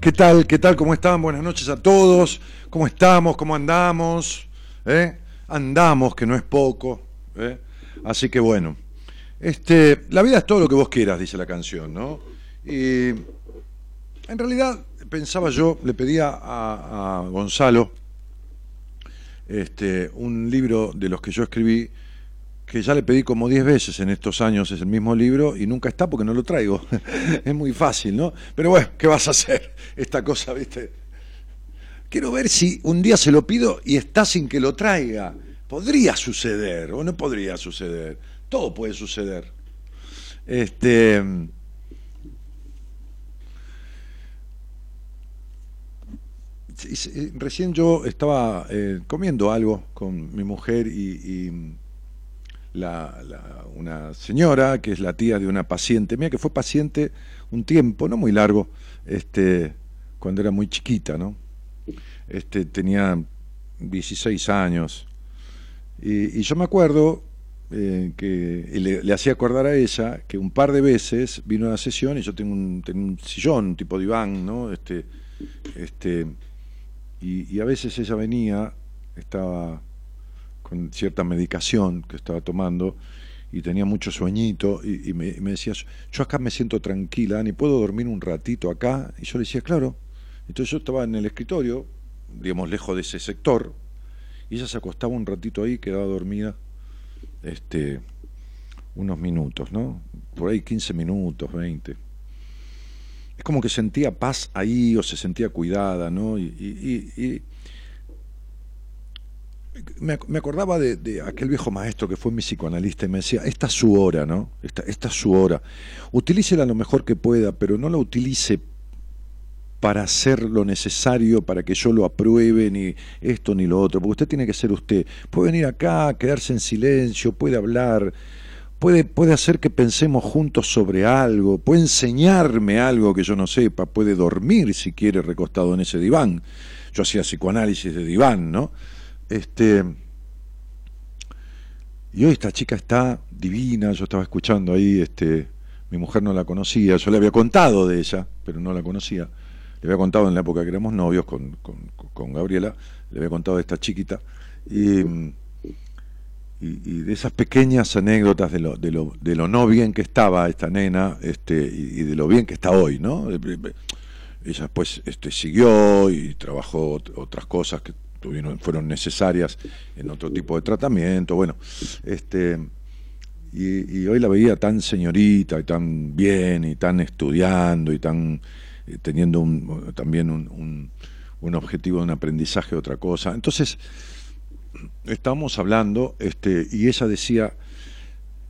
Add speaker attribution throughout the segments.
Speaker 1: ¿Qué tal? ¿Qué tal? ¿Cómo están? Buenas noches a todos. ¿Cómo estamos? ¿Cómo andamos? ¿Eh? Andamos, que no es poco. ¿eh? Así que bueno. Este, la vida es todo lo que vos quieras, dice la canción, ¿no? Y en realidad pensaba yo, le pedía a, a Gonzalo este, un libro de los que yo escribí que ya le pedí como 10 veces en estos años, es el mismo libro y nunca está porque no lo traigo. es muy fácil, ¿no? Pero bueno, ¿qué vas a hacer? Esta cosa, ¿viste? Quiero ver si un día se lo pido y está sin que lo traiga. Podría suceder o no podría suceder.
Speaker 2: todo puede suceder. Este, recién yo estaba eh, comiendo algo con mi mujer y, una señora que es la tía de una paciente mía que fue paciente un tiempo, no muy largo, este, cuando era muy chiquita, ¿no? Este, tenía 16 años. Y, yo me acuerdo eh, que le, hacía acordar a ella que un par de veces vino a la sesión y yo tengo un, tengo un sillón, un tipo diván, ¿no? Este, este, y, a veces ella venía, estaba con cierta medicación que estaba tomando y tenía mucho sueñito y, me, decía, yo acá me siento tranquila, ni puedo dormir un ratito acá. Y yo le decía, claro. Entonces yo estaba en el escritorio, digamos, lejos de ese sector, y ella se acostaba un ratito ahí, quedaba dormida, este, unos minutos, ¿no? Por ahí 15 minutos, 20 es como que sentía paz ahí o se sentía cuidada, ¿no? Y, me, acordaba de, aquel viejo maestro que fue mi psicoanalista y me decía, esta es su hora, ¿no? Esta, esta es su hora. Utilícela lo mejor que pueda, pero no la utilice para hacer lo necesario para que yo lo apruebe, ni esto ni lo otro, porque usted tiene que ser usted. Puede venir acá, quedarse en silencio, puede hablar, puede, puede hacer que pensemos juntos sobre algo, puede enseñarme algo que yo no sepa, puede dormir si quiere recostado en ese diván. Yo hacía psicoanálisis de diván, ¿no? Este, y hoy esta chica está divina, yo estaba escuchando ahí, este, mi mujer no la conocía, yo le había contado de ella, pero no la conocía. Le había contado en la época que éramos novios con, con, con Gabriela, le había contado de esta chiquita. Y y, de esas pequeñas anécdotas de lo, de, lo, de lo no bien que estaba esta nena este, y, de lo bien que está hoy, ¿no? Ella después este, siguió y trabajó otras cosas que fueron necesarias en otro tipo de tratamiento, bueno, este, y, hoy la veía tan señorita y tan bien y tan estudiando y tan eh, teniendo un, también un, un, objetivo de un aprendizaje, otra cosa. Entonces, estábamos hablando, este, y ella decía,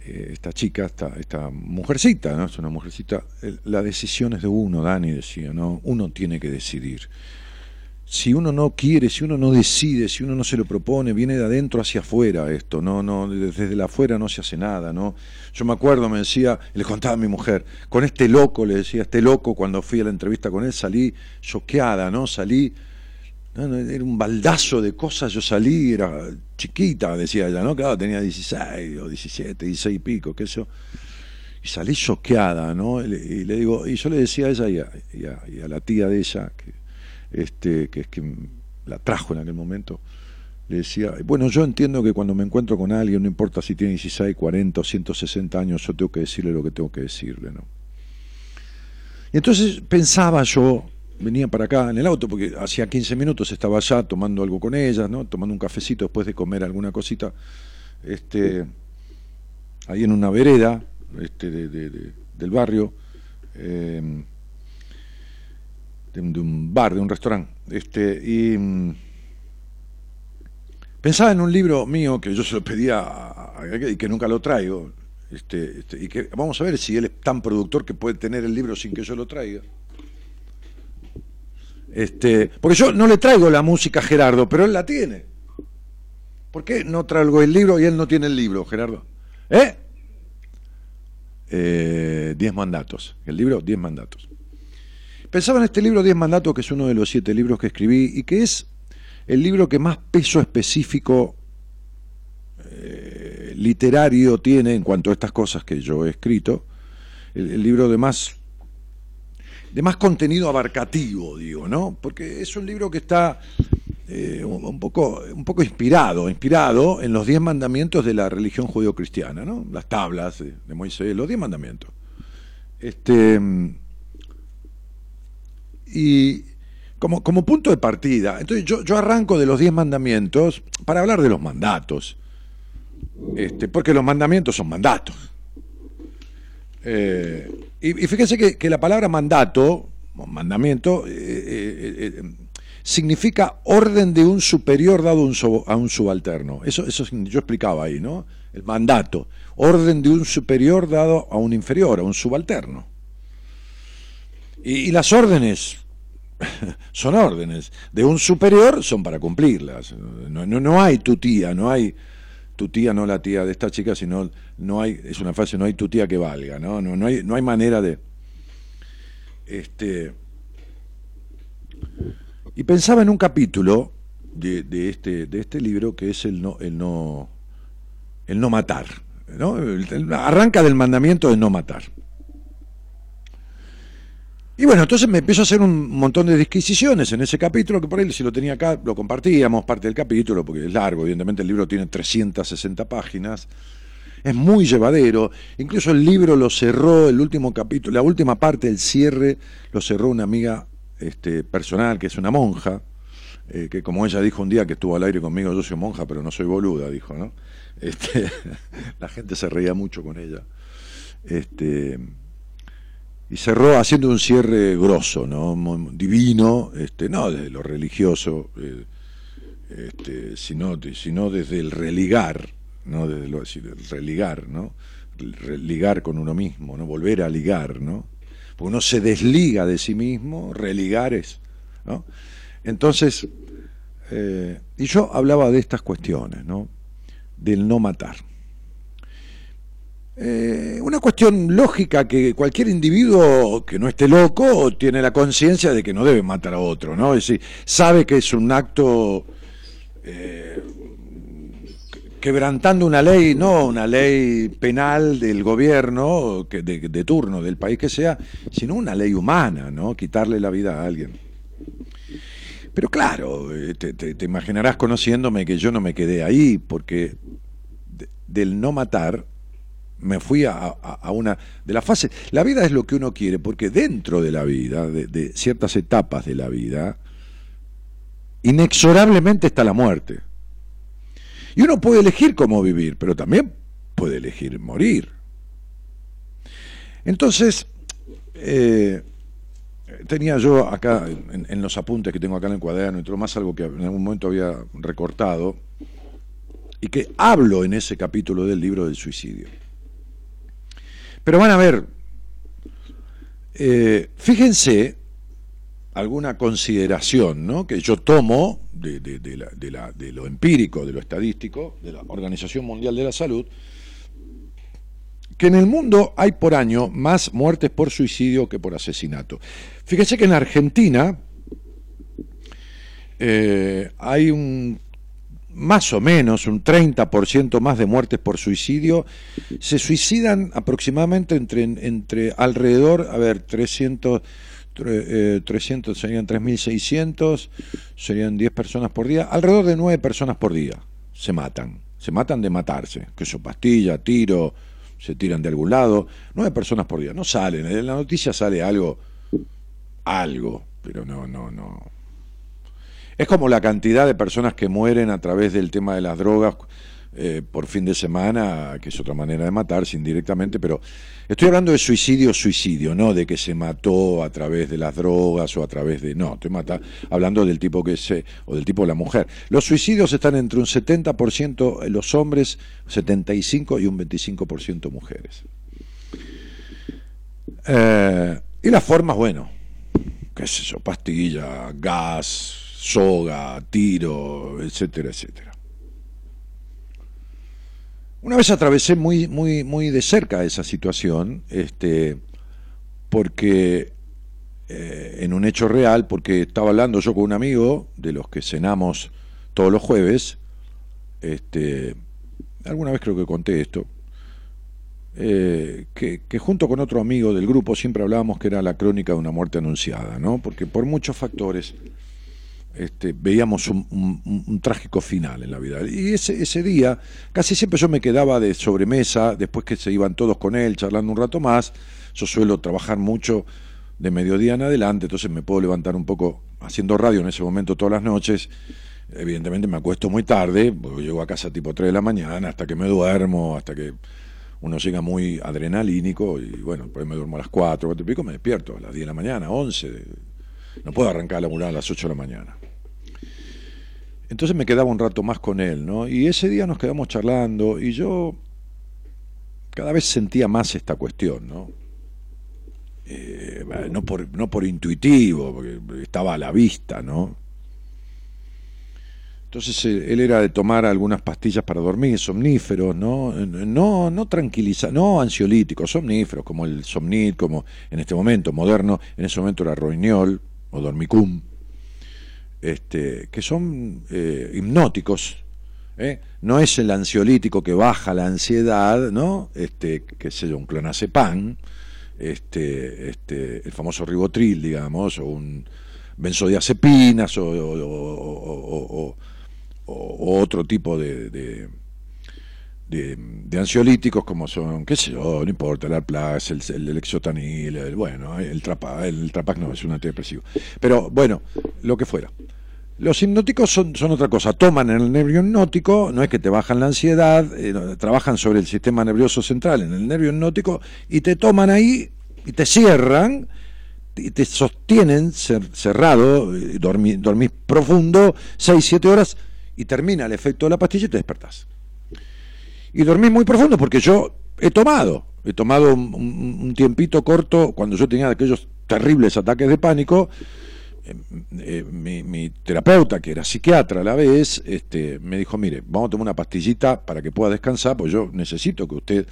Speaker 2: eh, esta chica, esta, esta mujercita, ¿no? Es una mujercita, la decisión es de uno, Dani decía, ¿no? Uno tiene que decidir. Si uno no quiere, si uno no decide, si uno no se lo propone, viene de adentro hacia afuera esto, no, no, desde la afuera no se hace nada, ¿no? Yo me acuerdo, me decía, le contaba a mi mujer, con este loco, le decía, este loco, cuando fui a la entrevista con él, salí choqueada, ¿no? Salí era un baldazo de cosas, yo salí, era chiquita, decía ella, ¿no? Claro, tenía 16 o 17, 16 y pico, qué eso. Y salí choqueada, ¿no? Y le, digo, y yo le decía a ella y a, la tía de ella, que, este, que es que la trajo en aquel momento, le decía, bueno, yo entiendo que cuando me encuentro con alguien, no importa si tiene 16, 40 o 160 años, yo tengo que decirle lo que tengo que decirle, ¿no? Y entonces pensaba yo, venía para acá en el auto, porque hacía 15 minutos estaba allá tomando algo con ella, ¿no? tomando un cafecito después de comer alguna cosita, este, ahí en una vereda este, del barrio, eh, de, un bar, de un restaurante. Este, y mm, pensaba en un libro mío que yo se lo pedía y que nunca lo traigo. Este, este, y que vamos a ver si él es tan productor que puede tener el libro sin que yo lo traiga. Este, porque yo no le traigo la música a Gerardo, pero él la tiene. ¿Por qué no traigo el libro y él no tiene el libro, Gerardo? ¿Eh? eh diez mandatos. El libro, diez mandatos. Pensaba en este libro, Diez mandatos, que es uno de los siete libros que escribí y que es el libro que más peso específico eh, literario tiene en cuanto a estas cosas que yo he escrito. el libro de más de más contenido abarcativo, digo, ¿no? Porque es un libro que está eh, un, poco, un poco inspirado, inspirado en los diez mandamientos de la religión judeocristiana, ¿no? Las tablas de, Moisés, los diez mandamientos. Este, y como, como punto de partida, entonces yo, yo arranco de los diez mandamientos para hablar de los mandatos, este, porque los mandamientos son mandatos. Eh, y, fíjense que, la palabra mandato, mandamiento, eh, eh, significa orden de un superior dado a un subalterno. Eso, eso yo explicaba ahí, ¿no? el mandato, orden de un superior dado a un inferior, a un subalterno. Y, las órdenes son órdenes, de un superior son para cumplirlas. No, no, no hay tu tía, no hay tu tía, no la tía de esta chica, sino no hay, es una frase, no hay tu tía que valga, ¿no? No, no, hay, no hay manera de. Este, y pensaba en un capítulo de, de, este, de este libro que es el no, el no, el no matar. ¿no? arranca del mandamiento de no matar. Y bueno, entonces me empiezo a hacer un montón de disquisiciones en ese capítulo, que por ahí si lo tenía acá, lo compartíamos, parte del capítulo, porque es largo, evidentemente el libro tiene 360 páginas, es muy llevadero, incluso el libro lo cerró, el último capítulo, la última parte, el cierre, lo cerró una amiga este, personal, que es una monja, eh, que como ella dijo un día que estuvo al aire conmigo, yo soy monja, pero no soy boluda, dijo, ¿no? Este, la gente se reía mucho con ella. Este, y cerró haciendo un cierre grosso, ¿no? divino, este, no desde lo religioso, eh, este, sino, sino desde el religar, no desde lo el religar, ¿no? Ligar con uno mismo, ¿no? Volver a ligar, ¿no? Porque uno se desliga de sí mismo, religar es, ¿no? Entonces, eh, y yo hablaba de estas cuestiones, ¿no? Del no matar. Eh, una cuestión lógica que cualquier individuo que no esté loco tiene la conciencia de que no debe matar a otro, ¿no? Es decir, sabe que es un acto eh, quebrantando una ley, no una ley penal del gobierno que de, turno del país que sea, sino una ley humana, ¿no? Quitarle la vida a alguien. Pero claro, eh, te, imaginarás conociéndome que yo no me quedé ahí, porque del no matar me fui a, una de las fases. La vida es lo que uno quiere, porque dentro de la vida, de, ciertas etapas de la vida, inexorablemente está la muerte. Y uno puede elegir cómo vivir, pero también puede elegir morir. Entonces, eh, tenía yo acá, en, los apuntes que tengo acá en el cuaderno todo más, algo que en algún momento había recortado, y que hablo en ese capítulo del libro del suicidio. Pero van a ver, eh, fíjense alguna consideración ¿no? que yo tomo de, lo empírico, de lo estadístico, de la Organización Mundial de la Salud, que en el mundo hay por año más muertes por suicidio que por asesinato. Fíjense que en Argentina eh, hay un más o menos un 30% más de muertes por suicidio, se suicidan aproximadamente entre, entre alrededor, a ver, 300, 300 eh, serían 3.600, serían 10 personas por día, alrededor de 9 personas por día se matan, se matan de matarse, que eso pastilla, tiro, se tiran de algún lado, 9 personas por día, no salen, en la noticia sale algo, algo, pero no, no, no, es como la cantidad de personas que mueren a través del tema de las drogas eh, por fin de semana, que es otra manera de matarse indirectamente, pero estoy hablando de suicidio, suicidio, no de que se mató a través de las drogas o a través de... No, estoy hablando del tipo que se... o del tipo de la mujer. Los suicidios están entre un 70% los hombres, 75% y un 25% mujeres. Eh, y las formas, bueno, qué es eso, pastilla, gas, soga, tiro, etcétera, etcétera. Una vez atravesé muy, muy, muy de cerca esa situación, este, porque eh, en un hecho real, porque estaba hablando yo con un amigo de los que cenamos todos los jueves, este, alguna vez creo que conté esto, eh, que, que, junto con otro amigo del grupo siempre hablábamos que era la crónica de una muerte anunciada, ¿no? Porque por muchos factores este, veíamos un, trágico final en la vida. Y ese, ese día, casi siempre yo me quedaba de sobremesa, después que se iban todos con él, charlando un rato más. Yo suelo trabajar mucho de mediodía en adelante, entonces me puedo levantar un poco haciendo radio en ese momento todas las noches. Evidentemente me acuesto muy tarde, llego a casa tipo 3 de la mañana, hasta que me duermo, hasta que uno llega muy adrenalínico y bueno, después me duermo a las 4, 4 y pico, me despierto a las 10 de la mañana, 11. No puedo arrancar a laburar a las 8 de la mañana. Entonces me quedaba un rato más con él, ¿no? Y ese día nos quedamos charlando y yo cada vez sentía más esta cuestión, ¿no? Eh, no, por, no por intuitivo, porque estaba a la vista, ¿no? Entonces eh, él era de tomar algunas pastillas para dormir, somníferos, ¿no? No, no tranquiliza, no ansiolíticos, somníferos, como el Somnit, como en este momento moderno, en ese momento era Roignol o Dormicum, este, que son eh, hipnóticos. ¿eh? No es el ansiolítico que baja la ansiedad, ¿no? Este, que sé yo, un clonazepam, este, este, el famoso ribotril, digamos, o un benzodiazepinas o, otro tipo de, de, ansiolíticos como son, qué sé yo, no importa, el Arplas, el, el, el exotanil, el, bueno, el, trapa, el Trapac no, es un antidepresivo. Pero bueno, lo que fuera. Los hipnóticos son, otra cosa, toman el nervio hipnótico, no es que te bajan la ansiedad, eh, trabajan sobre el sistema nervioso central en el nervio hipnótico y te toman ahí y te cierran y te sostienen cerrado, dormís, dormís profundo, 6, 7 horas y termina el efecto de la pastilla y te despertás. Y dormís muy profundo porque yo he tomado, he tomado un, tiempito corto cuando yo tenía aquellos terribles ataques de pánico. Eh, eh, mi, terapeuta, que era psiquiatra a la vez, este, me dijo, mire, vamos a tomar una pastillita para que pueda descansar, pues yo necesito que usted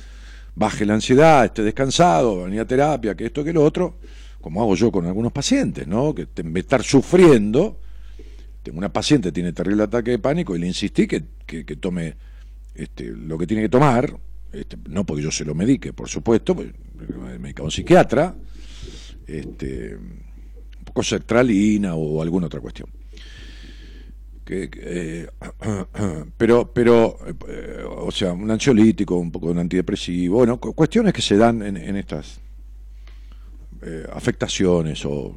Speaker 2: baje la ansiedad, esté descansado, venía a terapia, que esto, que lo otro, como hago yo con algunos pacientes, ¿no? Que en vez de estar sufriendo, una paciente tiene terrible ataque de pánico y le insistí que, tome este, lo que tiene que tomar, este, no porque yo se lo medique, por supuesto, porque me un psiquiatra, este, un poco sertralina o alguna otra cuestión. Eh, pero, pero, eh, o sea, un ansiolítico, un poco de un antidepresivo, bueno, cuestiones que se dan en, estas eh, afectaciones o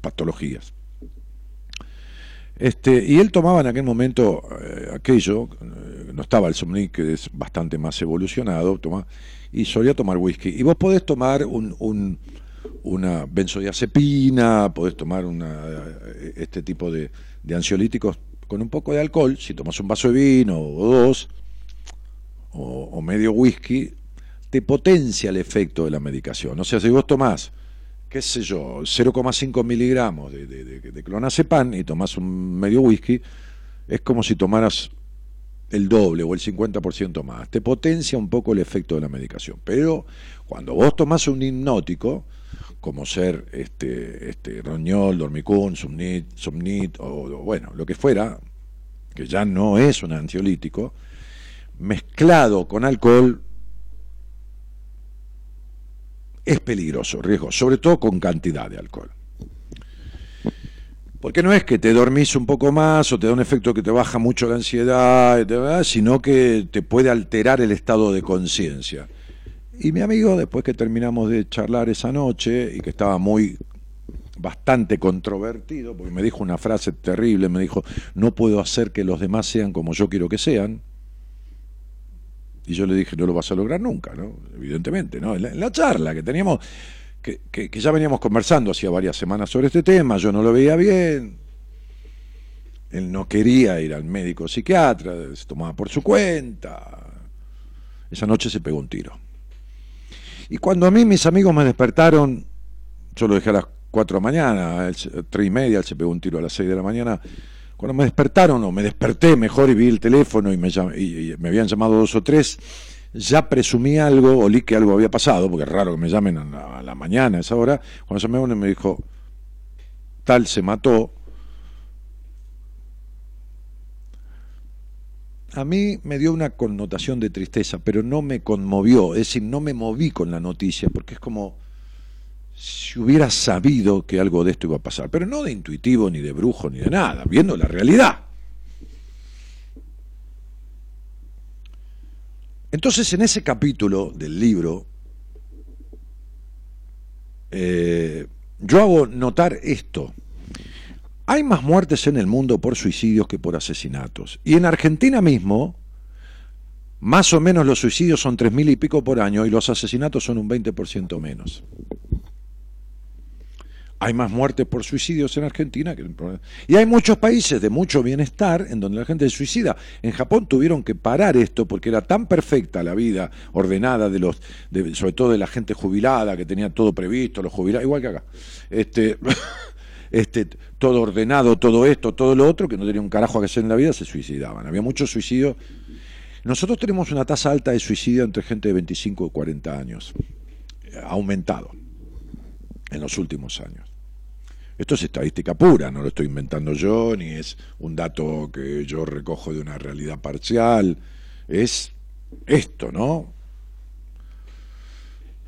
Speaker 2: patologías. Este, y él tomaba en aquel momento eh, aquello, eh, no estaba el Somnic, que es bastante más evolucionado, toma, y solía tomar whisky. Y vos podés tomar un, un, una benzodiazepina, podés tomar una, eh, este tipo de, de, ansiolíticos con un poco de alcohol, si tomas un vaso de vino o dos, o, o medio whisky, te potencia el efecto de la medicación. O sea, si vos tomás qué sé yo, 0,5 miligramos de, de, clonazepam y tomas un medio whisky, es como si tomaras el doble o el 50% más. Te potencia un poco el efecto de la medicación. Pero cuando vos tomás un hipnótico, como ser este, este roñol, dormicún, somnit, somnit o, bueno, lo que fuera, que ya no es un ansiolítico, mezclado con alcohol, es peligroso, riesgo, sobre todo con cantidad de alcohol. Porque no es que te dormís un poco más o te da un efecto que te baja mucho la ansiedad, sino que te puede alterar el estado de conciencia. Y mi amigo, después que terminamos de charlar esa noche y que estaba muy bastante controvertido, porque me dijo una frase terrible, me dijo, no puedo hacer que los demás sean como yo quiero que sean, y yo le dije, no lo vas a lograr nunca, ¿no? Evidentemente, ¿no? En la, charla que teníamos, que, que, ya veníamos conversando hacía varias semanas sobre este tema, yo no lo veía bien. Él no quería ir al médico psiquiatra, se tomaba por su cuenta. Esa noche se pegó un tiro. Y cuando a mí mis amigos me despertaron, yo lo dejé a las 4 de la mañana, a las 3 y media, él se pegó un tiro a las 6 de la mañana cuando me despertaron, o me desperté mejor y vi el teléfono y me, me habían llamado dos o tres, ya presumí algo, olí que algo había pasado, porque es raro que me llamen a la, mañana, a esa hora. Cuando me uno me dijo, tal se mató. A mí me dio una connotación de tristeza, pero no me conmovió, es decir, no me moví con la noticia, porque es como si hubiera sabido que algo de esto iba a pasar, pero no de intuitivo, ni de brujo, ni de nada, viendo la realidad. Entonces, en ese capítulo del libro, eh, yo hago notar esto. Hay más muertes en el mundo por suicidios que por asesinatos. Y en Argentina mismo, más o menos los suicidios son tres mil y pico por año y los asesinatos son un 20% menos. Hay más muertes por suicidios en Argentina que en Y hay muchos países de mucho bienestar en donde la gente se suicida. En Japón tuvieron que parar esto porque era tan perfecta la vida ordenada de los, sobre todo de la gente jubilada que tenía todo previsto, los jubilados, igual que acá. Este, este, todo ordenado, todo esto, todo lo otro, que no tenía un carajo que hacer en la vida, se suicidaban. Había muchos suicidios. Nosotros tenemos una tasa alta de suicidio entre gente de 25 y 40 años. Aumentado en los últimos años. Esto es estadística pura, no lo estoy inventando yo, ni es un dato que yo recojo de una realidad parcial. Es esto, ¿no?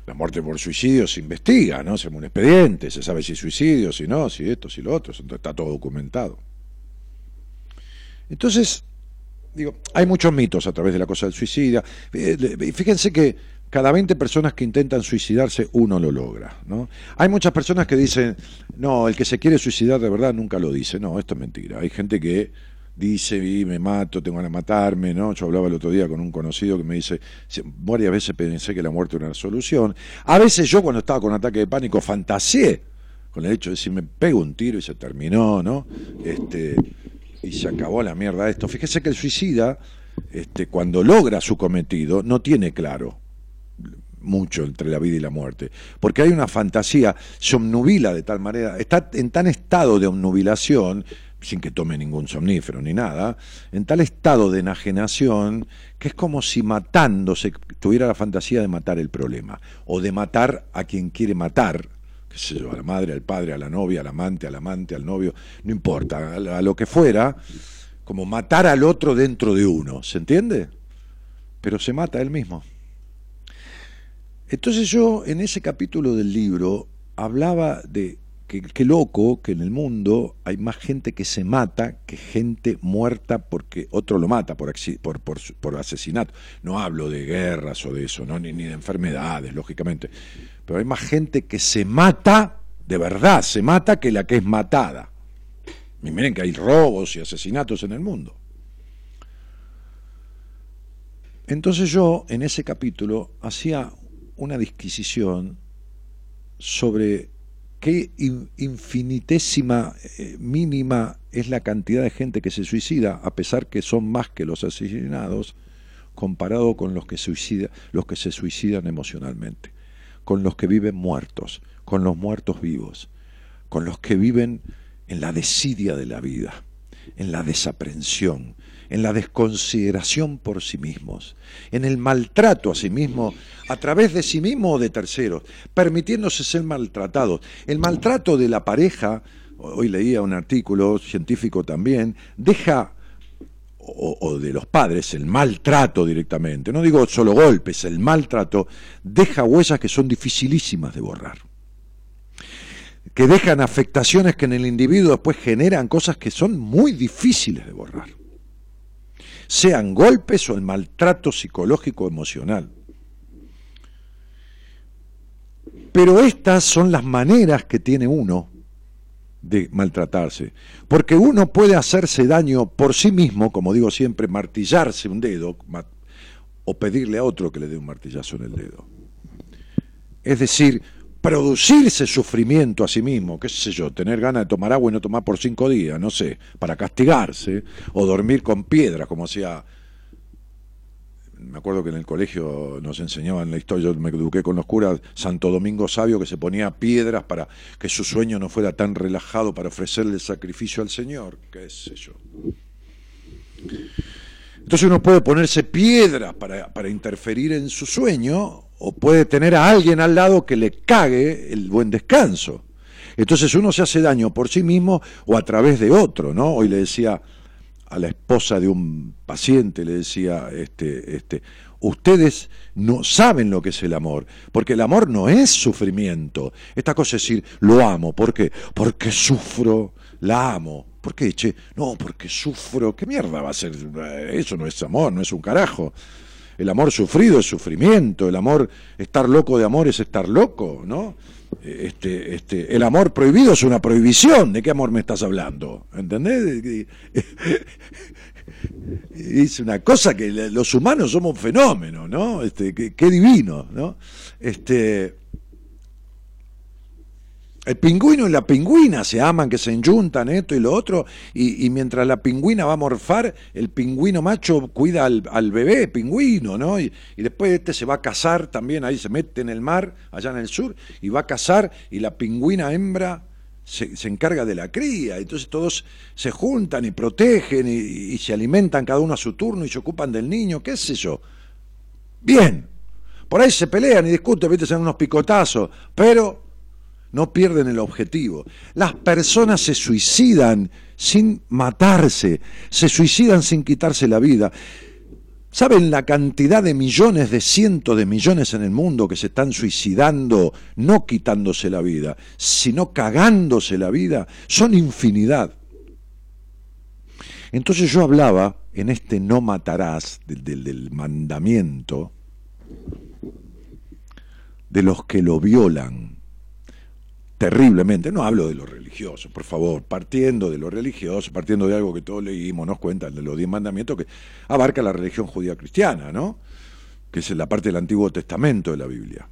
Speaker 2: La muerte por suicidio se investiga, ¿no? Se hace un expediente, se sabe si suicidio, si no, si esto, si lo otro, está todo documentado. Entonces, digo, hay muchos mitos a través de la cosa del suicida. Eh, fíjense que cada 20 personas que intentan suicidarse, uno lo logra. ¿no? Hay muchas personas que dicen, no, el que se quiere suicidar de verdad nunca lo dice. No, esto es mentira. Hay gente que dice, me mato, tengo ganas de matarme, ¿no? Yo hablaba el otro día con un conocido que me dice, varias veces pensé que la muerte era una solución. A veces yo cuando estaba con ataque de pánico fantaseé con el hecho de decir, me pego un tiro y se terminó, ¿no? Este, y se acabó la mierda esto. Fíjese que el suicida, este, cuando logra su cometido, no tiene claro mucho entre la vida y la muerte, porque hay una fantasía, se omnubila de tal manera, está en tan estado de omnubilación, sin que tome ningún somnífero ni nada, en tal estado de enajenación que es como si matándose tuviera la fantasía de matar el problema, o de matar a quien quiere matar, qué sé yo, a la madre, al padre, a la novia, al amante, al amante, al novio, no importa, a lo que fuera, como matar al otro dentro de uno, ¿se entiende? Pero se mata él mismo. Entonces yo en ese capítulo del libro hablaba de qué loco que en el mundo hay más gente que se mata que gente muerta porque otro lo mata por, por, por, asesinato. No hablo de guerras o de eso, ¿no? ni, ni de enfermedades, lógicamente. Pero hay más gente que se mata, de verdad, se mata que la que es matada. Y miren que hay robos y asesinatos en el mundo. Entonces yo en ese capítulo hacía una disquisición sobre qué infinitésima eh, mínima es la cantidad de gente que se suicida, a pesar que son más que los asesinados, comparado con los que, los que se suicidan emocionalmente, con los que viven muertos, con los muertos vivos, con los que viven en la desidia de la vida, en la desaprensión, en la desconsideración por sí mismos, en el maltrato a sí mismo, a través de sí mismo o de terceros, permitiéndose ser maltratados. El maltrato de la pareja, hoy leía un artículo científico también, deja o, de los padres, el maltrato directamente, no digo solo golpes, el maltrato deja huellas que son dificilísimas de borrar, que dejan afectaciones que en el individuo después generan cosas que son muy difíciles de borrar sean golpes o el maltrato psicológico emocional. Pero estas son las maneras que tiene uno de maltratarse. Porque uno puede hacerse daño por sí mismo, como digo siempre, martillarse un dedo o pedirle a otro que le dé un martillazo en el dedo. Es decir, producirse sufrimiento a sí mismo, qué sé yo, tener ganas de tomar agua y no tomar por cinco días, no sé, para castigarse, o dormir con piedras, como hacía... Me acuerdo que en el colegio nos enseñaban la historia, yo me eduqué con los curas, Santo Domingo Sabio, que se ponía piedras para que su sueño no fuera tan relajado para ofrecerle el sacrificio al Señor, qué sé yo. Entonces uno puede ponerse piedras para, para interferir en su sueño o puede tener a alguien al lado que le cague el buen descanso. Entonces uno se hace daño por sí mismo o a través de otro, ¿no? Hoy le decía a la esposa de un paciente, le decía, este, este, ustedes no saben lo que es el amor, porque el amor no es sufrimiento. Esta cosa es decir, lo amo, ¿por qué? Porque sufro, la amo. ¿Por qué, che? No, porque sufro. ¿Qué mierda va a ser? Eso no es amor, no es un carajo. El amor sufrido es sufrimiento, el amor, estar loco de amor es estar loco, ¿no? Este, este, el amor prohibido es una prohibición. ¿De qué amor me estás hablando? ¿Entendés? Es una cosa que los humanos somos un fenómeno, ¿no? Este, qué, divino, ¿no? Este, El pingüino y la pingüina se aman, que se enyuntan esto y lo otro, y, mientras la pingüina va a morfar, el pingüino macho cuida al, bebé pingüino, ¿no? Y, después este se va a casar también, ahí se mete en el mar, allá en el sur, y va a casar, y la pingüina hembra se, encarga de la cría, entonces todos se juntan y protegen y, y se alimentan cada uno a su turno y se ocupan del niño, qué sé yo. Bien, por ahí se pelean y discuten, viste, dan unos picotazos, pero no pierden el objetivo. Las personas se suicidan sin matarse, se suicidan sin quitarse la vida. ¿Saben la cantidad de millones, de cientos de millones en el mundo que se están suicidando, no quitándose la vida, sino cagándose la vida? Son infinidad. Entonces yo hablaba en este no matarás del, del mandamiento de los que lo violan terriblemente. No hablo de lo religioso, por favor, partiendo de lo religioso, partiendo de algo que todos leímos, nos cuentan de los diez mandamientos que abarca la religión judía cristiana, ¿no? Que es la parte del Antiguo Testamento de la Biblia.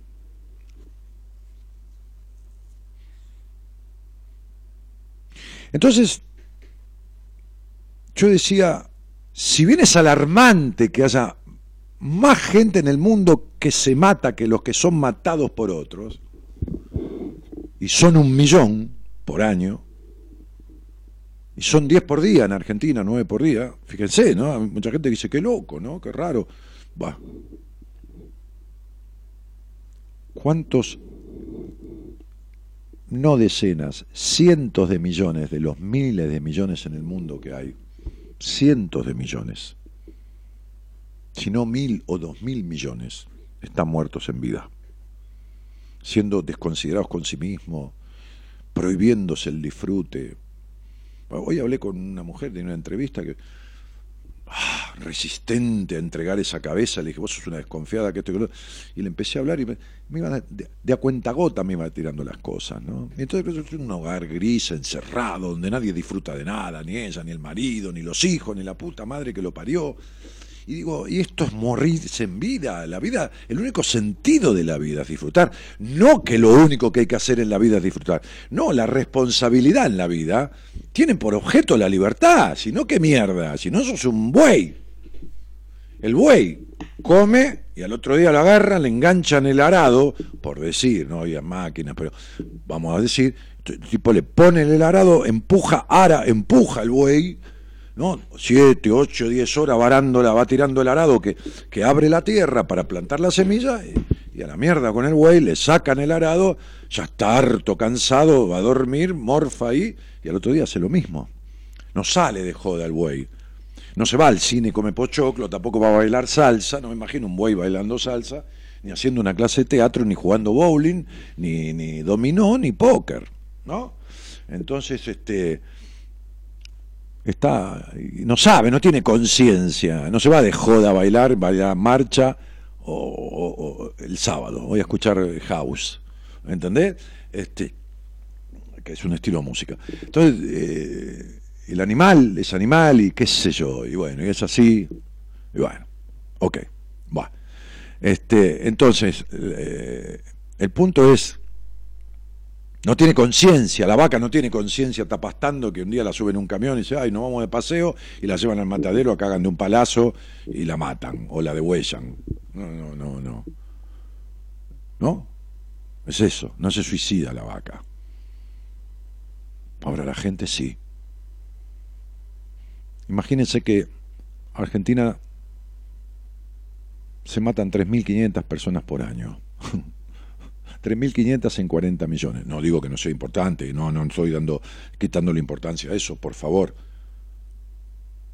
Speaker 2: Entonces, yo decía, si bien es alarmante que haya más gente en el mundo que se mata que los que son matados por otros, y son un millón por año, y son 10 por día en Argentina, 9 por día, fíjense, ¿no? Mucha gente dice, qué loco, ¿no? Qué raro. Va. ¿Cuántos, no decenas, cientos de millones de los miles de millones en el mundo que hay, cientos de millones, si no mil o dos mil millones, están muertos en vida? Siendo desconsiderados con sí mismos, prohibiéndose el disfrute. Hoy hablé con una mujer de una entrevista que, ah, resistente a entregar esa cabeza, le dije, vos sos una desconfiada, que esto que y le empecé a hablar y me, iba de, a cuenta gota me iba tirando las cosas, ¿no? Y entonces es un hogar gris, encerrado, donde nadie disfruta de nada, ni ella, ni el marido, ni los hijos, ni la puta madre que lo parió. Y digo, y esto es morirse en vida. La vida, el único sentido de la vida es disfrutar. No que lo único que hay que hacer en la vida es disfrutar. No, la responsabilidad en la vida tiene por objeto la libertad. Si no, qué mierda. Si no, sos un buey. El buey come y al otro día lo agarran, le enganchan el arado, por decir, no había máquinas, pero vamos a decir, tipo le pone el arado, empuja, ara, empuja el buey ¿no? Siete, ocho, diez horas varándola, va tirando el arado que, que abre la tierra para plantar la semilla y, a la mierda con el buey, le sacan el arado, ya está harto, cansado, va a dormir, morfa ahí y al otro día hace lo mismo. No sale de joda el buey. No se va al cine y come pochoclo, tampoco va a bailar salsa, no me imagino un buey bailando salsa, ni haciendo una clase de teatro, ni jugando bowling, ni, ni dominó, ni póker, ¿no? Entonces, este, está, no sabe, no tiene conciencia, no se va de joda a bailar, a marcha o, el sábado, voy a escuchar house, ¿entendés? Este, que es un estilo de música. Entonces, eh, el animal es animal y qué sé yo, y bueno, y es así, y bueno, ok, va. Este, entonces, eh, el punto es no tiene conciencia, la vaca no tiene conciencia, está pastando que un día la suben a un camión y dice, ay, nos vamos de paseo y la llevan al matadero, cagan de un palazo y la matan o la degüellan. No, no, no, no. ¿No? Es eso, no se suicida la vaca. Ahora la gente sí. Imagínense que Argentina se matan 3.500 personas por año. 3.500 en 40 millones. No digo que no sea importante, no, no estoy dando, quitando la importancia a eso, por favor.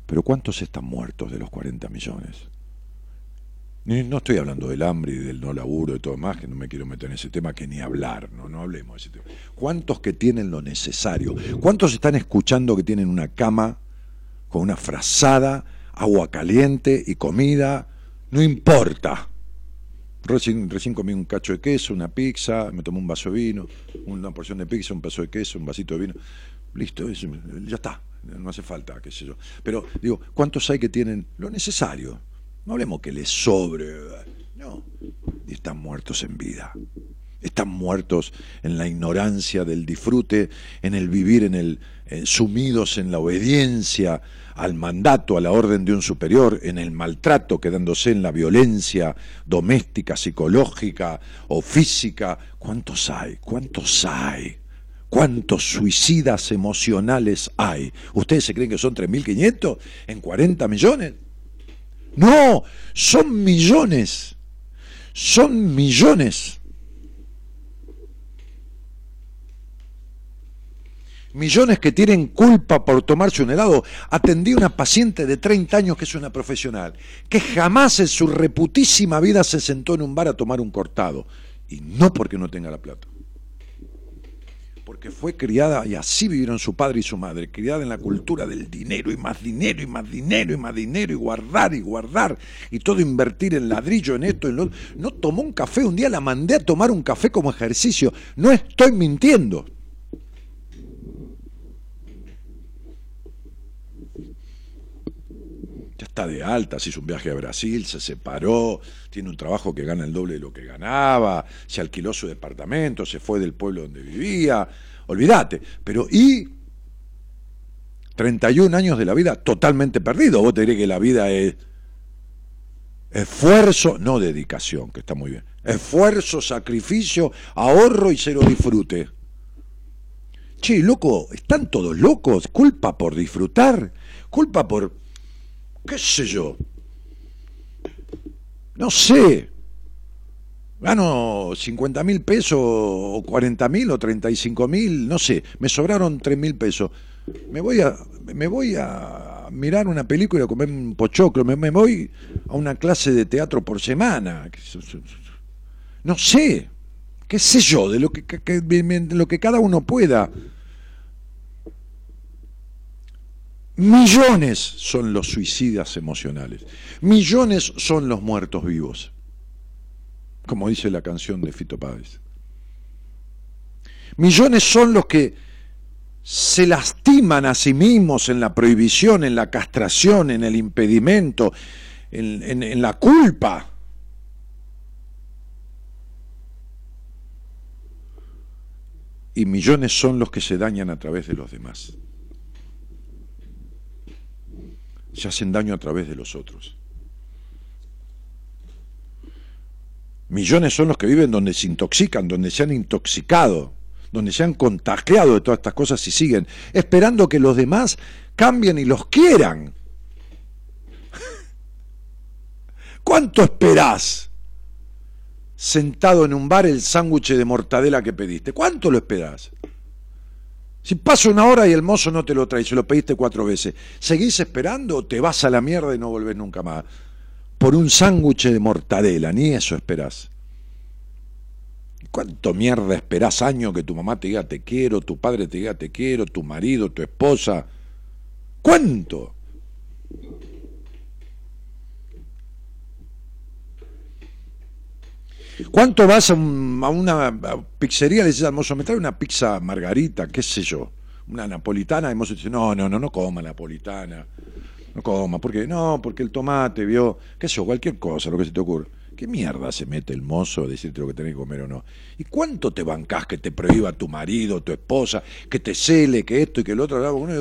Speaker 2: Pero ¿cuántos están muertos de los 40 millones? No estoy hablando del hambre y del no laburo y todo más, que no me quiero meter en ese tema, que ni hablar, no, no hablemos de ese tema. ¿Cuántos que tienen lo necesario? ¿Cuántos están escuchando que tienen una cama con una frazada, agua caliente y comida? No importa. Recién, comí un cacho de queso, una pizza, me tomé un vaso de vino, una porción de pizza, un vaso de queso, un vasito de vino. Listo, ya está, no hace falta, qué sé yo. Pero digo, ¿cuántos hay que tienen lo necesario? No hablemos que les sobre, no, y están muertos en vida. Están muertos en la ignorancia del disfrute, en el vivir en el eh, sumidos en la obediencia al mandato, a la orden de un superior, en el maltrato, quedándose en la violencia doméstica, psicológica o física. ¿Cuántos hay? ¿Cuántos hay? ¿Cuántos suicidas emocionales hay? ¿Ustedes se creen que son 3.500 en 40 millones? No, son millones. Son millones. Millones que tienen culpa por tomarse un helado. Atendí a una paciente de 30 años que es una profesional, que jamás en su reputísima vida se sentó en un bar a tomar un cortado. Y no porque no tenga la plata. Porque fue criada, y así vivieron su padre y su madre, criada en la cultura del dinero y más dinero y más dinero y más dinero y guardar y guardar y todo invertir en ladrillo, en esto, en lo No tomó un café, un día la mandé a tomar un café como ejercicio. No estoy mintiendo. Está de alta, se hizo un viaje a Brasil, se separó, tiene un trabajo que gana el doble de lo que ganaba, se alquiló su departamento, se fue del pueblo donde vivía, olvídate, pero y 31 años de la vida totalmente perdido, vos te diré que la vida es esfuerzo, no dedicación, que está muy bien, esfuerzo, sacrificio, ahorro y cero disfrute. Che, loco, están todos locos, culpa por disfrutar, culpa por qué sé yo, no sé, gano 50 mil pesos o 40 mil o 35 mil, no sé, me sobraron 3 mil pesos. Me voy a, me voy a mirar una película, comer un pochoclo, me, voy a una clase de teatro por semana. No sé, qué sé yo, de lo que, de lo que cada uno pueda. Millones son los suicidas emocionales. Millones son los muertos vivos. Como dice la canción de Fito Páez. Millones son los que se lastiman a sí mismos en la prohibición, en la castración, en el impedimento, en, en la culpa. Y millones son los que se dañan a través de los demás se hacen daño a través de los otros. Millones son los que viven donde se intoxican, donde se han intoxicado, donde se han contagiado de todas estas cosas y siguen esperando que los demás cambien y los quieran. ¿Cuánto esperás sentado en un bar el sándwich de mortadela que pediste? ¿Cuánto lo esperás? Si pasa una hora y el mozo no te lo trae, se lo pediste cuatro veces, ¿seguís esperando o te vas a la mierda y no volvés nunca más? Por un sándwich de mortadela, ni eso esperás. ¿Cuánto mierda esperás años que tu mamá te diga te quiero, tu padre te diga te quiero, tu marido, tu esposa? ¿Cuánto? ¿Cuánto vas a, una pizzería? Le dices al mozo, me trae una pizza margarita, qué sé yo, una napolitana. Y el mozo dice, no, no, no, no coma napolitana. No coma, porque no, porque el tomate, vio, qué sé yo, cualquier cosa, lo que se te ocurre. ¿Qué mierda se mete el mozo a decirte lo que tenés que comer o no? ¿Y cuánto te bancás que te prohíba tu marido, tu esposa, que te cele, que esto y que el otro?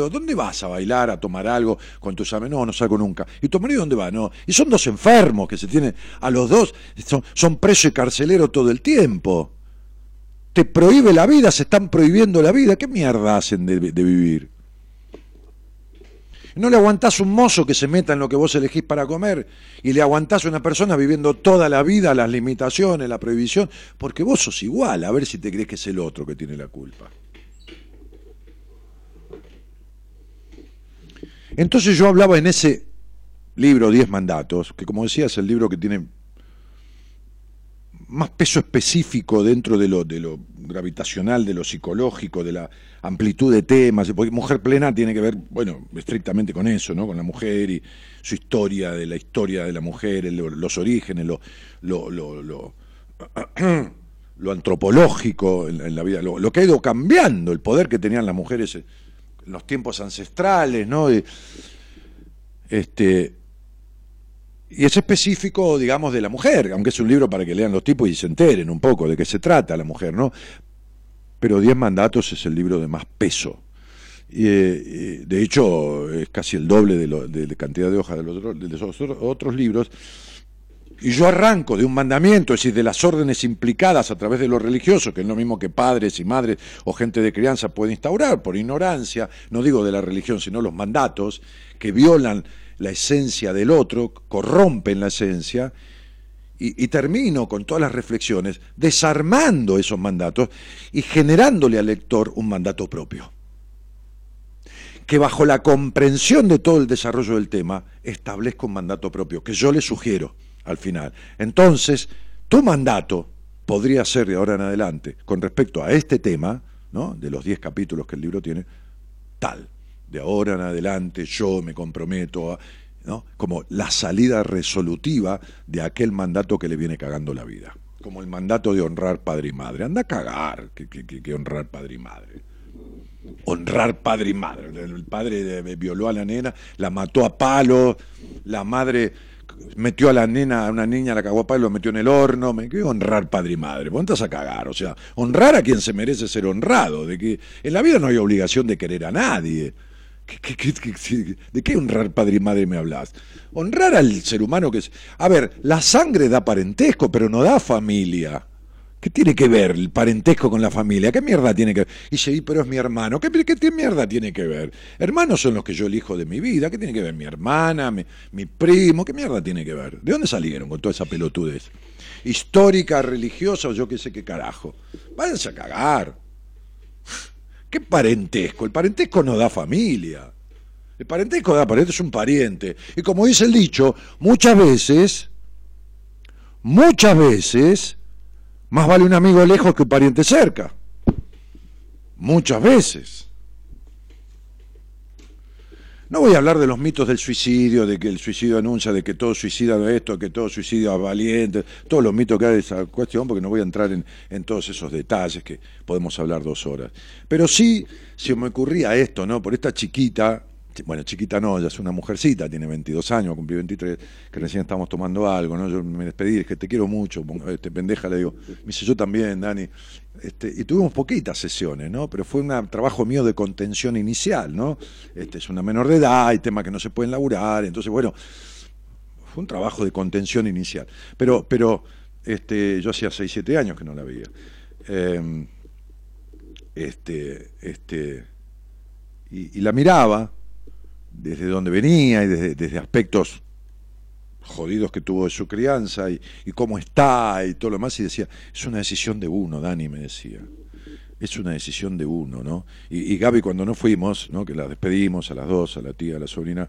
Speaker 2: ¿Dónde vas a bailar, a tomar algo con tus amigos? No, no salgo nunca. ¿Y tu marido dónde va? No. Y son dos enfermos que se tienen a los dos, son, son preso y carcelero todo el tiempo. Te prohíbe la vida, se están prohibiendo la vida. ¿Qué mierda hacen de vivir? No le aguantás un mozo que se meta en lo que vos elegís para comer y le aguantás a una persona viviendo toda la vida las limitaciones, la prohibición, porque vos sos igual, a ver si te crees que es el otro que tiene la culpa. Entonces yo hablaba en ese libro, Diez Mandatos, que como decía es el libro que tiene más peso específico dentro de lo, de lo gravitacional, de lo psicológico, de la amplitud de temas, porque Mujer Plena tiene que ver, bueno, estrictamente con eso, ¿no? Con la mujer y su historia, de la historia de la mujer, los orígenes, lo, lo, lo, lo, antropológico en, la vida, lo, que ha ido cambiando, el poder que tenían las mujeres en los tiempos ancestrales, ¿no? este, y es específico, digamos, de la mujer, aunque es un libro para que lean los tipos y se enteren un poco de qué se trata la mujer, ¿no? Pero Diez Mandatos es el libro de más peso. Y, eh, de hecho, es casi el doble de, la cantidad de hojas de los, de los otros libros. Y yo arranco de un mandamiento, es decir, de las órdenes implicadas a través de lo religioso, que es lo mismo que padres y madres o gente de crianza puede instaurar por ignorancia, no digo de la religión, sino los mandatos que violan la esencia del otro, corrompen la esencia, y, termino con todas las reflexiones desarmando esos mandatos y generándole al lector un mandato propio que bajo la comprensión de todo el desarrollo del tema establezca un mandato propio, que yo le sugiero al final. Entonces, tu mandato podría ser de ahora en adelante, con respecto a este tema, ¿no? de los 10 capítulos que el libro tiene, tal. De ahora en adelante yo me comprometo a, ¿no? como la salida resolutiva de aquel mandato que le viene cagando la vida. Como el mandato de honrar padre y madre. Anda a cagar que, que, honrar padre y madre. Honrar padre y madre. El padre violó a la nena, la mató a palo, la madre metió a la nena, a una niña, la cagó a lo metió en el horno, me quedó honrar padre y madre, ponte a cagar, o sea, honrar a quien se merece ser honrado, de que en la vida no hay obligación de querer a nadie. De qué honrar padre y madre me hablas? Honrar al ser humano que es... A ver, la sangre da parentesco, pero no da familia. ¿Qué tiene que ver el parentesco con la familia? ¿Qué mierda tiene que ver? Y dice, pero es mi hermano. ¿Qué, ¿Qué, mierda tiene que ver? Hermanos son los que yo elijo de mi vida. ¿Qué tiene que ver mi hermana, mi, primo? ¿Qué mierda tiene que ver? ¿De dónde salieron con toda esa pelotudez? Histórica, religiosa o yo qué sé qué carajo. Váyanse a cagar. ¿Qué parentesco? El parentesco no da familia. El parentesco da parentesco, es un pariente. Y como dice el dicho, muchas veces, muchas veces más vale un amigo lejos que un pariente cerca. Muchas veces. No voy a hablar de los mitos del suicidio, de que el suicidio anuncia, de que todo suicida es esto, que todo suicidio es valiente, todos los mitos que hay de esa cuestión, porque no voy a entrar en, en, todos esos detalles que podemos hablar dos horas. Pero sí se me ocurría esto, ¿no? Por esta chiquita bueno, chiquita no, ya es una mujercita, tiene 22 años, cumplí 23, que recién estamos tomando algo, ¿no? Yo me despedí, es que te quiero mucho, este pendeja le digo, me dice yo también, Dani. Este, y tuvimos poquitas sesiones, ¿no? Pero fue un trabajo mío de contención inicial, ¿no? Este, es una menor de edad, hay temas que no se pueden laburar, entonces, bueno, fue un trabajo de contención inicial. Pero, pero este, yo hacía 6, 7 años que no la veía. Em, este, este, y la miraba, desde donde venía y desde, aspectos jodidos que tuvo de su crianza y, cómo está y todo lo demás, y decía, es una decisión de uno, Dani me decía, es una decisión de uno, ¿no? Y, Gaby cuando no fuimos, ¿no? que la despedimos a las dos, a la tía, a la sobrina,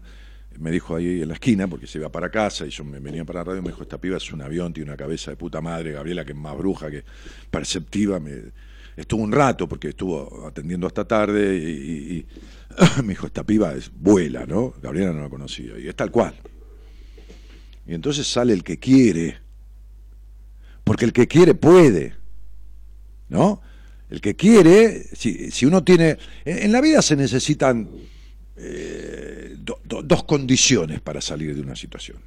Speaker 2: me dijo ahí en la esquina, porque se iba para casa y yo me venía para la radio, me dijo, esta piba es un avión, tiene una cabeza de puta madre, Gabriela, que es más bruja, que perceptiva, me, estuvo un rato, porque estuvo atendiendo hasta tarde y me dijo, esta piba es vuela, ¿no? Gabriela no la conocía, y es tal cual. Y entonces sale el que quiere, porque el que quiere puede, ¿no? El que quiere, si, si uno tiene, en, la vida se necesitan eh, dos condiciones para salir de una situación.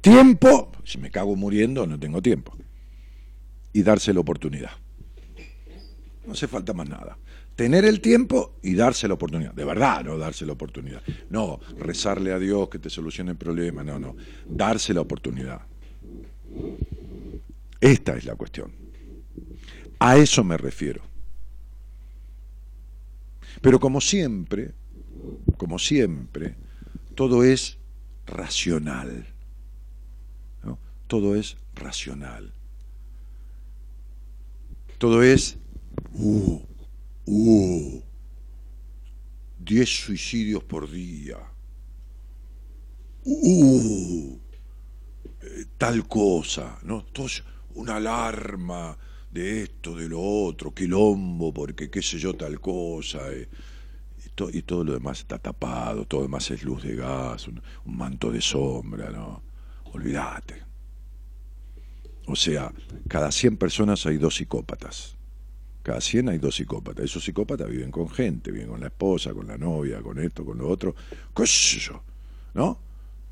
Speaker 2: Tiempo, si me cago muriendo no tengo tiempo, y darse la oportunidad. No hace falta más nada tener el tiempo y darse la oportunidad. De verdad, no darse la oportunidad. No, rezarle a Dios que te solucione el problema. No, no. Darse la oportunidad. Esta es la cuestión. A eso me refiero. Pero como siempre, como siempre, todo es racional. Todo es racional. Todo es... Uh, Uh, 10 suicidios por día. Uh, tal cosa, ¿no? Entonces, una alarma de esto, de lo otro, quilombo, porque qué sé yo, tal cosa. Eh, y, todo lo demás está tapado, todo lo demás es luz de gas, un, un manto de sombra, ¿no? Olvídate. O sea, cada 100 personas hay dos psicópatas. Cada 100 hay dos psicópatas. Esos psicópatas viven con gente, viven con la esposa, con la novia, con esto, con lo otro. ¿Qué? ¿No?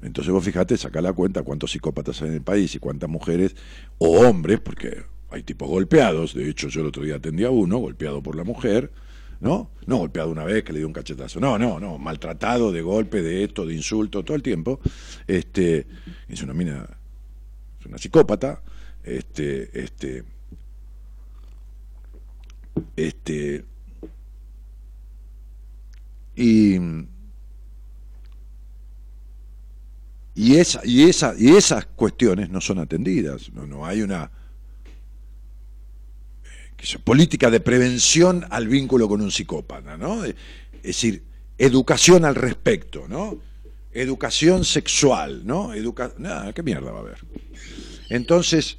Speaker 2: Entonces vos fijate, saca la cuenta cuántos psicópatas hay en el país y cuántas mujeres o hombres, porque hay tipos golpeados, de hecho yo el otro día atendí a uno, golpeado por la mujer, ¿no? No golpeado una vez que le dio un cachetazo, no, no, no, maltratado de golpe, de esto, de insulto, todo el tiempo. Este, es una mina, es una psicópata, este, este, este, y y esa, y esa, y esas cuestiones no son atendidas, no, no hay una política de prevención al vínculo con un psicópata, ¿no? Es decir, educación al respecto, ¿no? Educación sexual, ¿no? Educa Nada, ¿qué mierda va a haber? Entonces,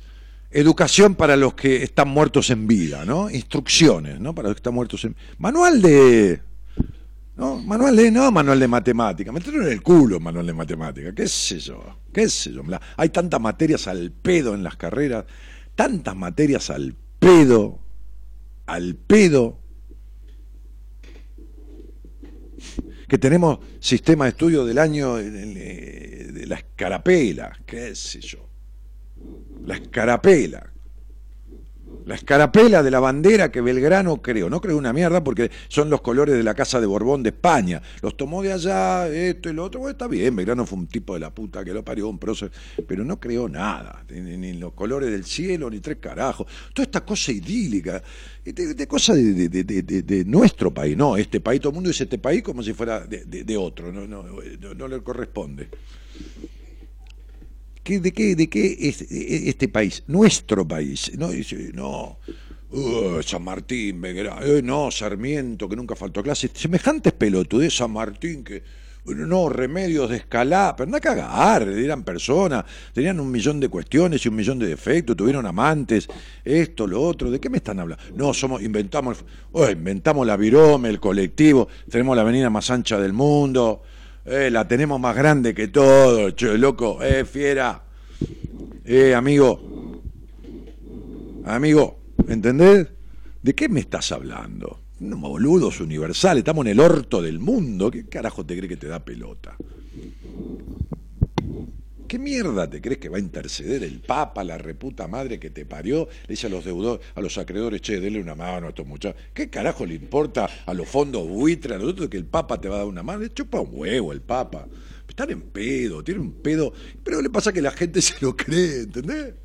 Speaker 2: educación para los que están muertos en vida, ¿no? Instrucciones, ¿no? Para los que están muertos en Manual de ¿no? Manual de, no, manual de matemática, metieron en el culo manual de matemática, qué sé yo, qué sé yo. Hay tantas materias al pedo en las carreras, tantas materias al pedo, al pedo, que tenemos sistema de estudio del año de la escarapela, qué sé yo, la escarapela, la escarapela de la bandera que Belgrano creó. No creó una mierda porque son los colores de la Casa de Borbón de España. Los tomó de allá, esto y lo otro. Bueno, está bien, Belgrano fue un tipo de la puta que lo parió, un prócer, pero no creó nada. Ni, los colores del cielo, ni tres carajos. Toda esta cosa idílica, de, de cosa de, nuestro país. No, este país, todo el mundo dice este país como si fuera de, otro. No, le corresponde. ¿De qué, de qué es este país? Nuestro país. No, no. Uh, San Martín, eh, no, Sarmiento, que nunca faltó clase. Semejantes pelotudes, San Martín, que no, remedios de escalada, pero no a cagar, eran personas, tenían un millón de cuestiones y un millón de defectos, tuvieron amantes, esto, lo otro, ¿de qué me están hablando? No, somos, inventamos, oh, inventamos la virome, el colectivo, tenemos la avenida más ancha del mundo, eh, la tenemos más grande que todo, che, loco, eh, fiera. Eh, amigo. Amigo, ¿entendés? ¿De qué me estás hablando? No, boludos universales, estamos en el orto del mundo. ¿Qué carajo te cree que te da pelota? ¿Qué mierda te crees que va a interceder el Papa, la reputa madre que te parió? Le dice a los deudores, a los acreedores, che, denle una mano a estos muchachos. ¿Qué carajo le importa a los fondos buitres, a nosotros que el Papa te va a dar una mano? Le chupa un huevo el Papa. Están en pedo, tiene un pedo. Pero le pasa que la gente se lo cree, ¿entendés?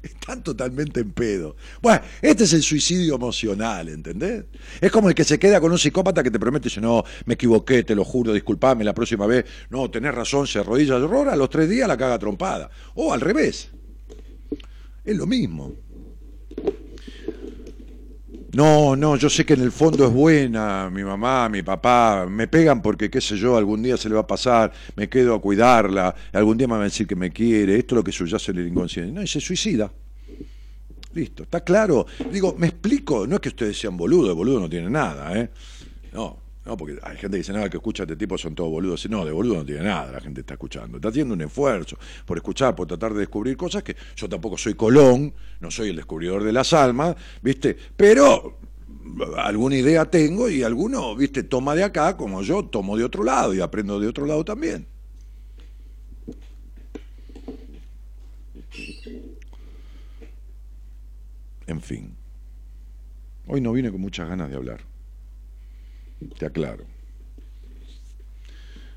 Speaker 2: Están totalmente en pedo. Bueno, este es el suicidio emocional, ¿entendés? Es como el que se queda con un psicópata que te promete dice, no, me equivoqué, te lo juro, disculpame la próxima vez. No, tenés razón, se arrodilla de horror, a los tres días la caga trompada. O al revés. Es lo mismo. No, no, yo sé que en el fondo es buena, mi mamá, mi papá, me pegan porque, qué sé yo, algún día se le va a pasar, me quedo a cuidarla, algún día me va a decir que me quiere, esto es lo que subyace en el inconsciente. No, y se suicida. Listo, está claro. Digo, me explico, no es que ustedes sean boludos, boludo no tiene nada, ¿eh? No, no, porque hay gente que dice, nada, que escucha a este tipo son todos boludos. No, de boludo no tiene nada, la gente está escuchando. Está haciendo un esfuerzo por escuchar, por tratar de descubrir cosas que yo tampoco soy Colón, no soy el descubridor de las almas, ¿viste? Pero alguna idea tengo y alguno, ¿viste? Toma de acá como yo tomo de otro lado y aprendo de otro lado también. En fin. Hoy no vine con muchas ganas de hablar. Te aclaro.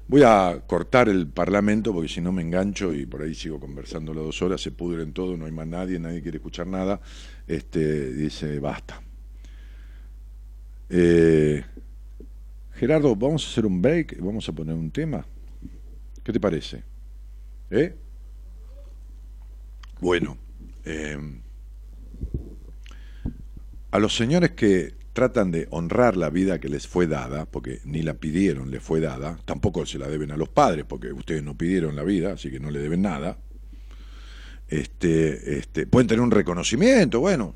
Speaker 2: Voy a cortar el parlamento porque si no me engancho y por ahí sigo conversando las dos horas, se pudren todo, no hay más nadie, nadie quiere escuchar nada. Este, dice, basta. Eh, Gerardo, vamos a hacer un break, vamos a poner un tema. ¿Qué te parece? ¿Eh? Bueno, eh, a los señores que tratan de honrar la vida que les fue dada, porque ni la pidieron, les fue dada, tampoco se la deben a los padres, porque ustedes no pidieron la vida, así que no le deben nada. Este, este, pueden tener un reconocimiento, bueno,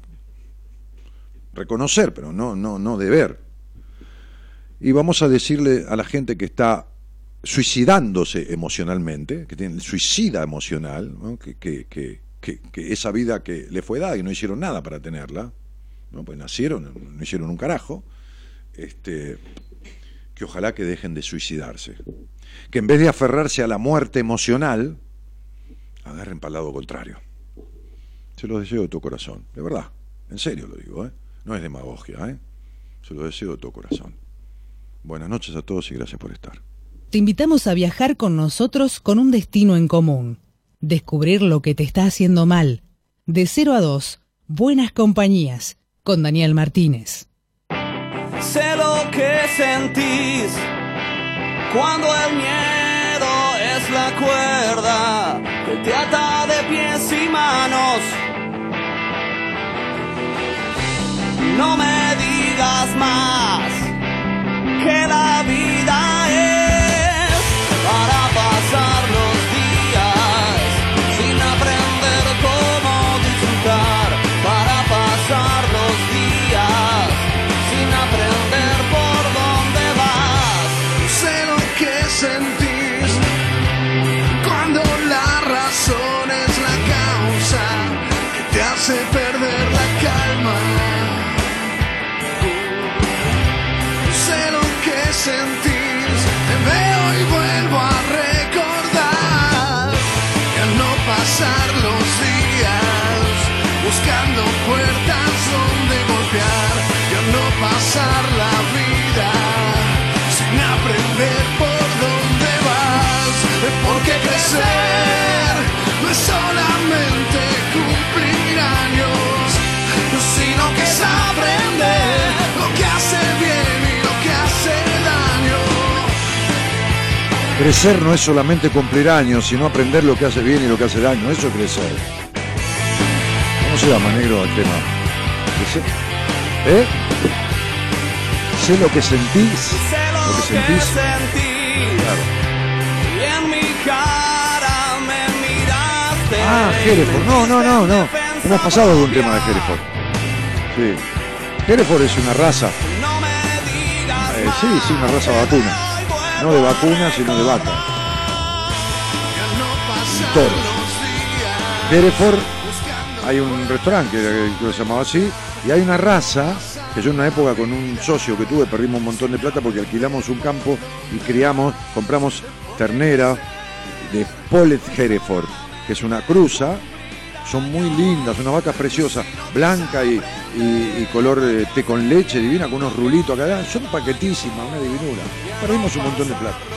Speaker 2: reconocer, pero no, no, no deber. Y vamos a decirle a la gente que está suicidándose emocionalmente, que tiene suicida emocional, que, que, que, que, esa vida que le fue dada y no hicieron nada para tenerla, ¿no? pues nacieron, no hicieron un carajo, este, que ojalá que dejen de suicidarse. Que en vez de aferrarse a la muerte emocional, agarren para el lado contrario. Se los deseo de tu corazón, de verdad, en serio lo digo, ¿eh? no es demagogia, ¿eh? se lo deseo de tu corazón. Buenas noches a todos y gracias por estar.
Speaker 3: Te invitamos a viajar con nosotros con un destino en común. Descubrir lo que te está haciendo mal. De 0 a 2, Buenas Compañías, con Daniel Martínez.
Speaker 4: Sé lo que sentís cuando el miedo es la cuerda que te ata de pies y manos. No me digas más que la vida
Speaker 5: crecer no es solamente cumplir años, sino que es aprender lo que hace bien y lo que hace daño.
Speaker 2: Crecer no es solamente cumplir años, sino aprender lo que hace bien y lo que hace daño. Eso es crecer. ¿Cómo se llama, negro, el tema? Crecer. ¿Eh? Sé lo que sentís.
Speaker 4: Sé
Speaker 2: Lo que sentís Ah, Hereford. No, no, no, no. Hemos pasado de un tema de Hereford. Sí. Hereford es una raza. Eh, sí, sí, una raza vacuna. No de vacuna, sino de vaca. Y toros. Hereford, hay un restaurante que, que lo llamaba así, y hay una raza que yo en una época con un socio que tuve perdimos un montón de plata porque alquilamos un campo y criamos, compramos ternera de Polet Hereford, que es una cruza, son muy lindas, una vaca preciosa, blanca y color eh, té con leche divina, con unos rulitos acá, son paquetísimas, una divinura. Perdimos un montón de plata.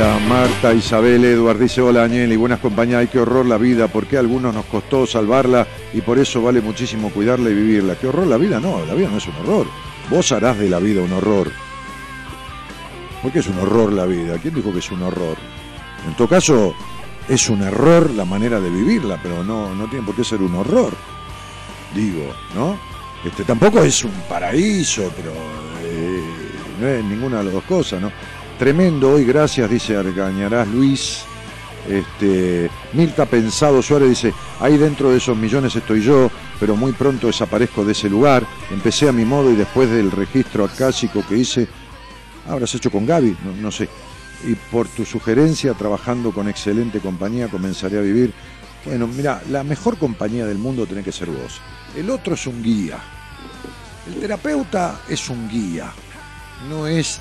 Speaker 2: Hola Marta, Isabel, Eduard dice hola Daniel y buenas compañías, ay qué horror la vida, porque a algunos nos costó salvarla y por eso vale muchísimo cuidarla y vivirla. ¿Qué horror la vida? No, la vida no es un horror. Vos harás de la vida un horror. ¿Por qué es un horror la vida? ¿Quién dijo que es un horror? En todo caso, es un error la manera de vivirla, pero no, no tiene por qué ser un horror. Digo, ¿no? Este, tampoco es un paraíso, pero eh, no es ninguna de las dos cosas, ¿no? Tremendo hoy, gracias, dice Argañarás Luis. Este, Mirta Pensado Suárez dice, ahí dentro de esos millones estoy yo, pero muy pronto desaparezco de ese lugar. Empecé a mi modo y después del registro acásico que hice, habrás hecho con Gaby, no, no sé. Y por tu sugerencia, trabajando con excelente compañía, comenzaré a vivir. Bueno, mira, la mejor compañía del mundo tiene que ser vos. El otro es un guía. El terapeuta es un guía. No es...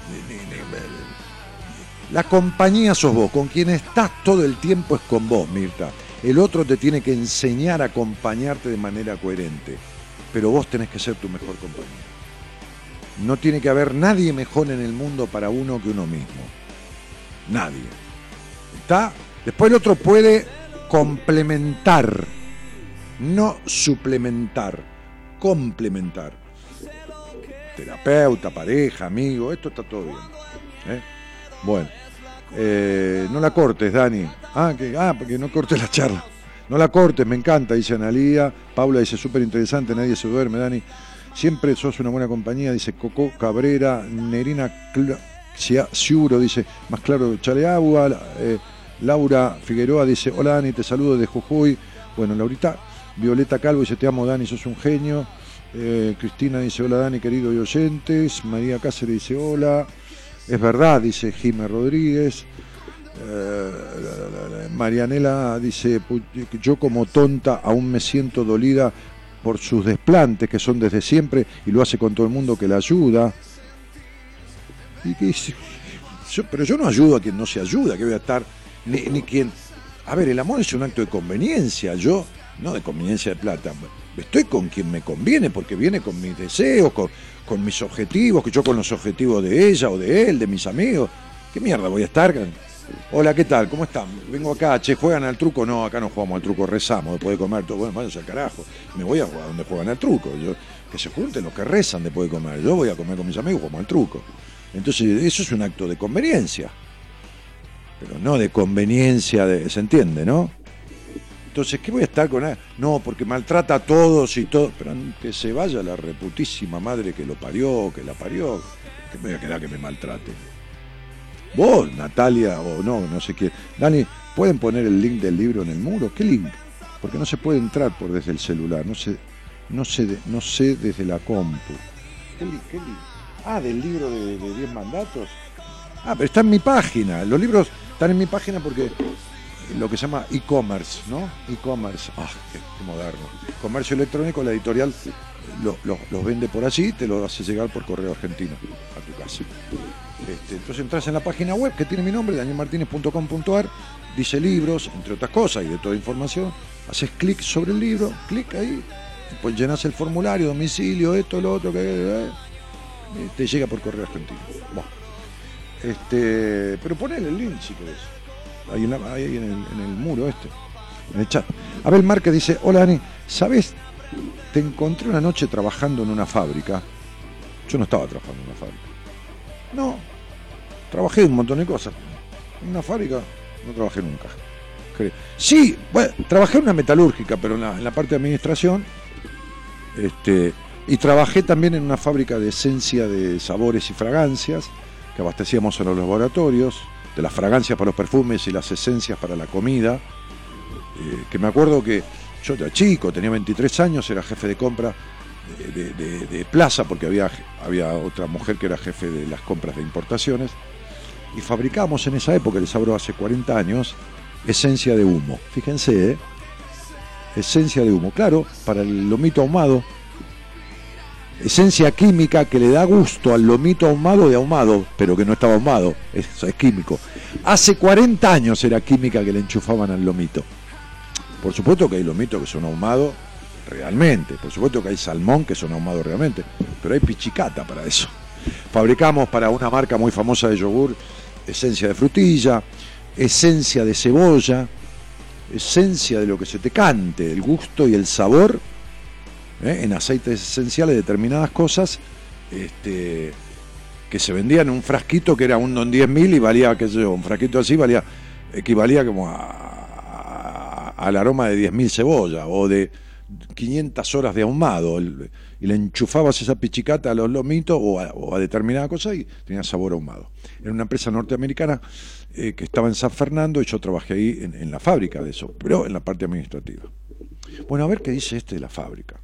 Speaker 2: La compañía sos vos, con quien estás todo el tiempo es con vos, Mirta. El otro te tiene que enseñar a acompañarte de manera coherente, pero vos tenés que ser tu mejor compañía. No tiene que haber nadie mejor en el mundo para uno que uno mismo. Nadie. ¿Está? Después el otro puede complementar, no suplementar, complementar. Terapeuta, pareja, amigo, esto está todo bien. ¿eh? Bueno, eh, no la cortes, Dani. Ah, que, ah, porque no cortes la charla. No la cortes, me encanta, dice Analía. Paula dice, súper interesante, nadie se duerme, Dani. Siempre sos una buena compañía, dice Coco Cabrera. Nerina Ciuro dice, más claro, chale agua. Eh, Laura Figueroa dice, hola Dani, te saludo de Jujuy. Bueno, Laurita. Violeta Calvo dice, te amo Dani, sos un genio. Eh, Cristina dice, hola Dani, querido y oyentes. María Cáceres dice, hola. Es verdad, dice Jimé Rodríguez. Eh, Marianela dice, yo como tonta aún me siento dolida por sus desplantes que son desde siempre y lo hace con todo el mundo que la ayuda. Y que pero yo no ayudo a quien no se ayuda, que voy a estar, ni, ni quien... A ver, el amor es un acto de conveniencia, yo, no de conveniencia de plata, estoy con quien me conviene, porque viene con mis deseos, con, con mis objetivos, que yo con los objetivos de ella o de él, de mis amigos. ¿Qué mierda voy a estar? Hola, ¿qué tal? ¿Cómo están? Vengo acá, che, ¿juegan al truco? No, acá no jugamos al truco, rezamos después de comer todo. Bueno, váyanse al carajo. Me voy a jugar donde juegan al truco. Yo, que se junten los que rezan después de comer. Yo voy a comer con mis amigos, jugamos al truco. Entonces, eso es un acto de conveniencia. Pero no de conveniencia, de, ¿se entiende, no? Entonces, ¿qué voy a estar con él? No, porque maltrata a todos y todo. Pero que se vaya la reputísima madre que lo parió, que la parió. Que me voy a quedar que me maltrate. Vos, Natalia, o no, no sé qué. Dani, ¿pueden poner el link del libro en el muro? ¿Qué link? Porque no se puede entrar por desde el celular, no sé, no sé, no sé desde la compu. ¿Qué link? ¿Qué link? Ah, del libro de 10 mandatos. Ah, pero está en mi página. Los libros están en mi página porque lo que se llama e-commerce, ¿no? E-commerce, ah, qué, moderno. Comercio electrónico, la editorial los vende por allí te lo hace llegar por correo argentino a tu casa. Este, entonces entras en la página web que tiene mi nombre, danielmartinez.com.ar, dice libros, entre otras cosas, y de toda información, haces clic sobre el libro, clic ahí, pues llenas el formulario, domicilio, esto, lo otro, que eh, te llega por correo argentino. Este, pero ponele el link si querés. En, ahí en, el, en, el, muro este, en el chat. Abel Márquez dice, hola Dani, ¿sabes? Te encontré una noche trabajando en una fábrica. Yo no estaba trabajando en una fábrica. No, trabajé un montón de cosas. En una fábrica no trabajé nunca. Sí, bueno, trabajé en una metalúrgica, pero en la, parte de administración. Este, y trabajé también en una fábrica de esencia de sabores y fragancias que abastecíamos en los laboratorios, de las fragancias para los perfumes y las esencias para la comida. Eh, que me acuerdo que yo era chico, tenía 23 años, era jefe de compra de, plaza, porque había, había otra mujer que era jefe de las compras de importaciones, y fabricamos en esa época, les hablo hace 40 años, esencia de humo. Fíjense, ¿eh? esencia de humo, claro, para el lomito ahumado, esencia química que le da gusto al lomito ahumado de ahumado, pero que no estaba ahumado, eso es químico. Hace 40 años era química que le enchufaban al lomito. Por supuesto que hay lomitos que son ahumados realmente. Por supuesto que hay salmón que son ahumados realmente, pero hay pichicata para eso. Fabricamos para una marca muy famosa de yogur esencia de frutilla, esencia de cebolla, esencia de lo que se te cante, el gusto y el sabor, ¿eh? en aceites esenciales determinadas cosas, este, que se vendían en un frasquito que era un don 10.000 y valía, qué sé yo, un frasquito así valía, equivalía como a, al aroma de 10.000 cebolla o de 500 horas de ahumado y le enchufabas esa pichicata a los lomitos o a, determinada cosa y tenía sabor ahumado. Era una empresa norteamericana eh, que estaba en San Fernando y yo trabajé ahí en, la fábrica de eso, pero en la parte administrativa. Bueno, a ver qué dice este de la fábrica.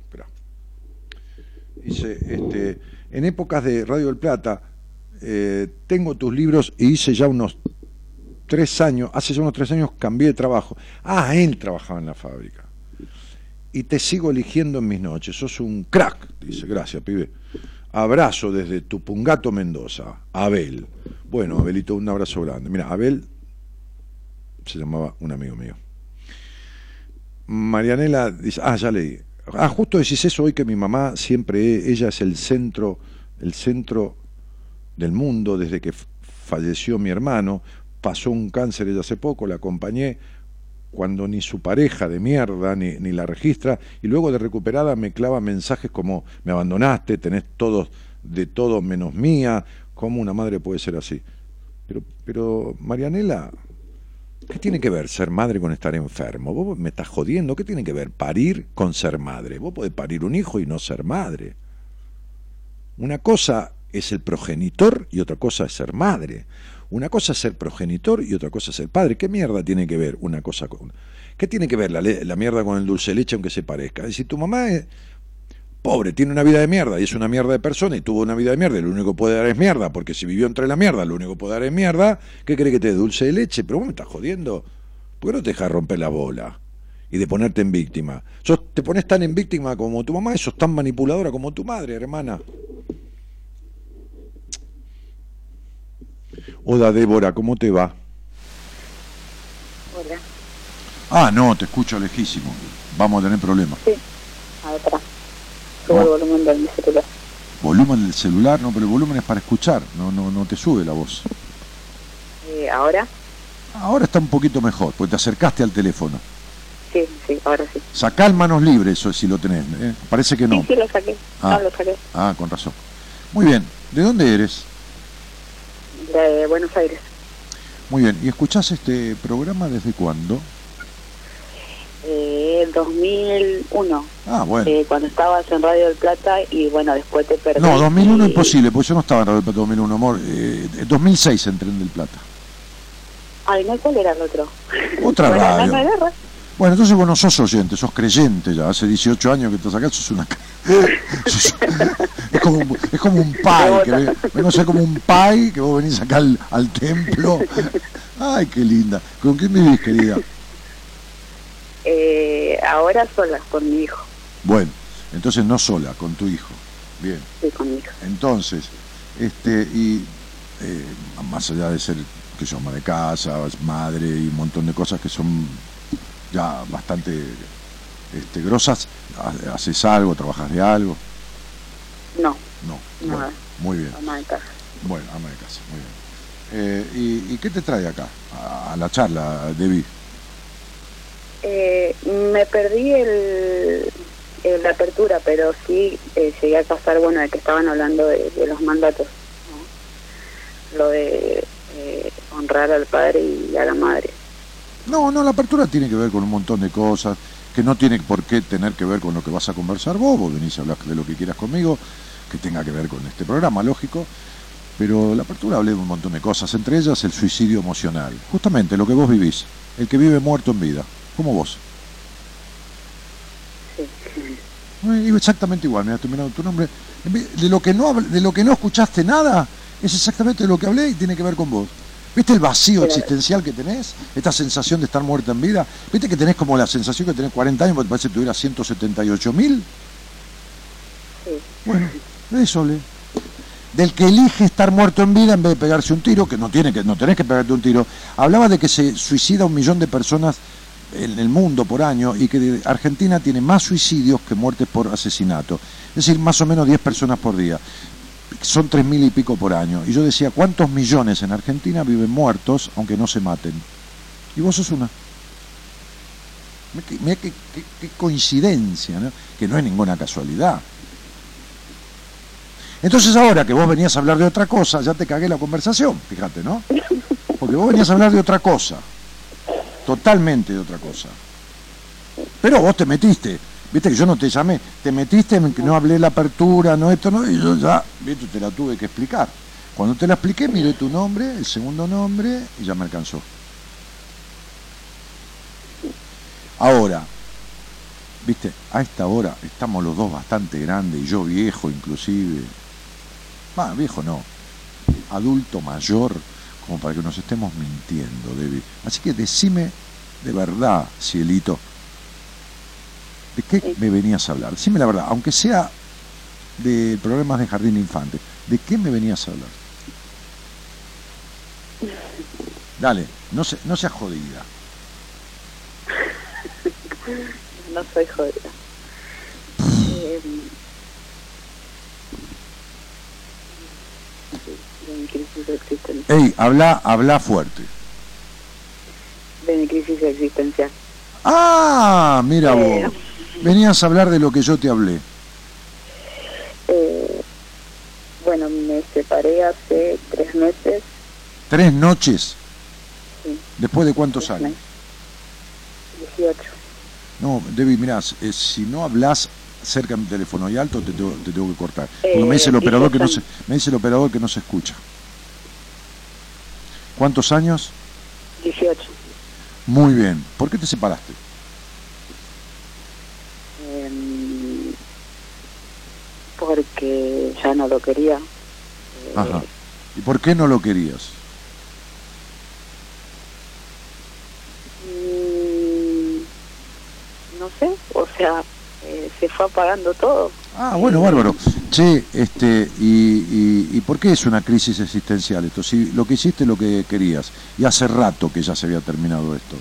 Speaker 2: Dice, este, en épocas de Radio del Plata, eh, tengo tus libros y hice ya unos tres años, hace ya unos tres años cambié de trabajo. Ah, él trabajaba en la fábrica y te sigo eligiendo en mis noches. Sos un crack, dice, gracias, pibe. Abrazo desde Tupungato, Mendoza. Abel. Bueno, Abelito, un abrazo grande. Mira, Abel se llamaba un amigo mío. Marianela dice, ah, ya leí. Ah, justo decís eso hoy que mi mamá siempre, ella es el centro, el centro del mundo desde que falleció mi hermano, pasó un cáncer ella hace poco, la acompañé, cuando ni su pareja de mierda ni, ni, la registra y luego de recuperada me clava mensajes como me abandonaste, tenés todos de todo menos mía, ¿cómo una madre puede ser así? Pero, pero Marianela, ¿qué tiene que ver ser madre con estar enfermo? Vos me estás jodiendo, ¿qué tiene que ver parir con ser madre? Vos podés parir un hijo y no ser madre. Una cosa es el progenitor y otra cosa es ser madre. Una cosa es ser progenitor y otra cosa es ser padre. ¿Qué mierda tiene que ver una cosa con... ¿Qué tiene que ver la, la mierda con el dulce leche aunque se parezca? Es decir, tu mamá Pobre, tiene una vida de mierda y es una mierda de persona y tuvo una vida de mierda y lo único que puede dar es mierda, porque si vivió entre la mierda, lo único que puede dar es mierda, ¿qué cree que te dé dulce de leche? Pero vos me estás jodiendo. ¿Por qué no te dejas romper la bola? Y de ponerte en víctima. Sos, te pones tan en víctima como tu mamá y sos tan manipuladora como tu madre, hermana. Hola Débora, ¿cómo te va?
Speaker 6: Hola.
Speaker 2: Ah, no, te escucho lejísimo. Vamos a tener problemas.
Speaker 6: Sí. A pará. Subo el volumen de mi celular.
Speaker 2: Volumen del celular, no, pero el volumen es para escuchar, no, no, no te sube la voz.
Speaker 6: Eh, ¿Ahora?
Speaker 2: Ahora está un poquito mejor, porque te acercaste al teléfono.
Speaker 6: Sí, sí, ahora sí.
Speaker 2: Sacá el manos libres, eso si lo tenés. ¿eh? Parece que no.
Speaker 6: Sí, sí, lo saqué.
Speaker 2: Ah.
Speaker 6: No, lo saqué.
Speaker 2: Ah, con razón. Muy bien. ¿De dónde eres?
Speaker 6: De Buenos Aires.
Speaker 2: Muy bien. ¿Y escuchás este programa desde cuándo?
Speaker 6: Eh, 2001.
Speaker 2: Ah, bueno.
Speaker 6: Eh, cuando estabas en Radio del Plata y bueno, después te perdí.
Speaker 2: No, 2001
Speaker 6: y-
Speaker 2: imposible, porque yo no estaba en Radio del Plata 2001, amor. Eh, 2006 entré en Del Plata.
Speaker 6: Ay, no, ¿cuál era el otro?
Speaker 2: Otra
Speaker 6: Bueno,
Speaker 2: radio.
Speaker 6: no, no, guerra.
Speaker 2: Bueno, entonces vos no sos oyente, sos creyente ya. Hace 18 años que estás acá, sos una... sos- es, como, un- es como un pai, que ve- vengo a ser como un pai, que vos venís acá al, al templo. Ay, qué linda. ¿Con quién vivís, querida?
Speaker 6: Eh, ahora sola, con mi hijo.
Speaker 2: Bueno, entonces no sola, con tu hijo. Bien.
Speaker 6: Sí, con mi hijo.
Speaker 2: Entonces, este, y eh, más allá de ser que yo ama de casa, madre y un montón de cosas que son ya bastante este, grosas, ha- ¿haces algo, trabajas de algo?
Speaker 6: No,
Speaker 2: No.
Speaker 6: Nada.
Speaker 2: Bueno, muy bien.
Speaker 6: mamá de casa.
Speaker 2: Bueno, ama de casa, muy bien. Eh, ¿y, y qué te trae acá, a, a la charla, Debbie?
Speaker 6: Eh, me perdí el, la apertura, pero sí eh, llegué a pasar, bueno, de que estaban hablando de, los mandatos. Lo de eh, honrar al padre y a la madre.
Speaker 2: No, no, la apertura tiene que ver con un montón de cosas, que no tiene por qué tener que ver con lo que vas a conversar vos, vos venís a hablar de lo que quieras conmigo, que tenga que ver con este programa, lógico, pero la apertura hablé de un montón de cosas, entre ellas el suicidio emocional, justamente lo que vos vivís, el que vive muerto en vida, como vos.
Speaker 6: Sí.
Speaker 2: Exactamente igual, mira, estoy mirando tu nombre. De lo, que no, de lo que no escuchaste nada, es exactamente de lo que hablé y tiene que ver con vos. ¿Viste el vacío existencial que tenés? Esta sensación de estar muerta en vida. ¿Viste que tenés como la sensación que tenés 40 años, porque te parece que tuvieras 178 mil?
Speaker 6: Sí.
Speaker 2: Bueno, eso hablé. Del que elige estar muerto en vida en vez de pegarse un tiro, que no tiene que, no tenés que pegarte un tiro. Hablaba de que se suicida un millón de personas en el mundo por año y que Argentina tiene más suicidios que muertes por asesinato. Es decir, más o menos 10 personas por día. Son tres mil y pico por año. Y yo decía, ¿cuántos millones en Argentina viven muertos aunque no se maten? Y vos sos una. Qué- qué coincidencia, ¿no? que no es ninguna casualidad. Entonces ahora que vos venías a hablar de otra cosa, ya te cagué la conversación, fíjate, ¿no? Porque vos venías a hablar de otra cosa, totalmente de otra cosa. Pero vos te metiste, viste que yo no te llamé, te metiste en que no hablé la apertura, no esto, no, y yo ya, viste, te la tuve que explicar. Cuando te la expliqué, miré tu nombre, el segundo nombre, y ya me alcanzó. Ahora, viste, a esta hora estamos los dos bastante grandes, y yo viejo inclusive. Va, viejo no, adulto mayor, como para que nos estemos mintiendo, Debbie. Así que decime de verdad, cielito, ¿de qué
Speaker 6: Sí.
Speaker 2: me venías a hablar? Decime la verdad, aunque sea de problemas de jardín de infante, ¿de qué me venías a hablar? Dale, no, se, no seas jodida.
Speaker 6: No soy jodida. Eh, de mi crisis existencial.
Speaker 2: Ey, habla, habla fuerte.
Speaker 6: De mi crisis existencial.
Speaker 2: Ah, mira
Speaker 6: Eh.
Speaker 2: vos. Venías a hablar de lo que yo te hablé.
Speaker 6: Eh, bueno, me separé hace tres meses.
Speaker 2: Tres noches.
Speaker 6: Sí.
Speaker 2: ¿Después de cuántos
Speaker 6: tres
Speaker 2: años?
Speaker 6: 18.
Speaker 2: No, Debbie, mirá, eh, si no hablas cerca mi teléfono y alto, te tengo, te tengo que cortar. Porque
Speaker 6: Eh,
Speaker 2: me dice el operador que no se,
Speaker 6: 18
Speaker 2: me dice el operador que no se escucha. ¿Cuántos años?
Speaker 6: 18.
Speaker 2: Muy bien. ¿Por qué te separaste?
Speaker 6: Em, porque ya no lo quería. Eh,
Speaker 2: Ajá. ¿Y por qué no lo querías?
Speaker 6: mm, no sé, o sea, eh, se fue apagando todo.
Speaker 2: Ah, bueno, bárbaro. Che, este, y, y, ¿y por qué es una crisis existencial esto? Si lo que hiciste es lo que querías, y hace rato que ya se había terminado esto,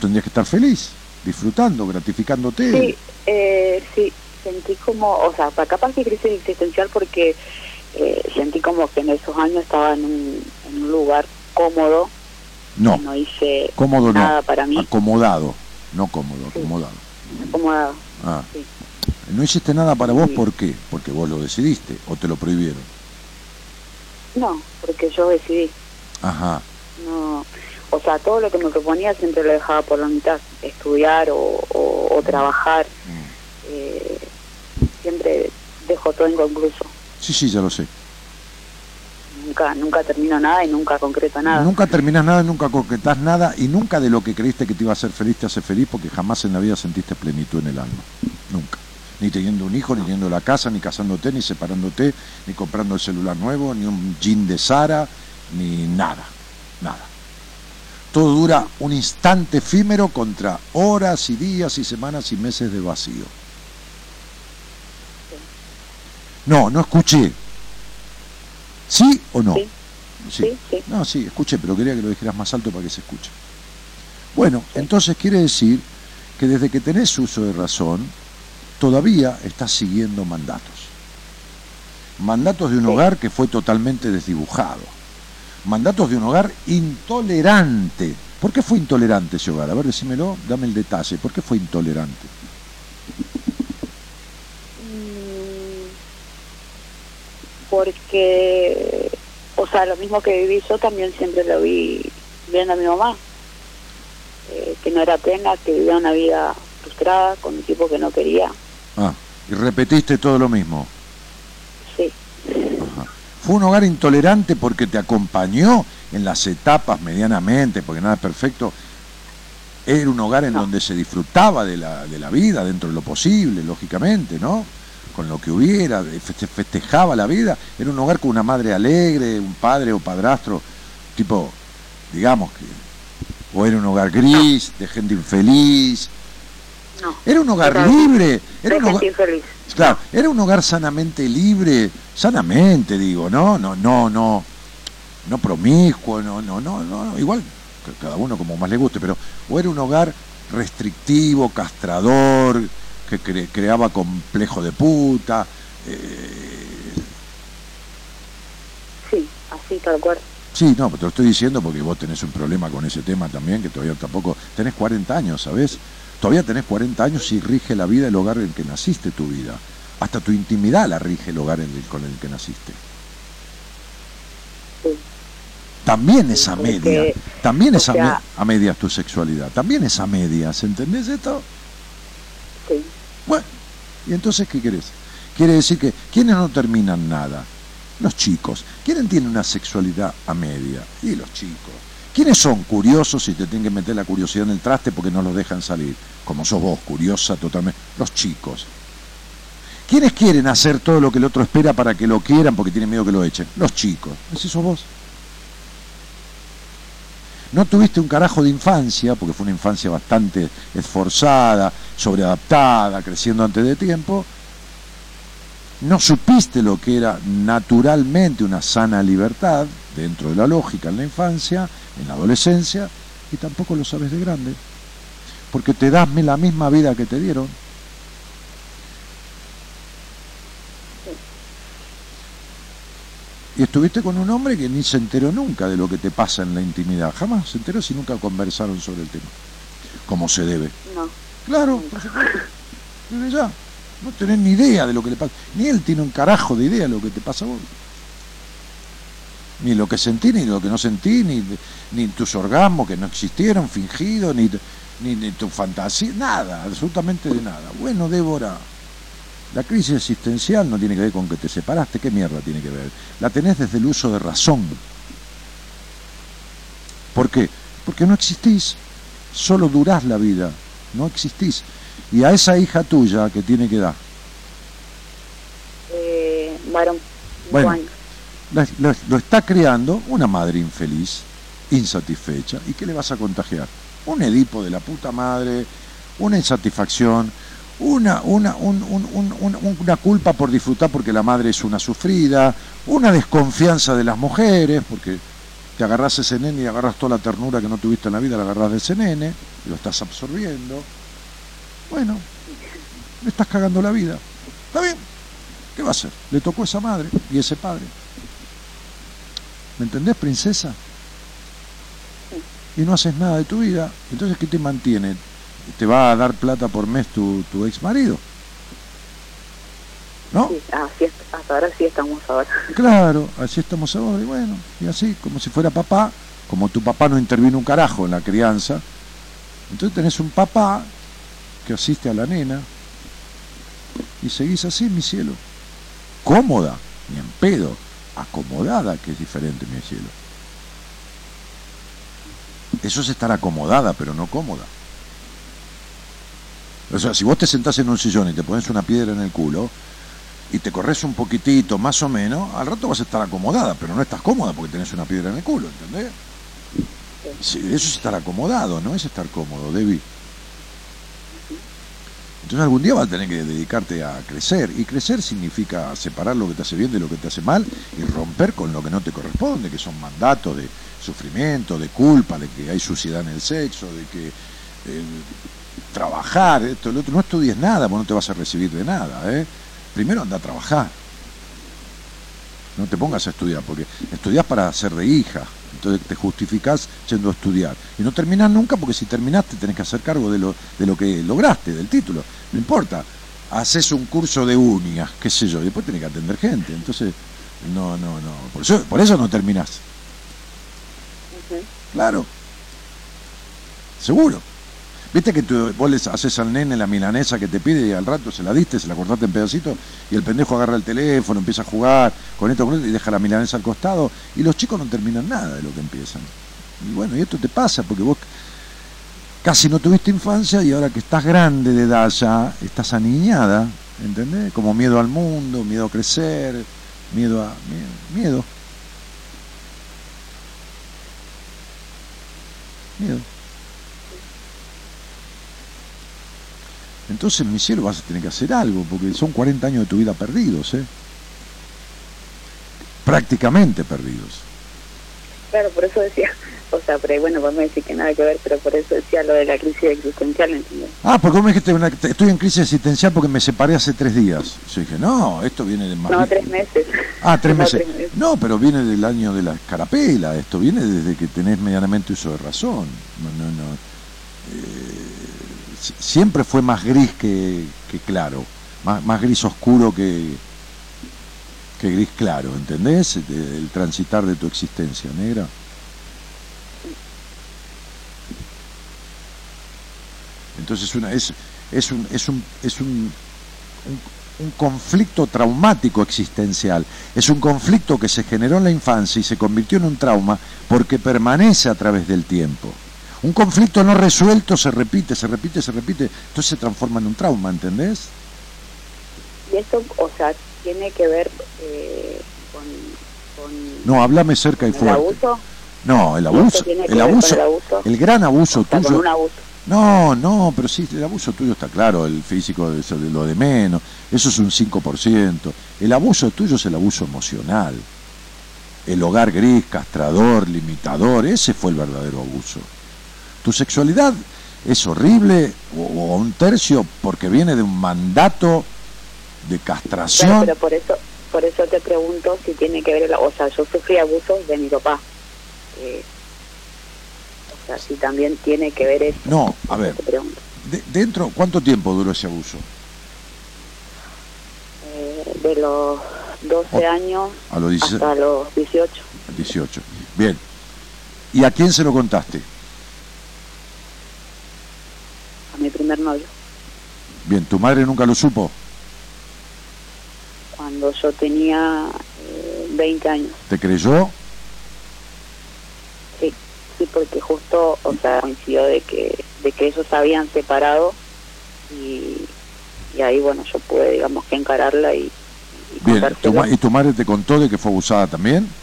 Speaker 2: tendrías que estar feliz, disfrutando, gratificándote.
Speaker 6: Sí, eh, sí, sentí como, o sea, pa- capaz que crisis existencial porque eh, sentí como que en esos años estaba en un, en un lugar cómodo,
Speaker 2: No,
Speaker 6: no hice
Speaker 2: cómodo
Speaker 6: nada
Speaker 2: no,
Speaker 6: para mí,
Speaker 2: acomodado, no cómodo,
Speaker 6: Sí.
Speaker 2: acomodado. Ah,
Speaker 6: Sí.
Speaker 2: no hiciste nada para vos,
Speaker 6: Sí.
Speaker 2: ¿por qué? Porque vos lo decidiste o te lo prohibieron.
Speaker 6: No, porque yo decidí,
Speaker 2: Ajá,
Speaker 6: no, o sea, todo lo que me proponía siempre lo dejaba por la mitad, estudiar o, o- o trabajar,
Speaker 2: Mm.
Speaker 6: eh, siempre dejo todo inconcluso,
Speaker 2: sí, sí, ya lo sé.
Speaker 6: Nunca, nunca termino nada y nunca concreto nada.
Speaker 2: Nunca terminas nada, nunca concretás nada y nunca de lo que creíste que te iba a hacer feliz te hace feliz porque jamás en la vida sentiste plenitud en el alma. Nunca. Ni teniendo un hijo, ni teniendo la casa, ni casándote, ni separándote, ni comprando el celular nuevo, ni un jean de Sara, ni nada. Nada. Todo dura un instante efímero contra horas y días y semanas y meses de vacío. No, no escuché. ¿Sí o no?
Speaker 6: Sí. Sí, sí.
Speaker 2: No, sí, escuché, pero quería que lo dijeras más alto para que se escuche. Bueno, entonces quiere decir que desde que tenés uso de razón, todavía estás siguiendo mandatos. Mandatos de un hogar que fue totalmente desdibujado. Mandatos de un hogar intolerante. ¿Por qué fue intolerante ese hogar? A ver, decímelo, dame el detalle. ¿Por qué fue intolerante?
Speaker 6: Porque, o sea, lo mismo que viví yo también siempre lo vi viendo a mi mamá, eh, que no era plena, que vivía una vida frustrada con un tipo que no quería.
Speaker 2: Ah, y repetiste todo lo mismo.
Speaker 6: Sí,
Speaker 2: Ajá. Fue un hogar intolerante porque te acompañó en las etapas medianamente, porque nada es perfecto. Era un hogar en
Speaker 6: No.
Speaker 2: donde se disfrutaba de la, de la vida dentro de lo posible, lógicamente, ¿no? Con lo que hubiera, feste- festejaba la vida. Era un hogar con una madre alegre, un padre o padrastro, tipo, digamos que. O era un hogar gris, de gente infeliz.
Speaker 6: no.
Speaker 2: Era un hogar
Speaker 6: Era-
Speaker 2: libre. Era un hogar,
Speaker 6: infeliz.
Speaker 2: Claro, era un hogar sanamente libre, sanamente digo, ¿no? No, no, no, no promiscuo, no, no, no, no, igual cada uno como más le guste, pero o era un hogar restrictivo, castrador, que cre- creaba complejo de puta, eh,
Speaker 6: Sí, así tal cual.
Speaker 2: sí, no, pero te lo estoy diciendo porque vos tenés un problema con ese tema también, que todavía tampoco, tenés 40 años, ¿sabés? Todavía tenés 40 años y rige la vida el hogar en el que naciste tu vida. Hasta tu intimidad la rige el hogar en el, con el que naciste.
Speaker 6: Sí.
Speaker 2: También es a media, también
Speaker 6: o
Speaker 2: es a, me- a medias tu sexualidad, también es a medias, ¿entendés esto?
Speaker 6: Sí.
Speaker 2: Bueno, ¿y entonces qué querés? Quiere decir que, ¿quiénes no terminan nada? Los chicos. ¿Quiénes tienen una sexualidad a media? Y los chicos. ¿Quiénes son curiosos y te tienen que meter la curiosidad en el traste porque no los dejan salir? Como sos vos, curiosa totalmente. Los chicos. ¿Quiénes quieren hacer todo lo que el otro espera para que lo quieran porque tienen miedo que lo echen? Los chicos. Ese sos vos. No tuviste un carajo de infancia, porque fue una infancia bastante esforzada, sobreadaptada, creciendo antes de tiempo. No supiste lo que era naturalmente una sana libertad, dentro de la lógica en la infancia, en la adolescencia, y tampoco lo sabes de grande. Porque te das la misma vida que te dieron. Y estuviste con un hombre que ni se enteró nunca de lo que te pasa en la intimidad. Jamás se enteró si nunca conversaron sobre el tema. Como se debe.
Speaker 6: No.
Speaker 2: Claro, por supuesto. Desde ya. No tenés ni idea de lo que le pasa. Ni él tiene un carajo de idea de lo que te pasa a vos. Ni lo que sentí, ni lo que no sentí, ni, ni tus orgasmos que no existieron, fingidos, ni, ni, ni tu fantasía, nada, absolutamente de nada. Bueno, Débora, la crisis existencial no tiene que ver con que te separaste, ¿qué mierda tiene que ver? La tenés desde el uso de razón. ¿Por qué? Porque no existís, solo durás la vida, no existís. Y a esa hija tuya que tiene que dar,
Speaker 7: varón, cinco
Speaker 2: Bueno. la- lo está creando una madre infeliz, insatisfecha. ¿Y qué le vas a contagiar? Un Edipo de la puta madre, una insatisfacción, una, una, un- un- un- un- una culpa por disfrutar porque la madre es una sufrida, una desconfianza de las mujeres, porque te agarras ese nene y agarras toda la ternura que no tuviste en la vida, la agarras de ese nene, y lo estás absorbiendo. Bueno, le estás cagando la vida. Está bien, ¿qué va a hacer? Le tocó esa madre y ese padre. ¿Me entendés, princesa? Y no haces nada de tu vida. Entonces, ¿qué te mantiene? ¿Te va a dar plata por mes tu, tu ex marido? ¿No?
Speaker 7: Sí, así es, hasta ahora sí estamos ahora.
Speaker 2: Claro, así estamos ahora. Y bueno, y así, como si fuera papá, como tu papá no intervino un carajo en la crianza, entonces tenés un papá que asiste a la nena y seguís así, mi cielo. Cómoda, ni en pedo, acomodada, que es diferente, mi cielo. Eso es estar acomodada, pero no cómoda. O sea, si vos te sentás en un sillón y te pones una piedra en el culo y te corres un poquitito, más o menos, al rato vas a estar acomodada, pero no estás cómoda porque tenés una piedra en el culo, ¿entendés? Eso es estar acomodado, no es estar cómodo, Debbie. Entonces algún día vas a tener que dedicarte a crecer. Y crecer significa separar lo que te hace bien de lo que te hace mal y romper con lo que no te corresponde, que son mandatos de sufrimiento, de culpa, de que hay suciedad en el sexo, de que eh, trabajar, esto, lo otro. No estudies nada, vos no te vas a recibir de nada. ¿eh? Primero anda a trabajar. No te pongas a estudiar, porque estudias para ser de hija. Entonces te justificás yendo a estudiar. Y no terminás nunca porque si terminaste tenés que hacer cargo de lo, de lo que lograste, del título. No importa. Haces un curso de uñas, qué sé yo, y después tenés que atender gente. Entonces, no, no, no. Por eso, por eso no terminás. Claro. Seguro. Viste que tú, vos le haces al nene la milanesa que te pide y al rato se la diste, se la cortaste en pedacitos y el pendejo agarra el teléfono, empieza a jugar con esto, con esto y deja la milanesa al costado y los chicos no terminan nada de lo que empiezan. Y bueno, y esto te pasa porque vos casi no tuviste infancia y ahora que estás grande de edad ya, estás aniñada, ¿entendés? Como miedo al mundo, miedo a crecer, miedo a... miedo. Miedo. miedo. Entonces, mi cielo, vas a tener que hacer algo, porque son 40 años de tu vida perdidos, ¿eh? Prácticamente perdidos.
Speaker 7: Claro, por eso decía, o sea, pero bueno, vos me decís que nada que ver, pero por eso decía lo de la crisis existencial, ¿entendés?
Speaker 2: Ah, porque vos me dijiste, una- estoy en crisis existencial porque me separé hace tres días. Yo dije, no, esto viene de más...
Speaker 7: No, tres meses.
Speaker 2: Ah, tres
Speaker 7: No,
Speaker 2: meses.
Speaker 7: tres meses.
Speaker 2: No, pero viene del año de la escarapela. Esto viene desde que tenés medianamente uso de razón. No, no, no. Eh, siempre fue más gris que, que claro. Más, más gris oscuro que, que gris claro. ¿Entendés? El, el transitar de tu existencia negra. Entonces una, es, es un, es un, es un, un conflicto traumático existencial. Es un conflicto que se generó en la infancia y se convirtió en un trauma porque permanece a través del tiempo. Un conflicto no resuelto se repite, se repite, se repite, entonces se transforma en un trauma, ¿entendés?
Speaker 7: Y esto, o sea, tiene que ver eh, con, con
Speaker 2: No, háblame cerca y
Speaker 7: el
Speaker 2: fuerte.
Speaker 7: abuso.
Speaker 2: No, el
Speaker 7: ¿Y esto
Speaker 2: abuso,
Speaker 7: que
Speaker 2: el abuso,
Speaker 7: el abuso?
Speaker 2: el gran abuso
Speaker 7: O sea, con
Speaker 2: tuyo.
Speaker 7: un abuso.
Speaker 2: No, no, pero sí, el abuso tuyo está claro, el físico es lo de menos, eso es un 5%. El abuso tuyo es el abuso emocional. El hogar gris, castrador, limitador, ese fue el verdadero abuso. Tu sexualidad es horrible o, o un tercio porque viene de un mandato de
Speaker 7: Claro,
Speaker 2: castración.
Speaker 7: pero por eso, por eso te pregunto si tiene que ver, o sea, yo sufrí abusos de mi papá. Eh, o sea, si también tiene que ver eso.
Speaker 2: No, a ver,
Speaker 7: Te pregunto.
Speaker 2: de- dentro, ¿cuánto tiempo duró ese abuso?
Speaker 7: Eh, de los 12
Speaker 2: O-
Speaker 7: años
Speaker 2: A los 16,
Speaker 7: hasta los 18.
Speaker 2: 18. Bien. ¿Y a quién se lo contaste?
Speaker 7: A mi primer novio.
Speaker 2: Bien, ¿tu madre nunca lo supo?
Speaker 7: Cuando yo tenía eh, 20 años.
Speaker 2: ¿Te creyó?
Speaker 7: Sí, sí, porque justo, o sea, coincidió de que, de que ellos se habían separado y, y ahí, bueno, yo pude, digamos, que encararla y, y
Speaker 2: Bien, ¿tu
Speaker 7: contárselo.
Speaker 2: ma- ¿y tu madre te contó de que fue abusada también?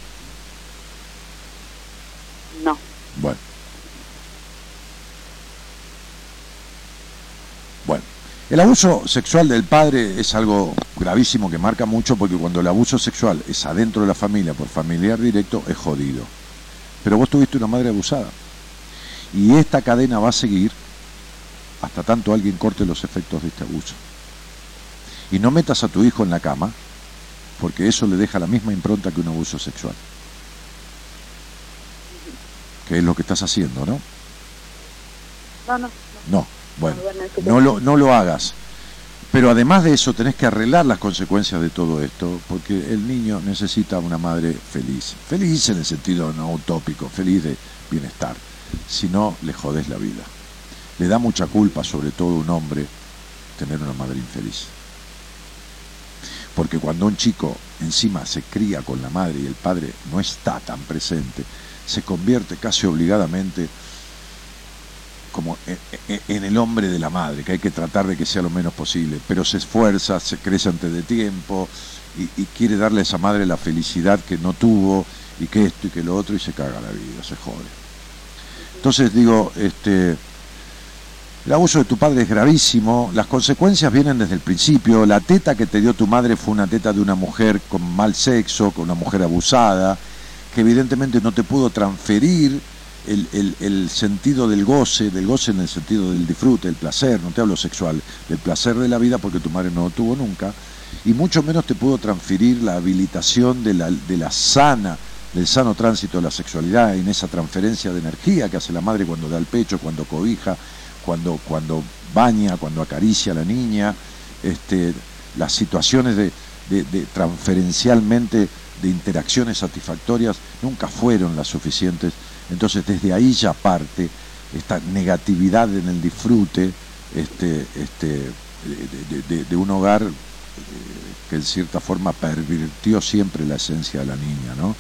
Speaker 7: No.
Speaker 2: Bueno, el abuso sexual del padre es algo gravísimo que marca mucho porque cuando el abuso sexual es adentro de la familia por familiar directo es jodido. Pero vos tuviste una madre abusada. Y esta cadena va a seguir hasta tanto alguien corte los efectos de este abuso. Y no metas a tu hijo en la cama porque eso le deja la misma impronta que un abuso sexual. Que es lo que estás haciendo, ¿no?
Speaker 7: no, no.
Speaker 2: No,
Speaker 7: No, bueno,
Speaker 2: no lo, no lo hagas. Pero además de eso tenés que arreglar las consecuencias de todo esto, porque el niño necesita una madre feliz. Feliz en el sentido no utópico, feliz de bienestar. Si no, le jodes la vida. Le da mucha culpa, sobre todo a un hombre, tener una madre infeliz. Porque cuando un chico encima se cría con la madre y el padre no está tan presente, se convierte casi obligadamente como en, en- en el hombre de la madre, que hay que tratar de que sea lo menos posible, pero se esfuerza, se crece antes de tiempo y, y quiere darle a esa madre la felicidad que no tuvo y que esto y que lo otro y se caga la vida, se jode. Entonces digo, este, el abuso de tu padre es gravísimo, las consecuencias vienen desde el principio, la teta que te dio tu madre fue una teta de una mujer con mal sexo, con una mujer abusada, que evidentemente no te pudo transferir el, el- sentido del goce, del goce en el sentido del disfrute, del placer, no te hablo sexual, del placer de la vida porque tu madre no lo tuvo nunca, y mucho menos te pudo transferir la habilitación de la, de la sana, del sano tránsito de la sexualidad, en esa transferencia de energía que hace la madre cuando da el pecho, cuando cobija, cuando, cuando baña, cuando acaricia a la niña, este, las situaciones de- de transferencialmente de interacciones satisfactorias nunca fueron las suficientes. Entonces desde ahí ya parte esta negatividad en el disfrute este, este, de, de- un hogar eh, que en cierta forma pervirtió siempre la esencia de la niña, ¿no?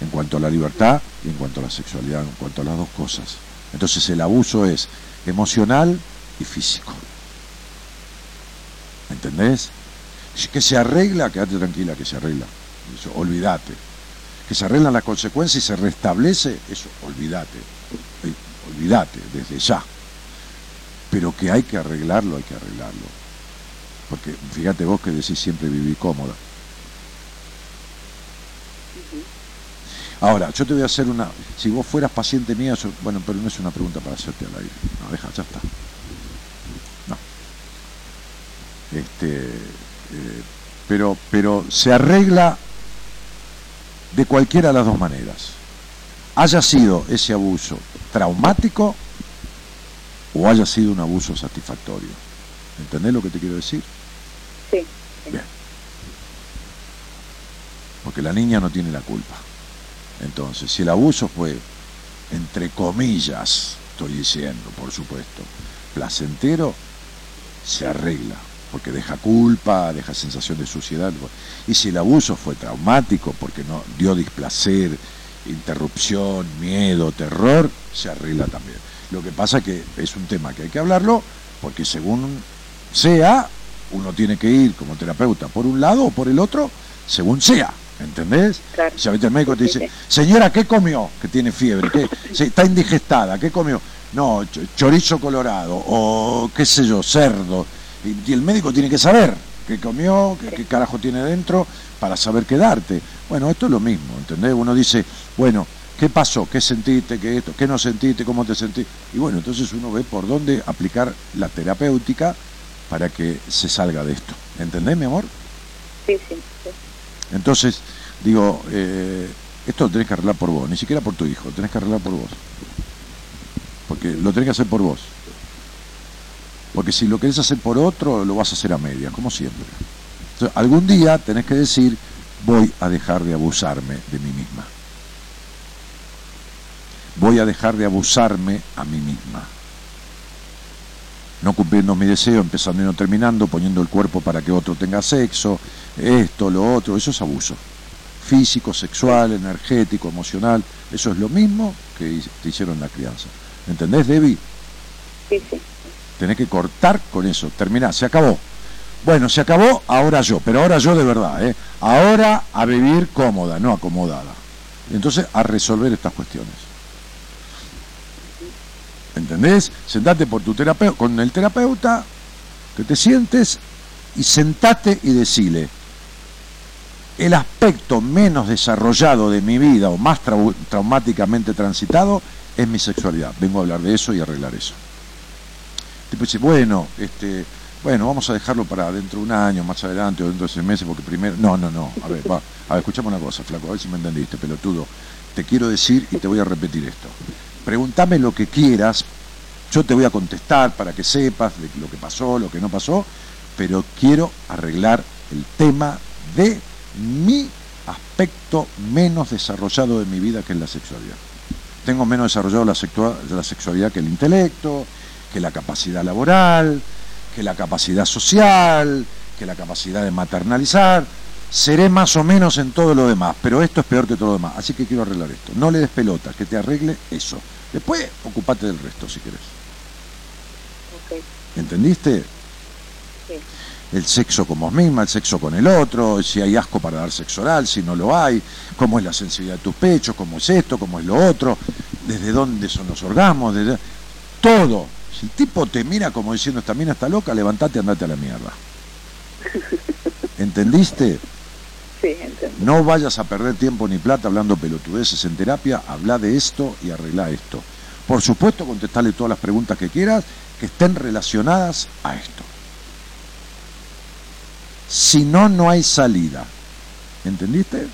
Speaker 2: En cuanto a la libertad y en cuanto a la sexualidad, en cuanto a las dos cosas. Entonces el abuso es emocional y físico. ¿Entendés? Que se arregla, quédate tranquila que se arregla. Olvídate. Que se arreglan las consecuencias y se restablece, eso, olvídate. Eh, Olvídate, desde ya. Pero que hay que arreglarlo, hay que arreglarlo. Porque fíjate vos que decís siempre viví cómoda. Ahora, yo te voy a hacer una. Si vos fueras paciente mía, bueno, pero no es una pregunta para hacerte al aire. No, deja, ya está. No. Este, eh, pero, pero se arregla de cualquiera de las dos maneras. Haya sido ese abuso traumático o haya sido un abuso satisfactorio. ¿Entendés lo que te quiero decir?
Speaker 7: Sí,
Speaker 2: Bien. Porque la niña no tiene la culpa. Entonces, si el abuso fue, entre comillas, estoy diciendo, por supuesto, placentero, se arregla. Porque deja culpa, deja sensación de suciedad. Y si el abuso fue traumático, porque no dio displacer, interrupción, miedo, terror, se arregla también. Lo que pasa que es un tema que hay que hablarlo, porque según sea, uno tiene que ir como terapeuta por un lado o por el otro, según sea, ¿entendés?
Speaker 7: Claro.
Speaker 2: Si ahorita el médico te dice, señora, ¿qué comió? Que tiene fiebre, que está indigestada, ¿qué comió? No, ch- chorizo colorado o qué sé yo, cerdo. Y, y el médico tiene que saber qué comió, qué, qué carajo tiene dentro para saber qué darte. Bueno, esto es lo mismo, ¿entendés? Uno dice, bueno, ¿qué pasó? ¿Qué sentiste? ¿Qué esto? ¿Qué no sentiste? ¿Cómo te sentiste? Y bueno, entonces uno ve por dónde aplicar la terapéutica para que se salga de esto. ¿Entendés, mi amor?
Speaker 7: sí, sí. sí.
Speaker 2: Entonces, digo, eh, esto lo tenés que arreglar por vos, ni siquiera por tu hijo, lo tenés que arreglar por vos. Porque lo tenés que hacer por vos. Porque si lo querés hacer por otro, lo vas a hacer a medias, como siempre. Entonces, algún día tenés que decir, voy a dejar de abusarme de mí misma. Voy a dejar de abusarme a mí misma. No cumpliendo mi deseo, empezando y no terminando, poniendo el cuerpo para que otro tenga sexo, esto, lo otro, eso es abuso. Físico, sexual, energético, emocional, eso es lo mismo que te hicieron en la crianza. ¿Entendés, Debbie?
Speaker 7: Sí, sí.
Speaker 2: Tenés que cortar con eso, terminar, se acabó. Bueno, se acabó, ahora yo, pero ahora yo de verdad, ¿eh? Ahora a vivir cómoda, no acomodada. Entonces, a resolver estas cuestiones. ¿Entendés? Sentate por tu terapeuta, con el terapeuta, que te sientes y sentate y decile, el aspecto menos desarrollado de mi vida o más trau- traumáticamente transitado es mi sexualidad. Vengo a hablar de eso y arreglar eso. Tipo dice, bueno, este, bueno, vamos a dejarlo para dentro de un año, más adelante o dentro de seis meses, porque primero. No, no, no. A ver, va. A ver, escuchame una cosa, flaco, a ver si me entendiste, pelotudo. Te quiero decir y te voy a repetir esto. Pregúntame lo que quieras, yo te voy a contestar para que sepas de lo que pasó, lo que no pasó, pero quiero arreglar el tema de mi aspecto menos desarrollado de mi vida, que es la sexualidad. Tengo menos desarrollado la, sexua- la sexualidad que el intelecto, que la capacidad laboral, que la capacidad social, que la capacidad de maternalizar. Seré más o menos en todo lo demás, pero esto es peor que todo lo demás. Así que quiero arreglar esto. No le des pelota, que te arregle eso. Después, ocupate del resto si querés. ¿Entendiste?
Speaker 7: sí.
Speaker 2: el sexo con vos misma, el sexo con el otro, si hay asco para dar sexo oral, si no lo hay, cómo es la sensibilidad de tus pechos, cómo es esto, cómo es lo otro, desde dónde son los orgasmos, desde... todo. Si el tipo te mira como diciendo esta mina está loca, levantate y andate a la mierda. ¿Entendiste?
Speaker 7: Sí, entiendo.
Speaker 2: No vayas a perder tiempo ni plata hablando pelotudeces en terapia, habla de esto y arregla esto. Por supuesto, contestarle todas las preguntas que quieras que estén relacionadas a esto. Si no, no hay salida. ¿Entendiste?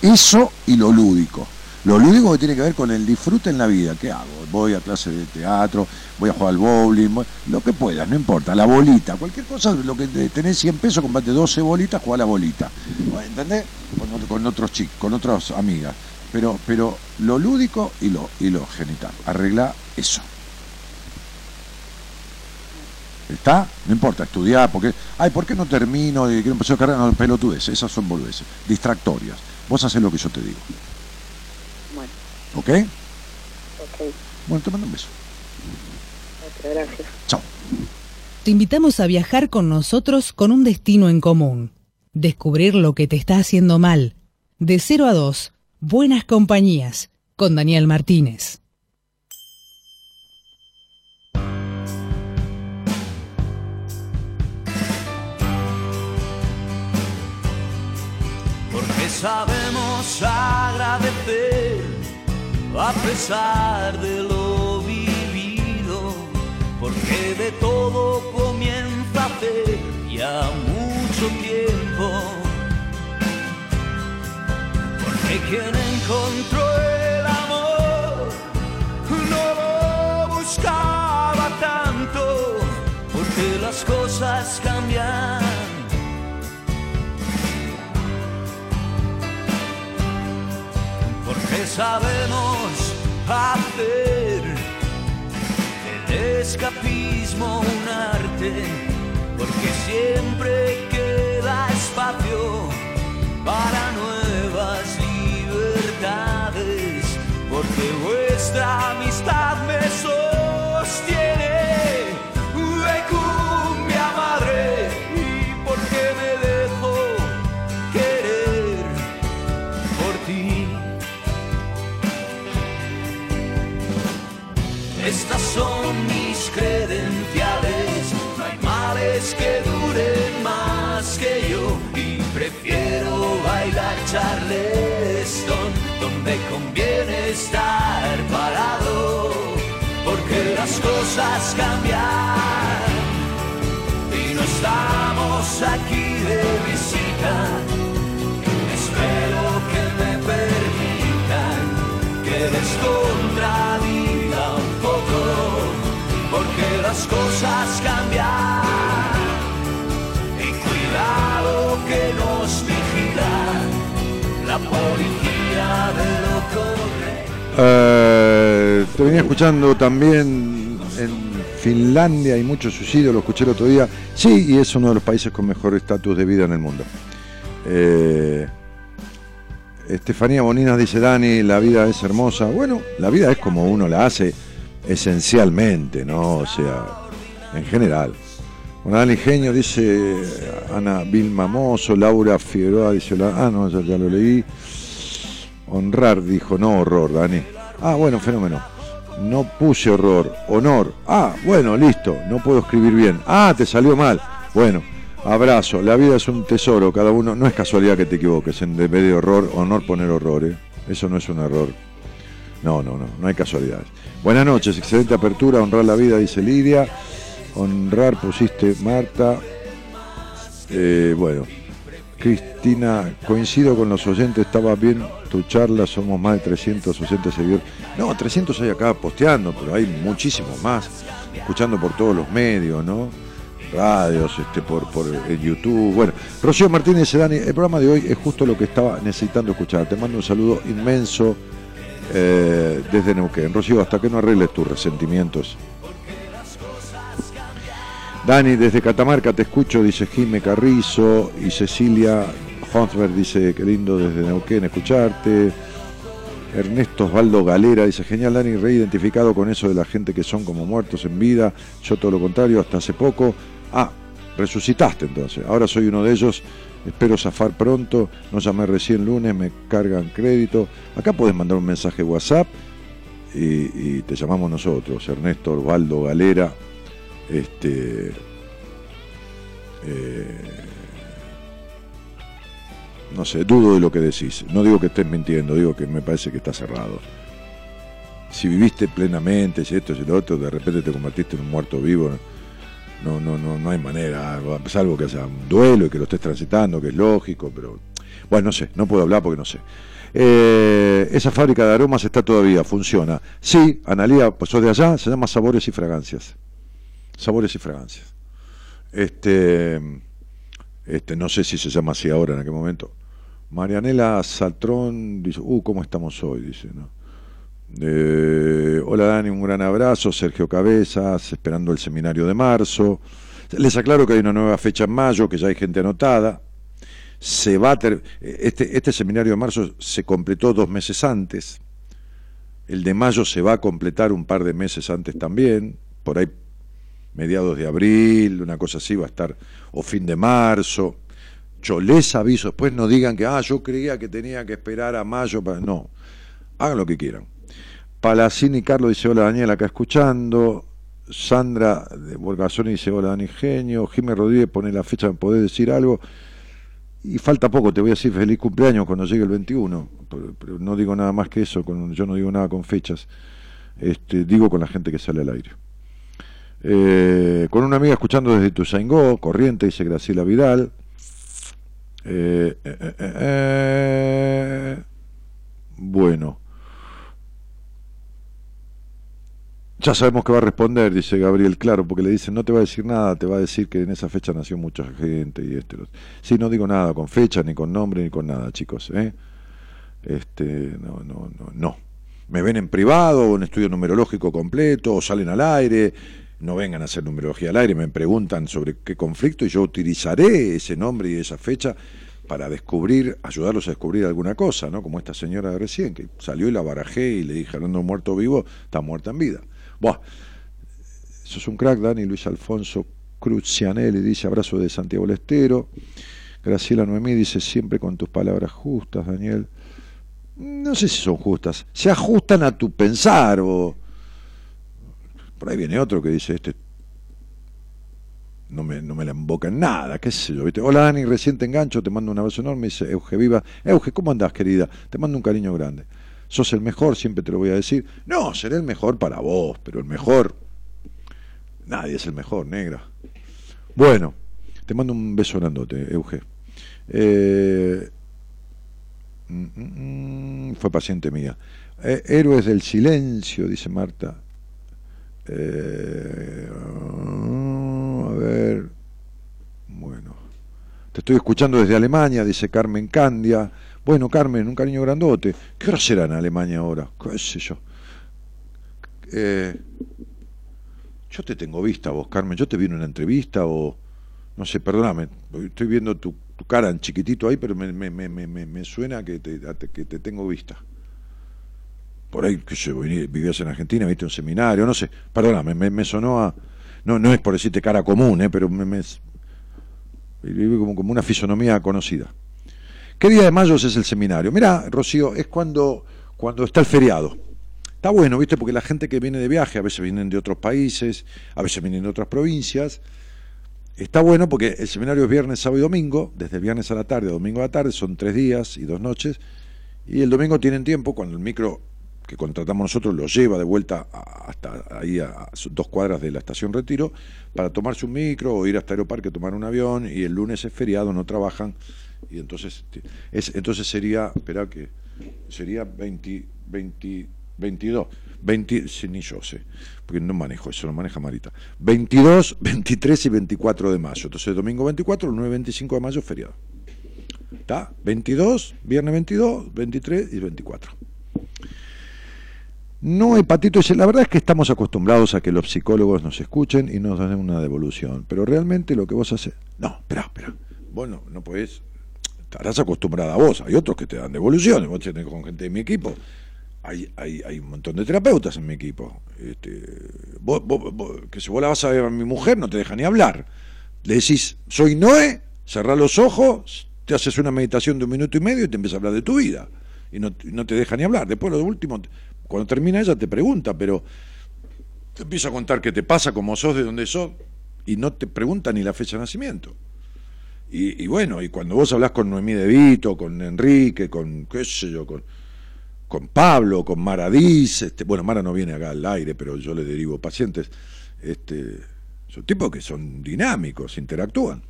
Speaker 2: Eso y lo lúdico. Lo lúdico que tiene que ver con el disfrute en la vida. ¿Qué hago? Voy a clase de teatro, voy a jugar al bowling, lo que puedas, no importa. La bolita, cualquier cosa, lo que te- tenés 100 pesos, comprate 12 bolitas, jugá a la bolita. ¿Entendés? Con otros chicos, con otras amigas. Pero, pero lo lúdico y lo, y lo genital. Arregla eso. ¿Está? No importa, estudiar, porque. Ay, ¿por qué no termino? Y quiero empezar a carrera, no, pelotudeces, esas son boludeces. Distractorias. Vos haces lo que yo te digo. ¿Ok?
Speaker 7: ok.
Speaker 2: Bueno, te mando un beso.
Speaker 7: Otra, gracias.
Speaker 2: Chao.
Speaker 3: Te invitamos a viajar con nosotros con un destino en común. Descubrir lo que te está haciendo mal. De 0 a 2, Buenas Compañías, con Daniel Martínez.
Speaker 4: porque sabemos agradecer a pesar de lo vivido, porque de todo comienza hace ya mucho tiempo, porque quien encontró el amor no lo buscaba tanto, porque las cosas cambian. Porque sabemos hacer. Del escapismo un arte, porque siempre queda espacio para nuevas libertades, porque vuestra amistad me sostiene bailar charleston donde conviene estar parado, porque las cosas cambian y no estamos aquí de visita. Espero que me permitan que les contradiga un poco, porque las cosas cambian. La policía de lo correcto.
Speaker 2: Te venía escuchando también en Finlandia hay mucho suicidio, lo escuché el otro día. Sí, y es uno de los países con mejor estatus de vida en el mundo. Eh, Estefanía Boninas dice, Dani, la vida es hermosa. Bueno, la vida es como uno la hace esencialmente, ¿no? O sea, en general. Bueno, Dani Genio dice Ana Vilma Mozo, Laura Figueroa dice, ah, no, ya, ya lo leí. Honrar dijo, no horror, Dani. Ah, bueno, fenómeno. No puse horror, honor. Ah, bueno, listo, no puedo escribir bien. Ah, te salió mal. Bueno, abrazo. La vida es un tesoro, cada uno. No es casualidad que te equivoques. En vez de horror, honor poner horror. ¿eh? Eso no es un error. No, no, no, no hay casualidades. Buenas noches, excelente apertura, honrar la vida, dice Lidia. Honrar pusiste Marta. Eh, bueno, Cristina, coincido con los oyentes, estaba bien tu charla, somos más de 300 oyentes seguidores. No, 300 hay acá posteando, pero hay muchísimos más, escuchando por todos los medios, ¿no? Radios, este, por, por eh, YouTube. Bueno, Rocío Martínez el programa de hoy es justo lo que estaba necesitando escuchar. Te mando un saludo inmenso eh, desde Neuquén. Rocío, hasta que no arregles tus resentimientos. Dani, desde Catamarca te escucho, dice Jime Carrizo y Cecilia Honsberg dice, qué lindo desde Neuquén escucharte. Ernesto Osvaldo Galera dice, genial Dani, reidentificado con eso de la gente que son como muertos en vida. Yo todo lo contrario, hasta hace poco. Ah, resucitaste entonces. Ahora soy uno de ellos. Espero zafar pronto. No llamé recién lunes, me cargan crédito. Acá puedes mandar un mensaje WhatsApp y te llamamos nosotros, Ernesto Osvaldo Galera. Este. eh, no sé, dudo de lo que decís. No digo que estés mintiendo, digo que me parece que está cerrado. Si viviste plenamente, si esto, si lo otro, de repente te convertiste en un muerto vivo, no, no, no, no hay manera, salvo que haya un duelo y que lo estés transitando, que es lógico, pero bueno, no sé, no puedo hablar porque no sé. Eh, esa fábrica de aromas está todavía, funciona. Sí, Analía, pues sos de allá, se llama Sabores y Fragancias. Sabores y Fragancias. Este, este, no sé si se llama así ahora en aquel momento. Marianela Saltrón dice, uh, ¿cómo estamos hoy? Dice, ¿no? Eh, hola Dani, un gran abrazo. Sergio Cabezas, esperando el seminario de marzo. Les aclaro que hay una nueva fecha en mayo, que ya hay gente anotada. Se va a este, este seminario de marzo se completó dos meses antes. El de mayo se va a completar un par de meses antes también. Por ahí, mediados de abril, una cosa así va a estar, o fin de marzo. Yo les aviso, después no digan que, ah, yo creía que tenía que esperar a mayo para. No, hagan lo que quieran. Palacini Carlos dice, hola Daniel, acá escuchando. Sandra de Borgasoni dice, hola Dani Genio. Jiménez Rodríguez pone la fecha, ¿me podés decir algo? Y falta poco, te voy a decir feliz cumpleaños cuando llegue el 21. Pero, pero no digo nada más que eso, con- yo no digo nada con fechas. Este, digo con la gente que sale al aire. Eh, con una amiga escuchando desde Tuzaingó, Corriente, dice Graciela Vidal. Eh, eh, eh, eh. Bueno. Ya sabemos que va a responder, dice Gabriel, claro, porque le dicen, no te va a decir nada, te va a decir que en esa fecha nació mucha gente y este. Sí, no digo nada con fecha, ni con nombre, ni con nada, chicos. Este, no, no, no, no. Me ven en privado, un estudio numerológico completo, o salen al aire, no vengan a hacer numerología al aire, me preguntan sobre qué conflicto y yo utilizaré ese nombre y esa fecha para descubrir, ayudarlos a descubrir alguna cosa, ¿no? Como esta señora de recién, que salió y la barajé y le dije, hablando muerto vivo, está muerta en vida. Buah, eso es un crack, Dani Luis Alfonso Crucianelli dice, abrazo de Santiago Lestero. Graciela Noemí dice, siempre con tus palabras justas, Daniel. No sé si son justas, se ajustan a tu pensar o... Por ahí viene otro que dice, este no me, no me la emboca en nada, qué sé yo. ¿viste? Hola Dani, recién te engancho, te mando un abrazo enorme, dice Euge Viva. Euge, ¿cómo andás, querida? Te mando un cariño grande. Sos el mejor, siempre te lo voy a decir. No, seré el mejor para vos, pero el mejor... Nadie es el mejor, negra. Bueno, te mando un beso grandote, Euge. Eh, mm, mm, mm, fue paciente mía. Eh, héroes del silencio, dice Marta. Eh, a ver. Bueno. Te estoy escuchando desde Alemania, dice Carmen Candia. Bueno, Carmen, un cariño grandote. ¿Qué hora será en Alemania ahora? ¿Qué sé yo? Eh, yo te tengo vista vos, Carmen. Yo te vi en una entrevista o... No sé, perdóname. Estoy viendo tu, cara en chiquitito ahí, pero me, me, me, me, suena que te- que te tengo vista por ahí, que sé, vivías en Argentina, viste un seminario, no sé, perdóname, me, me sonó a... no, no es por decirte cara común, ¿eh? pero me, me- como, como una fisonomía conocida. ¿Qué día de mayo es el seminario? Mira, Rocío, es cuando, cuando está el feriado. Está bueno, ¿viste? Porque la gente que viene de viaje, a veces vienen de otros países, a veces vienen de otras provincias. Está bueno porque el seminario es viernes, sábado y domingo, desde el viernes a la tarde a domingo a la tarde, son tres días y dos noches. Y el domingo tienen tiempo, cuando el micro que contratamos nosotros lo lleva de vuelta hasta ahí a, dos cuadras de la estación Retiro, para tomarse un micro o ir hasta Aeroparque a tomar un avión. Y el lunes es feriado, no trabajan. Y entonces, ti- es, entonces sería, espera que, sería 20, 20, 22, 20, sí, ni yo sé, porque no manejo eso, lo maneja Marita. 22, 23 y 24 de mayo. Entonces, domingo 24, el 9, 25 de mayo, feriado. ¿Está? 22, viernes 22, 23 y 24. No, Hepatito dice, la verdad es que estamos acostumbrados a que los psicólogos nos escuchen y nos den una devolución, pero realmente lo que vos haces... No, espera, espera, vos no, no podés, estarás acostumbrada a vos, hay otros que te dan devoluciones, vos tenés con gente de mi equipo, hay, hay, hay un montón de terapeutas en mi equipo, este, vos, vos- vos- que si vos la vas a ver a mi mujer no te deja ni hablar, le decís, soy Noé, cerrás los ojos, te haces una meditación de un minuto y medio y te empieza a hablar de tu vida. Y no, no te deja ni hablar. Después lo último, cuando termina ella te pregunta, pero te empieza a contar qué te pasa, cómo sos, de dónde sos, y no te pregunta ni la fecha de nacimiento. Y, bueno, y cuando vos hablas con Noemí De Vito, con Enrique, con qué sé yo, con, con Pablo, con Maradís, este, bueno, Mara no viene acá al aire, pero yo le derivo pacientes, este, son tipos que son dinámicos, interactúan.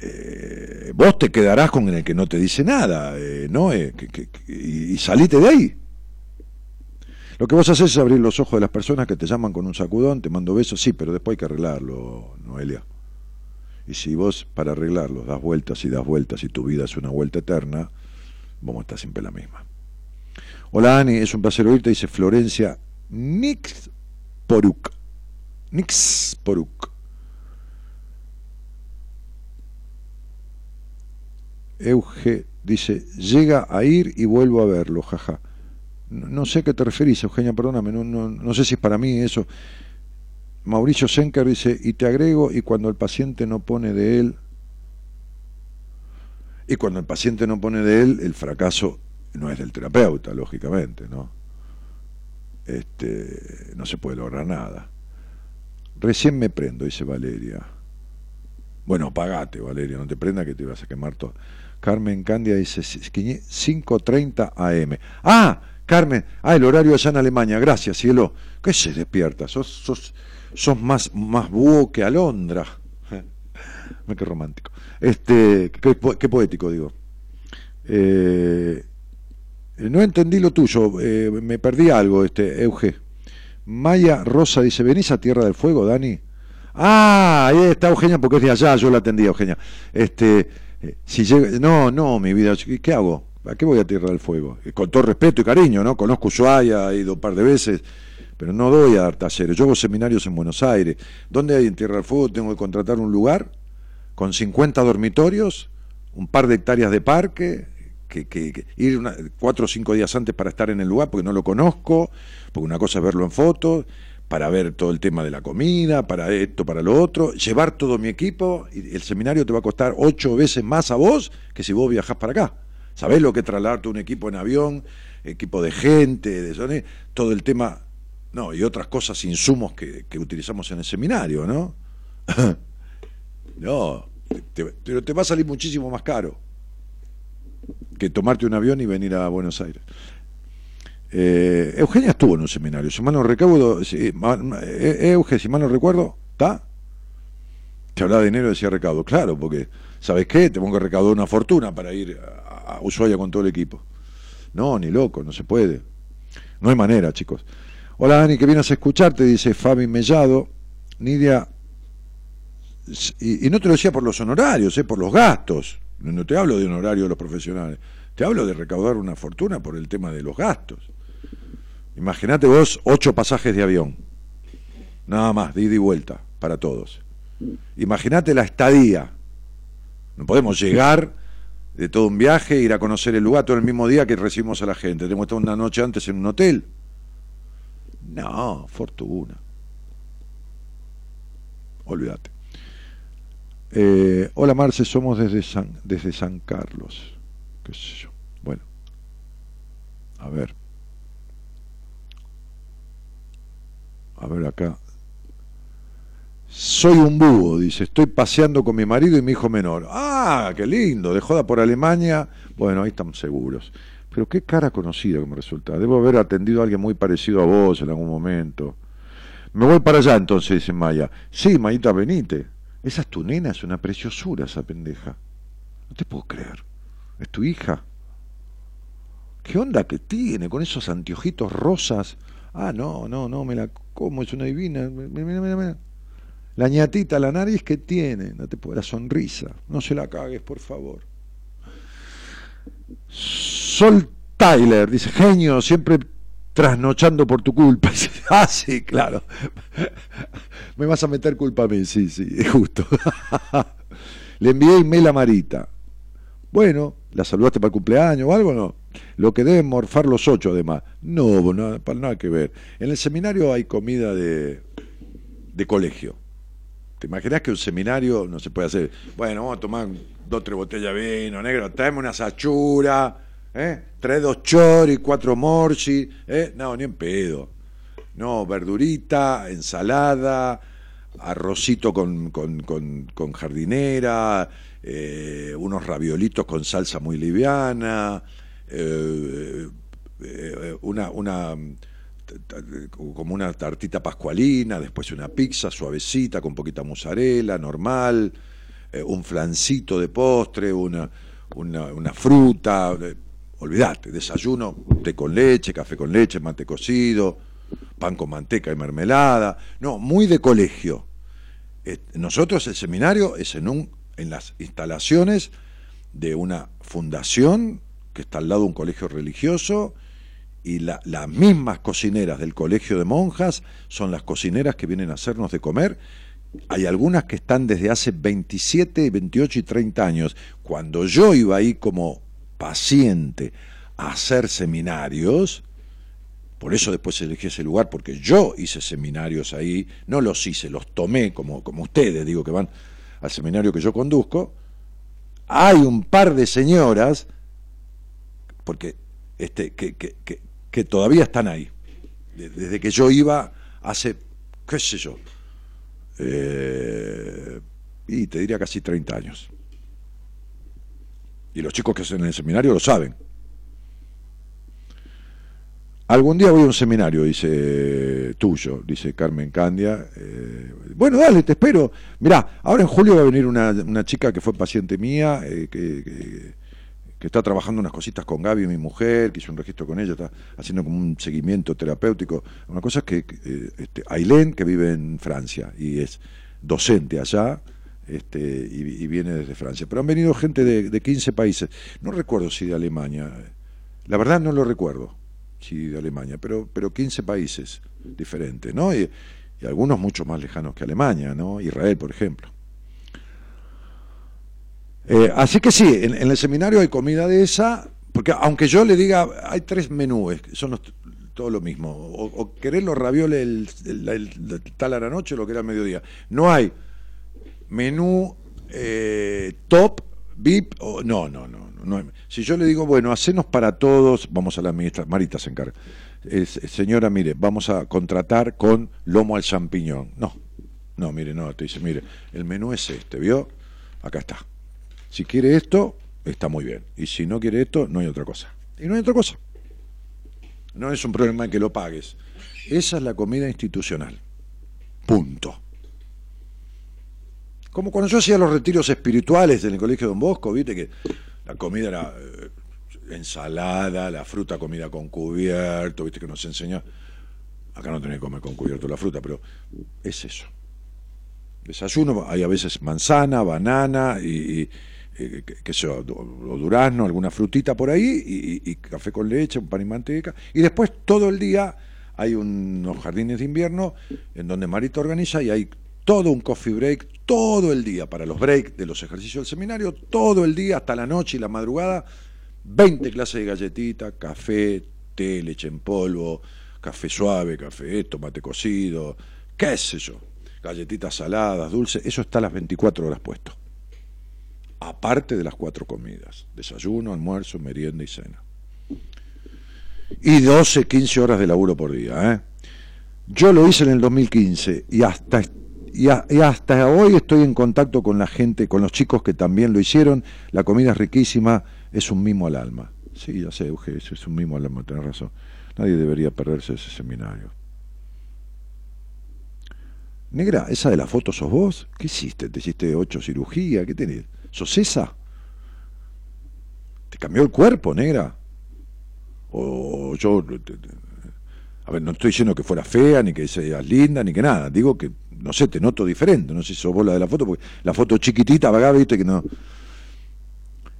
Speaker 2: Eh, vos te quedarás con el que no te dice nada, eh, ¿no? Y, salite de ahí. Lo que vos haces es abrir los ojos de las personas que te llaman con un sacudón, te mando besos, sí, pero después hay que arreglarlo, Noelia. Y si vos para arreglarlo das vueltas y das vueltas y tu vida es una vuelta eterna, vamos a estar siempre la misma. Hola Ani, es un placer oírte, dice Florencia Nix Poruk. Nix Poruk. Euge dice, llega a ir y vuelvo a verlo, jaja. No, sé a qué te referís, Eugenia, perdóname, no, no, no sé si es para mí eso. Mauricio Senker dice, y te agrego, y cuando el paciente no pone de él, y cuando el paciente no pone de él, el fracaso no es del terapeuta, lógicamente, ¿no? Este, no se puede lograr nada. Recién me prendo, dice Valeria. Bueno, pagate, Valeria, no te prenda que te vas a quemar todo. Carmen Candia dice 5.30 AM. Ah, Carmen, ah, el horario allá en Alemania, gracias, cielo. ¿Qué se despierta? Sos, sos, sos más, más búho que alondra. Qué romántico. Este, qué, po- qué poético, digo. Eh, no entendí lo tuyo, eh, me perdí algo, este, Euge. Maya Rosa dice, ¿venís a Tierra del Fuego, Dani? Ah, ahí está Eugenia porque es de allá, yo la atendí, Eugenia. Este, si llega, no, no, mi vida, ¿qué hago? ¿A qué voy a Tierra del Fuego? Con todo respeto y cariño, ¿no? Conozco Ushuaia, he ido un par de veces, pero no doy a dar talleres. Yo hago seminarios en Buenos Aires. ¿Dónde hay en Tierra del Fuego? Tengo que contratar un lugar con 50 dormitorios, un par de hectáreas de parque, que, que- que ir cuatro o cinco días antes para estar en el lugar porque no lo conozco, porque una cosa es verlo en fotos, para ver todo el tema de la comida, para esto, para lo otro, llevar todo mi equipo, y el seminario te va a costar ocho veces más a vos que si vos viajás para acá. ¿Sabés lo que es trasladarte un equipo en avión, equipo de gente, de todo el tema, no, y otras cosas, insumos que, que utilizamos en el seminario, ¿no? no, te- te- pero te va a salir muchísimo más caro que tomarte un avión y venir a Buenos Aires. Eh, Eugenia estuvo en un seminario, si mal no recaudo, si, ma- eh, Euge, si mal no recuerdo, ¿está? Que hablaba de dinero decía recaudo, claro, porque, ¿sabes qué? Tengo que recaudar una fortuna para ir a, Ushuaia con todo el equipo. No, ni loco, no se puede. No hay manera, chicos. Hola Dani, que vienes a escucharte, dice Fabi Mellado. Nidia, y, y no te lo decía por los honorarios, eh, por los gastos. No te hablo de honorario de los profesionales. Te hablo de recaudar una fortuna por el tema de los gastos. Imagínate vos ocho pasajes de avión. Nada más, de ida y vuelta, para todos. Imagínate la estadía. No podemos llegar de todo un viaje, ir a conocer el lugar todo el mismo día que recibimos a la gente. Tenemos que estar una noche antes en un hotel. No, fortuna. olvídate. Eh, hola Marce, somos desde San, desde San Carlos. ¿Qué sé yo? Bueno, a ver. A ver acá. Soy un búho, dice. Estoy paseando con mi marido y mi hijo menor. Ah, qué lindo. De joda por Alemania. Bueno, ahí estamos seguros. Pero qué cara conocida que me resulta. Debo haber atendido a alguien muy parecido a vos en algún momento. Me voy para allá entonces, dice Maya. Sí, Mayita, venite. Esa es tu nena, es una preciosura esa pendeja. No te puedo creer. Es tu hija. ¿Qué onda que tiene con esos anteojitos rosas? Ah, no, no, no, me la como, es una divina. Mira, mira, mira. La ñatita, la nariz que tiene, no te puedo, la sonrisa. No se la cagues, por favor. Sol Tyler dice, genio, siempre trasnochando por tu culpa. ah, sí, claro. Me vas a meter culpa a mí, sí, sí, justo. Le envié email a Marita. Bueno, ¿la saludaste para el cumpleaños o algo no? Lo que deben morfar los ocho además. No, nada, nada que ver. En el seminario hay comida de, de colegio. ¿Te imaginas que un seminario no se puede hacer? Bueno, vamos a tomar dos tres botellas de vino negro, traeme una sachura, ¿eh? trae dos chori, cuatro morsi, ¿eh? no, ni en pedo. No, verdurita, ensalada, arrocito con, con, con, jardinera, eh, unos raviolitos con salsa muy liviana, eh, eh, una, una como una tartita pascualina, después una pizza suavecita con poquita mozzarella, normal, un flancito de postre, una, una, fruta, olvídate, desayuno, té con leche, café con leche, mate cocido, pan con manteca y mermelada, no, muy de colegio. Eh, nosotros el seminario es en, un, en las instalaciones de una fundación que está al lado de un colegio religioso, y las mismas cocineras del colegio de monjas son las cocineras que vienen a hacernos de comer. Hay algunas que están desde hace 27, 28 y 30 años. Cuando yo iba ahí como paciente a hacer seminarios, por eso después elegí ese lugar, porque yo hice seminarios ahí, no los hice, los tomé como, como ustedes, digo que van al seminario que yo conduzco. Hay un par de señoras, porque este, que, que, que todavía están ahí. Desde que yo iba hace, qué sé yo, eh, y te diría casi 30 años. Y los chicos que hacen en el seminario lo saben. Algún día voy a un seminario, dice tuyo, dice Carmen Candia. Eh, bueno, dale, te espero. Mirá, ahora en julio va a venir una, chica que fue paciente mía, eh, que que está trabajando unas cositas con Gaby, mi mujer, que hizo un registro con ella, está haciendo como un seguimiento terapéutico. Una cosa es que eh, este, Ailén, que vive en Francia y es docente allá, este, y, viene desde Francia. Pero han venido gente de, de 15 países. No recuerdo si de Alemania. La verdad no lo recuerdo, si de Alemania, pero, pero 15 países diferentes, ¿no? Y, y algunos mucho más lejanos que Alemania, ¿no? Israel, por ejemplo. Eh, así que sí, en, el seminario hay comida de esa, porque aunque yo le diga, hay tres menús, son todo lo mismo, o, querés los ravioles el, tal a la noche o lo que era al mediodía. No hay menú eh, top, VIP, o, no, no, no, Si yo le digo, bueno, hacenos para todos, vamos a la ministra, Marita se encarga. señora, mire, vamos a contratar con lomo al champiñón. No, no, mire, no, te dice, mire, el menú es este, ¿vio? Acá está. Si quiere esto, está muy bien. Y si no quiere esto, no hay otra cosa. Y no hay otra cosa. No es un problema que lo pagues. Esa es la comida institucional. Punto. Como cuando yo hacía los retiros espirituales en el colegio Don Bosco, viste que la comida era eh, ensalada, la fruta comida con cubierto, viste que nos enseñó. Acá no tenés que comer con cubierto la fruta, pero es eso. Desayuno, hay a veces manzana, banana y eh, que, sea, o durazno, alguna frutita por ahí, y, café con leche, un pan y manteca. Y después todo el día hay unos jardines de invierno en donde Marita organiza y hay todo un coffee break, todo el día, para los breaks de los ejercicios del seminario, todo el día, hasta la noche y la madrugada, 20 clases de galletita, café, té, leche en polvo, café suave, café tomate cocido, qué sé yo galletitas saladas, dulces, eso está a las 24 horas puesto. Aparte de las cuatro comidas, desayuno, almuerzo, merienda y cena. Y 12, 15 horas de laburo por día. ¿eh? Yo lo hice en el 2015 y hasta, y, hasta hoy estoy en contacto con la gente, con los chicos que también lo hicieron. La comida es riquísima, es un mimo al alma. Sí, ya sé, Euge, es un mimo al alma, tenés razón. Nadie debería perderse ese seminario. Negra, ¿esa de la foto sos vos? ¿Qué hiciste? ¿Te hiciste ocho cirugía? ¿Qué tenés? ¿Sos esa? ¿Te cambió el cuerpo, negra? O yo... A ver, no estoy diciendo que fuera fea, ni que seas linda, ni que nada. Digo que, no sé, te noto diferente. No sé si sos vos la de la foto, porque la foto chiquitita, acá, viste que no...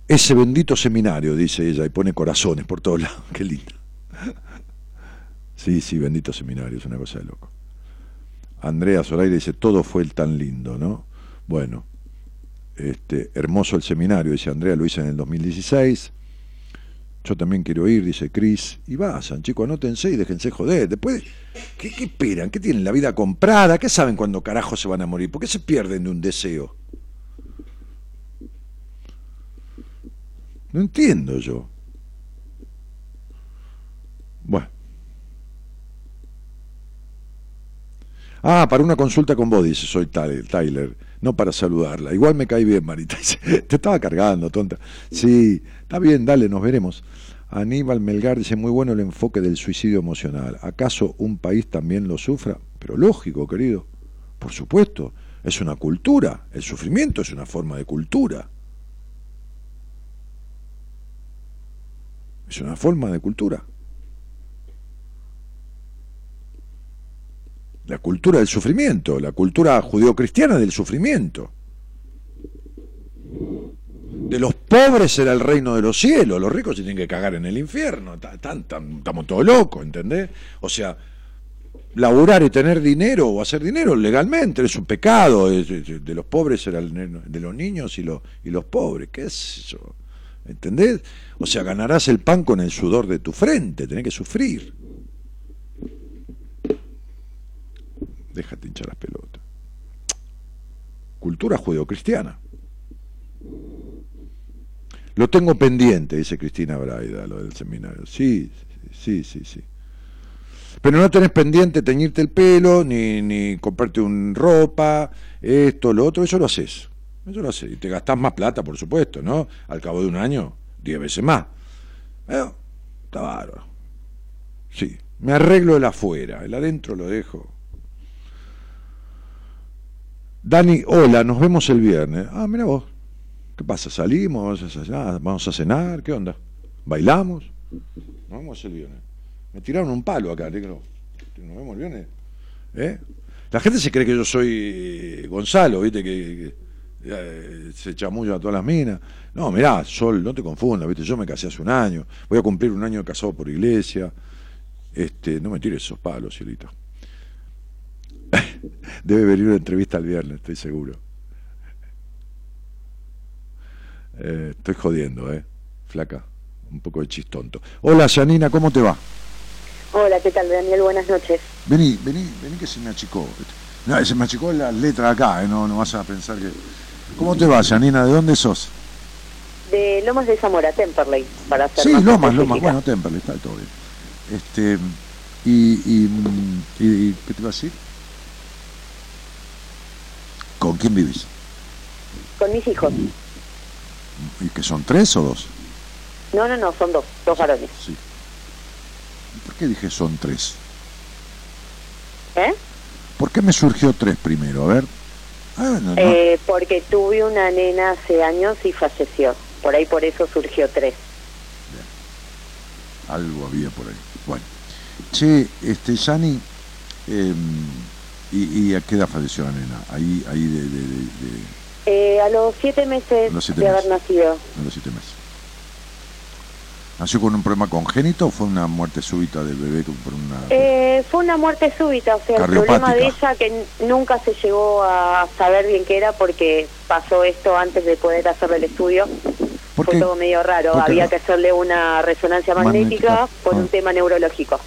Speaker 2: Ese bendito seminario, dice ella, y pone corazones por todos lados. Qué lindo. Sí, sí, bendito seminario, es una cosa de loco. Andrea Zoraire dice, todo fue tan lindo, ¿no? Bueno, este, hermoso el seminario, dice Andrea, lo hice en el 2016. Yo también quiero ir, dice Cris. Y vayan, chicos, anótense y déjense joder. Después, ¿qué, ¿qué esperan? ¿Qué tienen la vida comprada? ¿Qué saben cuándo carajo se van a morir? ¿Por qué se pierden de un deseo? No entiendo yo. Bueno. Ah, para una consulta con vos, dice, soy Tyler, no para saludarla. Igual me cae bien, Marita. Te estaba cargando, tonta. Sí, está bien, dale, nos veremos. Aníbal Melgar dice, muy bueno el enfoque del suicidio emocional. ¿Acaso un país también lo sufra? Pero lógico, querido. Por supuesto, es una cultura. El sufrimiento es una forma de cultura. Es una forma de cultura. La cultura del sufrimiento, la cultura judeocristiana del sufrimiento. De los pobres será el reino de los cielos, los ricos se tienen que cagar en el infierno, estamos todos locos, ¿entendés? O sea, laburar y tener dinero o hacer dinero legalmente es un pecado, de los pobres será el de los niños y los, y los pobres, ¿qué es eso? ¿Entendés? O sea, ganarás el pan con el sudor de tu frente, tenés que sufrir. Déjate hinchar las pelotas. Cultura judeocristiana. Lo tengo pendiente, dice Cristina Braida, lo del seminario. Sí, sí, sí, sí. Pero no tenés pendiente teñirte el pelo, ni, ni comprarte un ropa, esto, lo otro, eso lo haces. Eso lo haces. Y te gastás más plata, por supuesto, ¿no? Al cabo de un año, diez veces más. Pero, está bárbaro. Sí, me arreglo el afuera, el adentro lo dejo. Dani, hola, nos vemos el viernes. Ah, mira vos. ¿Qué pasa? ¿Salimos? ¿Vamos a cenar? ¿Qué onda? ¿Bailamos? Nos vemos el viernes. Me tiraron un palo acá, negro. ¿Nos vemos el viernes? ¿Eh? La gente se cree que yo soy Gonzalo, ¿viste? Que, que, eh, se chamulla a todas las minas. No, mirá, Sol, no te confundas, ¿viste? Yo me casé hace un año. Voy a cumplir un año casado por iglesia. Este, no me tires esos palos, cielito. Debe venir una entrevista el viernes, estoy seguro. Eh, estoy jodiendo, ¿eh? Flaca. Un poco de chistonto. Hola, Janina, ¿cómo te va?
Speaker 7: Hola, ¿qué tal, Daniel? Buenas noches.
Speaker 2: Vení, vení, vení que se me achicó. No, se me achicó la letra acá, ¿eh? no, no vas a pensar que... ¿Cómo te va, Janina? ¿De dónde sos?
Speaker 7: De Lomas de Zamora, Temperley, para ser
Speaker 2: Sí,
Speaker 7: más
Speaker 2: Lomas, Lomas.
Speaker 7: específica.
Speaker 2: Bueno, Temperley, está todo bien. Este, y, y, y- y- ¿Qué te iba a decir? ¿Con quién vivís?
Speaker 7: Con mis hijos.
Speaker 2: ¿Y que son tres o dos?
Speaker 7: No, no, no, son dos, dos varones.
Speaker 2: Sí. ¿Por qué dije son tres?
Speaker 7: ¿Eh?
Speaker 2: ¿Por qué me surgió tres primero? A ver. Ah, no, no.
Speaker 7: Eh, porque tuve una nena hace años y falleció. Por ahí por eso surgió tres.
Speaker 2: Algo había por ahí. Bueno. Che, este, Yani, eh, y, ¿y a qué edad falleció la nena? Ahí, ahí de, de, de- de-
Speaker 7: Eh, a los siete meses
Speaker 2: A los siete
Speaker 7: de
Speaker 2: meses.
Speaker 7: haber nacido.
Speaker 2: de los siete meses. ¿Nació con un problema congénito o fue una muerte súbita del bebé por una...
Speaker 7: Eh, fue una muerte súbita, o sea, el problema de ella que nunca se llegó a saber bien qué era porque pasó esto antes de poder hacerle el estudio.
Speaker 2: ¿Por
Speaker 7: Fue
Speaker 2: qué?
Speaker 7: todo medio raro,
Speaker 2: ¿Por qué
Speaker 7: había
Speaker 2: no?
Speaker 7: que hacerle una resonancia
Speaker 2: Magnética.
Speaker 7: magnética por
Speaker 2: Ah.
Speaker 7: un tema neurológico.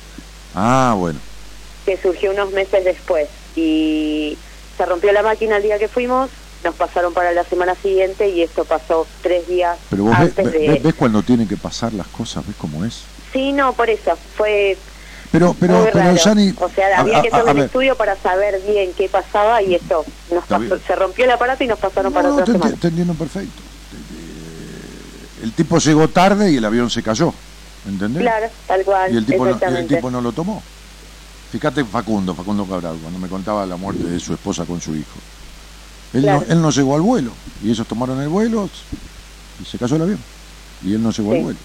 Speaker 2: Ah, bueno.
Speaker 7: que surgió unos meses después y se rompió la máquina el día que fuimos, nos pasaron para la semana siguiente y esto pasó tres días
Speaker 2: Pero vos ves,
Speaker 7: antes de...
Speaker 2: ves- ves cuando tienen que pasar las cosas, ves cómo es.
Speaker 7: Sí, no, por eso, fue
Speaker 2: Pero, pero,
Speaker 7: muy
Speaker 2: pero. Yani,
Speaker 7: o sea, había
Speaker 2: a-
Speaker 7: que hacer un
Speaker 2: ver,
Speaker 7: estudio para saber bien qué pasaba y esto nos pasó- se rompió el aparato y nos pasaron para
Speaker 2: no,
Speaker 7: otra
Speaker 2: te,
Speaker 7: semana.
Speaker 2: te entiendo perfecto. Eh, El tipo llegó tarde y el avión se cayó, ¿entendés?
Speaker 7: Claro, tal cual,
Speaker 2: y el tipo, no, y el tipo no lo tomó. Fíjate Facundo, Facundo Cabral, cuando me contaba la muerte de su esposa con su hijo. Él,
Speaker 7: Claro.
Speaker 2: no, él no llegó al vuelo, y ellos tomaron el vuelo y se cayó el avión. Y él no llegó al vuelo.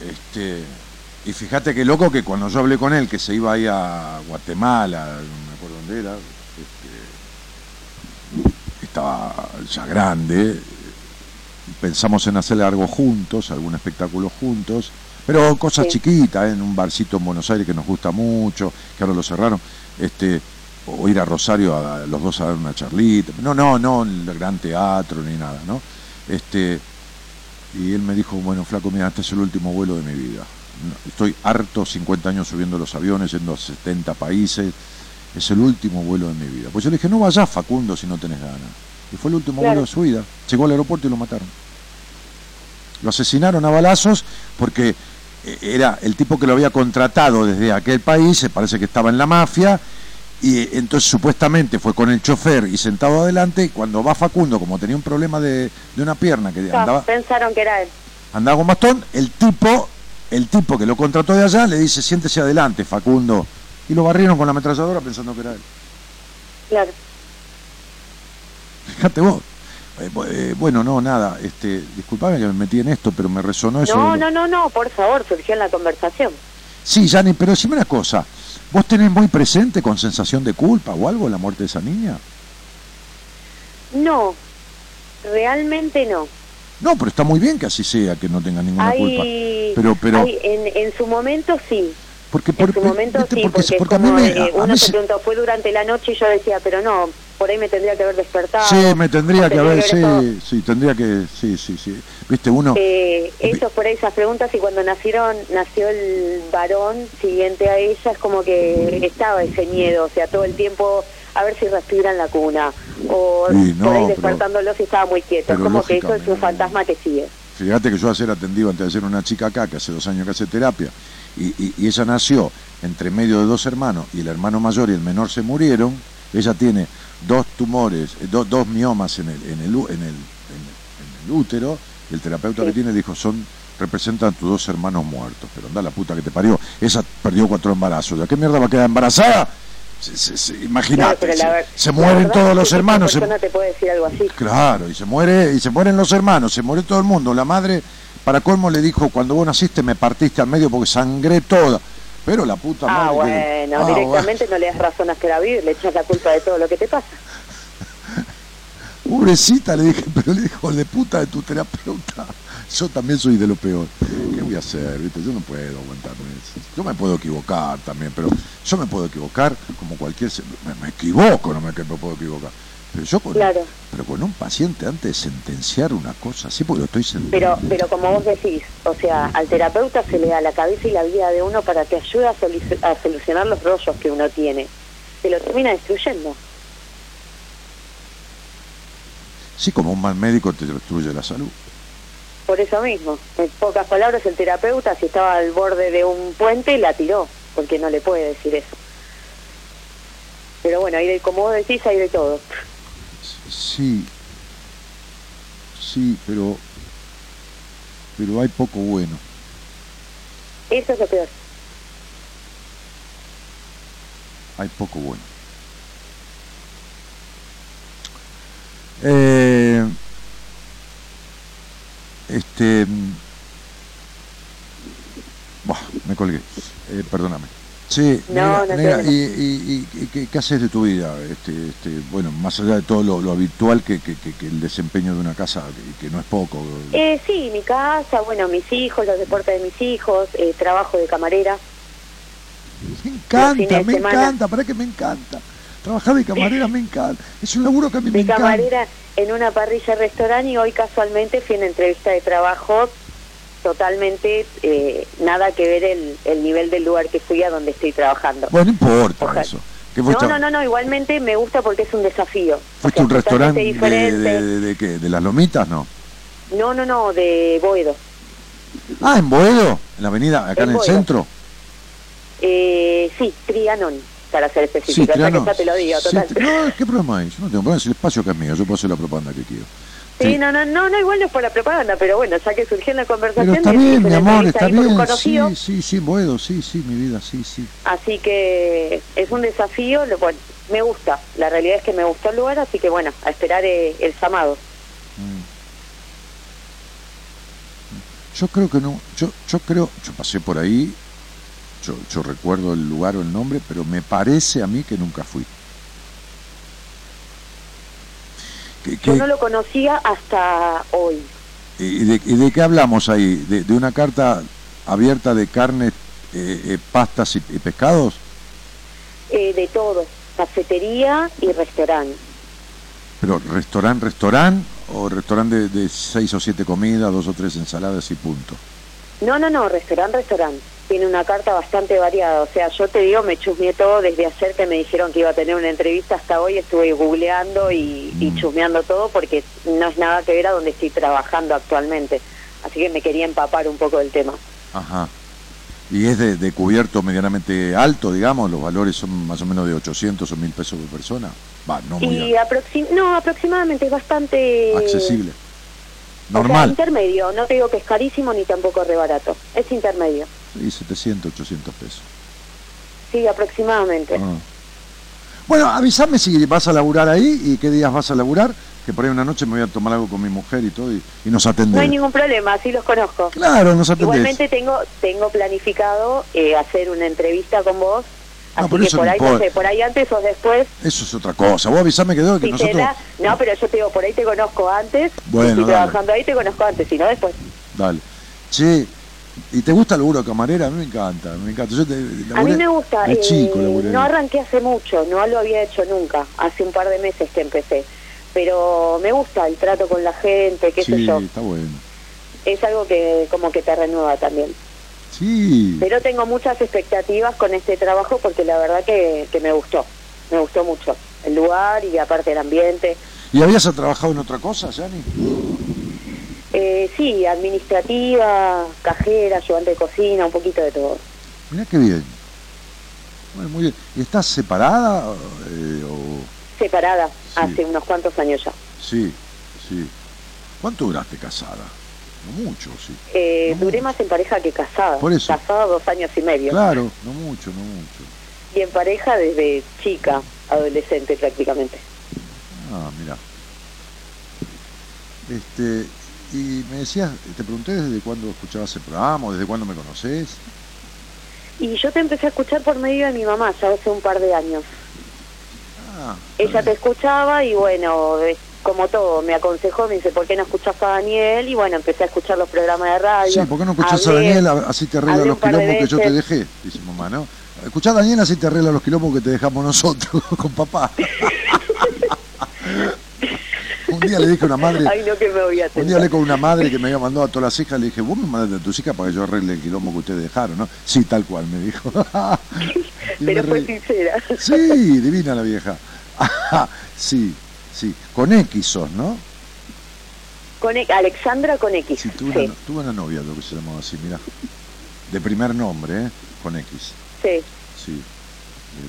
Speaker 2: Este, y fíjate qué loco que cuando yo hablé con él, que se iba ahí a Guatemala, no me acuerdo dónde era, este, estaba ya grande, pensamos en hacer algo juntos, algún espectáculo juntos, pero cosas
Speaker 7: Sí.
Speaker 2: chiquitas, ¿eh? en un barcito en Buenos Aires que nos gusta mucho, que ahora lo cerraron, este, o ir a Rosario a los dos a dar una charlita, no, no, no el gran teatro ni nada, ¿no? Este, y él me dijo, bueno, flaco, mira, este es el último vuelo de mi vida. Estoy harto, 50 años subiendo los aviones, yendo a 70 países, es el último vuelo de mi vida. Pues yo le dije, no vayas Facundo si no tenés ganas. Y fue el último
Speaker 7: Claro.
Speaker 2: vuelo de su vida. Llegó al aeropuerto y lo mataron. Lo asesinaron a balazos porque eh, era el tipo que lo había contratado desde aquel país, se parece que estaba en la mafia, y entonces supuestamente fue con el chofer y sentado adelante, y cuando va Facundo, como tenía un problema de, de una pierna que
Speaker 7: Ah,
Speaker 2: andaba,
Speaker 7: Pensaron que era él.
Speaker 2: andaba con bastón, el tipo, el tipo que lo contrató de allá le dice, siéntese adelante, Facundo, y lo barrieron con la ametralladora pensando que era él.
Speaker 7: Claro.
Speaker 2: Fíjate vos. Eh, eh, bueno, no, nada, este, disculpame que me metí en esto, pero me resonó eso.
Speaker 7: No, no, no, no, por favor, surgió en la conversación.
Speaker 2: Sí, Yanni, pero decime una cosa. ¿Vos tenés muy presente con sensación de culpa o algo la muerte de esa niña?
Speaker 7: No, realmente no.
Speaker 2: No, pero está muy bien que así sea, que no tenga ninguna culpa. Pero, pero,
Speaker 7: hay- en, en su momento sí,
Speaker 2: porque,
Speaker 7: en
Speaker 2: por-
Speaker 7: su momento
Speaker 2: ¿viste?
Speaker 7: sí,
Speaker 2: porque,
Speaker 7: porque,
Speaker 2: porque a mí
Speaker 7: como
Speaker 2: me,
Speaker 7: eh,
Speaker 2: a-
Speaker 7: uno
Speaker 2: mí
Speaker 7: se preguntó, fue durante la noche y yo decía, pero no, por ahí me tendría que haber despertado.
Speaker 2: Sí, me tendría que haber, sí, sí, tendría que, sí, sí, sí. Viste, uno,
Speaker 7: Eh, eso por ahí esas preguntas y cuando nacieron nació el varón siguiente a ella es como que estaba ese miedo, o sea, todo el tiempo a ver si respira en la cuna o
Speaker 2: Sí, no,
Speaker 7: por ahí
Speaker 2: pero-
Speaker 7: despertándolo si estaba muy quieto, es
Speaker 2: pero
Speaker 7: como que eso es un fantasma que sigue.
Speaker 2: Fíjate que yo ayer atendido antes de ser una chica acá, que hace dos años que hace terapia, y, y- y ella nació entre medio de dos hermanos, y el hermano mayor y el menor se murieron, ella tiene dos tumores, eh, do- dos miomas en el, en el, en el, en el- en el útero, y el terapeuta
Speaker 7: Sí.
Speaker 2: que tiene dijo, son representan tus dos hermanos muertos, pero anda la puta que te parió, esa perdió cuatro embarazos, ¿de qué mierda va a quedar embarazada? Se- se- se-
Speaker 7: Claro,
Speaker 2: Imagínate,
Speaker 7: la
Speaker 2: se, mueren todos los hermanos,
Speaker 7: te puede decir algo así.
Speaker 2: Claro, y se muere, y se mueren los hermanos, se muere todo el mundo. La madre, para colmo, le dijo, cuando vos naciste me partiste al medio porque sangré toda. Pero la puta
Speaker 7: Ah,
Speaker 2: madre. que-
Speaker 7: bueno,
Speaker 2: Ah,
Speaker 7: directamente no le das razón a Estela Vive, le echas la culpa de todo lo que te pasa.
Speaker 2: Pobrecita, le dije, pero le dijo, de puta de tu terapeuta. Yo también soy de lo peor. ¿Qué voy a hacer? ¿Viste? Yo no puedo aguantarme eso. Yo me puedo equivocar también, pero yo me puedo equivocar como cualquier... Me, me equivoco, no me, me puedo equivocar. Pero yo con,
Speaker 7: Claro.
Speaker 2: pero con un paciente antes de sentenciar una cosa así, porque lo estoy
Speaker 7: Pero,
Speaker 2: sentenciando.
Speaker 7: pero como vos decís, o sea, al terapeuta se le da la cabeza y la vida de uno para que ayude a, solu- a solucionar los rollos que uno tiene. Se lo termina destruyendo.
Speaker 2: Sí, como un mal médico te destruye la salud.
Speaker 7: Por eso mismo, en pocas palabras, el terapeuta, si estaba al borde de un puente, la tiró, porque no le puede decir eso. Pero bueno, hay de, como vos decís, hay de todo.
Speaker 2: Sí, sí, pero, pero hay poco bueno.
Speaker 7: Eso es lo peor.
Speaker 2: Hay poco bueno. Eh, este, mm, buah, me colgué. Eh, perdóname. Sí,
Speaker 7: No,
Speaker 2: nena,
Speaker 7: no preocupes.
Speaker 2: y, y- y- y qué, qué haces de tu vida? Este, este, bueno, más allá de todo lo, lo habitual que, que- que- que el desempeño de una casa, que, no es poco.
Speaker 7: Eh, sí, mi casa, bueno, mis hijos, los deportes de mis hijos, eh, trabajo de camarera.
Speaker 2: Me encanta,
Speaker 7: de
Speaker 2: me
Speaker 7: semana.
Speaker 2: encanta, para que me encanta. Trabajar de camarera me encanta. Es un laburo que a mí me
Speaker 7: de
Speaker 2: encanta.
Speaker 7: camarera en una parrilla restaurante y hoy casualmente fui una entrevista de trabajo totalmente eh, nada que ver el, el nivel del lugar que fui a donde estoy trabajando.
Speaker 2: Bueno, no importa
Speaker 7: Ojalá.
Speaker 2: eso. ¿Qué
Speaker 7: No, no, no, no, igualmente me gusta porque es un desafío.
Speaker 2: ¿Fuiste
Speaker 7: O
Speaker 2: un
Speaker 7: sea,
Speaker 2: restaurante
Speaker 7: totalmente
Speaker 2: de, de, de- de qué? ¿De las Lomitas? No.
Speaker 7: No, no, no, de Boedo.
Speaker 2: Ah, en Boedo, en la avenida, acá en,
Speaker 7: En
Speaker 2: el centro.
Speaker 7: Eh, sí, Trianon, para ser
Speaker 2: Sí,
Speaker 7: específico. o sea que
Speaker 2: Trianon.
Speaker 7: ya te lo digo,
Speaker 2: Sí,
Speaker 7: total.
Speaker 2: tri- no, ¿qué problema hay? Yo no tengo problema, es el espacio que es mío, yo puedo hacer la propaganda que quiero.
Speaker 7: Sí,
Speaker 2: Sí.
Speaker 7: no, no, no, no, igual no es por la propaganda, pero bueno, ya que surgió en la
Speaker 2: Pero
Speaker 7: conversación,
Speaker 2: está
Speaker 7: hice
Speaker 2: bien, mi amor, está bien. Sí, sí, sí, Boedo, sí, sí, mi vida, sí, sí.
Speaker 7: así que es un desafío, lo, bueno, me gusta, la realidad es que me gustó el lugar, así que bueno, a esperar eh, el llamado.
Speaker 2: Yo creo que no, yo, yo creo, yo pasé por ahí, yo, yo recuerdo el lugar o el nombre, pero me parece a mí que nunca fui.
Speaker 7: Yo no lo conocía hasta hoy.
Speaker 2: ¿Y de, y de qué hablamos ahí? ¿De, de una carta abierta de carne, eh, eh, pastas y, y pescados?
Speaker 7: Eh, de todo, cafetería y restaurante.
Speaker 2: Pero restaurante, restaurante o restaurante de, de seis o siete comidas, dos o tres ensaladas y punto.
Speaker 7: No, no, no, restaurante, restaurante. Tiene una carta bastante variada. O sea, yo te digo, me chusmeé todo desde ayer que me dijeron que iba a tener una entrevista hasta hoy. Estuve googleando y, y
Speaker 2: Mm.
Speaker 7: chusmeando todo porque no es nada que ver a donde estoy trabajando actualmente. Así que me quería empapar un poco del tema.
Speaker 2: Ajá. Y es de, de cubierto medianamente alto, digamos, los valores son más o menos de 800 o 1000 pesos por persona. Va, no muy
Speaker 7: Y aproxim no, aproximadamente es bastante...
Speaker 2: accesible.
Speaker 7: o sea,
Speaker 2: Normal.
Speaker 7: intermedio. No te digo que es carísimo ni tampoco re barato. Es intermedio.
Speaker 2: Sí, 700, 800 pesos.
Speaker 7: Sí, aproximadamente.
Speaker 2: Ah. Bueno, avísame si vas a laburar ahí y qué días vas a laburar, que por ahí una noche me voy a tomar algo con mi mujer y todo y, y nos
Speaker 7: No hay
Speaker 2: atendés.
Speaker 7: ningún problema, así los conozco.
Speaker 2: Claro, nos atendés.
Speaker 7: Igualmente tengo tengo planificado eh, hacer una entrevista con vos,
Speaker 2: No,
Speaker 7: así
Speaker 2: pero
Speaker 7: que
Speaker 2: eso
Speaker 7: por
Speaker 2: no
Speaker 7: ahí no sé, por ahí antes o después,
Speaker 2: Eso es otra cosa. Vos avisame que debo que
Speaker 7: si
Speaker 2: nosotros...
Speaker 7: da, no, pero yo te digo, por ahí te conozco antes,
Speaker 2: Bueno,
Speaker 7: y si
Speaker 2: dale.
Speaker 7: trabajando ahí te conozco antes, si no después.
Speaker 2: Dale. Che, ¿y te gusta el laburo de camarera? A mí me encanta, me encanta. Yo te,
Speaker 7: A mí me gusta,
Speaker 2: De
Speaker 7: eh,
Speaker 2: chico laburé.
Speaker 7: no arranqué hace mucho, no lo había hecho nunca, hace un par de meses que empecé, pero me gusta el trato con la gente, qué sé yo,
Speaker 2: está bueno.
Speaker 7: es algo que como que te renueva también.
Speaker 2: Sí.
Speaker 7: Pero tengo muchas expectativas con este trabajo porque la verdad que, que me gustó, me gustó mucho el lugar y aparte el ambiente.
Speaker 2: ¿Y habías trabajado en otra cosa, Yani?
Speaker 7: Eh, sí, administrativa, cajera, ayudante de cocina, un poquito de todo.
Speaker 2: Mirá qué bien. Bueno, muy bien. ¿Y estás separada eh, o...?
Speaker 7: Separada
Speaker 2: Sí.
Speaker 7: hace unos cuantos años ya.
Speaker 2: Sí, sí. ¿Cuánto duraste casada? No mucho, sí.
Speaker 7: Eh,
Speaker 2: No
Speaker 7: duré
Speaker 2: mucho.
Speaker 7: más en pareja que casada.
Speaker 2: Por eso.
Speaker 7: Casada dos años y medio.
Speaker 2: Claro, no mucho, no mucho.
Speaker 7: Y en pareja desde chica, adolescente prácticamente.
Speaker 2: Ah, mira. Este, y me decías, te pregunté desde cuándo escuchabas el programa, desde cuándo me conoces.
Speaker 7: Y yo te empecé a escuchar por medio de mi mamá, ya hace un par de años.
Speaker 2: Ah,
Speaker 7: Ella te escuchaba y bueno, es como todo, me aconsejó, me dice, ¿por qué no escuchas a Daniel? Y bueno, empecé a escuchar los programas de radio.
Speaker 2: Sí, ¿por qué no escuchás a Daniel? Así te arregla los quilombos que yo te dejé, dice mamá, ¿no? Escuchá a Daniel, así te arregla los quilombos que te dejamos nosotros con papá. un día le dije a una madre,
Speaker 7: Ay, no, que me voy a
Speaker 2: un día hablé con una madre que me había mandado a todas las hijas, le dije, vos me mandaste a tus hijas para que yo arregle el quilombo que ustedes dejaron, ¿no? Sí, tal cual, me dijo. Y me
Speaker 7: Pero fue sincera.
Speaker 2: Sí, divina la vieja. sí, sí. Con X sos, ¿no?
Speaker 7: Con E- Alexandra con X.
Speaker 2: Sí, tuve,
Speaker 7: sí,
Speaker 2: Una, tuve una novia, lo que se llamaba así, mira. De primer nombre, ¿eh? Con X.
Speaker 7: sí.
Speaker 2: Sí.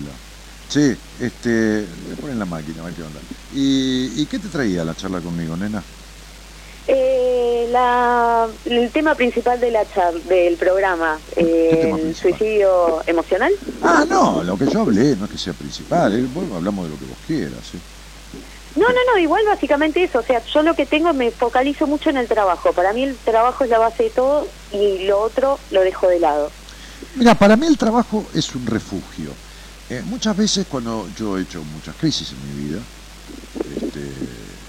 Speaker 2: la- Sí, este. Le ponen la máquina, a ver qué onda. ¿Y, ¿Y qué te traía la charla conmigo, nena?
Speaker 7: Eh, la, el tema principal de la char- del programa, eh, el
Speaker 2: principal?
Speaker 7: suicidio emocional.
Speaker 2: Ah, no, lo que yo hablé no es que sea principal. eh, Bueno, hablamos de lo que vos quieras, ¿sí?
Speaker 7: No, no, no, igual básicamente eso. O sea, yo lo que tengo me focalizo mucho en el trabajo. Para mí el trabajo es la base de todo y lo otro lo dejo de lado.
Speaker 2: Mira, para mí el trabajo es un refugio. Eh, muchas veces cuando yo he hecho muchas crisis en mi vida, este,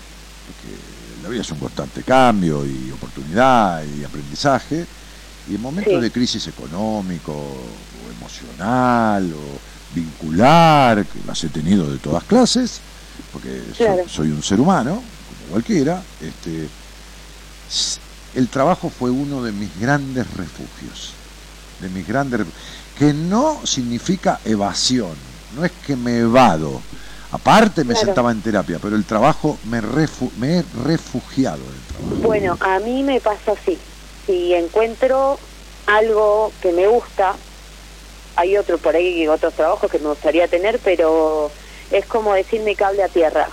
Speaker 2: que la vida es un constante cambio y oportunidad y aprendizaje, y en momentos
Speaker 7: Sí.
Speaker 2: de crisis económico o emocional o vincular, que las he tenido de todas clases, porque
Speaker 7: Claro.
Speaker 2: soy un ser humano, como cualquiera, este, el trabajo fue uno de mis grandes refugios de mis grandes ref- que no significa evasión no es que me vado. Aparte me
Speaker 7: Claro.
Speaker 2: sentaba en terapia, pero el trabajo me, refu- me he refugiado del trabajo.
Speaker 7: Bueno, a mí me pasa así. Si encuentro algo que me gusta, hay otro por ahí, otros trabajos que me gustaría tener, pero es como decirme cable a tierra.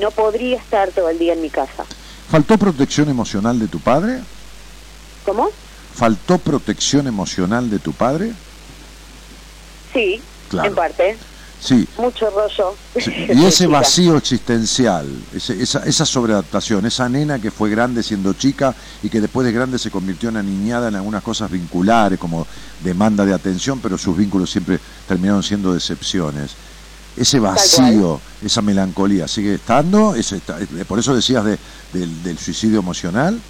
Speaker 7: No podría estar todo el día en mi casa.
Speaker 2: ¿Faltó protección emocional de tu padre?
Speaker 7: ¿Cómo?
Speaker 2: ¿Faltó protección emocional de tu padre?
Speaker 7: Sí,
Speaker 2: Claro.
Speaker 7: en parte.
Speaker 2: Sí.
Speaker 7: Mucho rollo.
Speaker 2: Sí, Y ese vacío existencial, ese- esa, esa sobreadaptación, esa nena que fue grande siendo chica y que después de grande se convirtió en aniñada en algunas cosas vinculares, como demanda de atención, pero sus vínculos siempre terminaron siendo decepciones. Ese vacío, esa melancolía, ¿sigue estando? Está- por eso decías de- del, del suicidio emocional.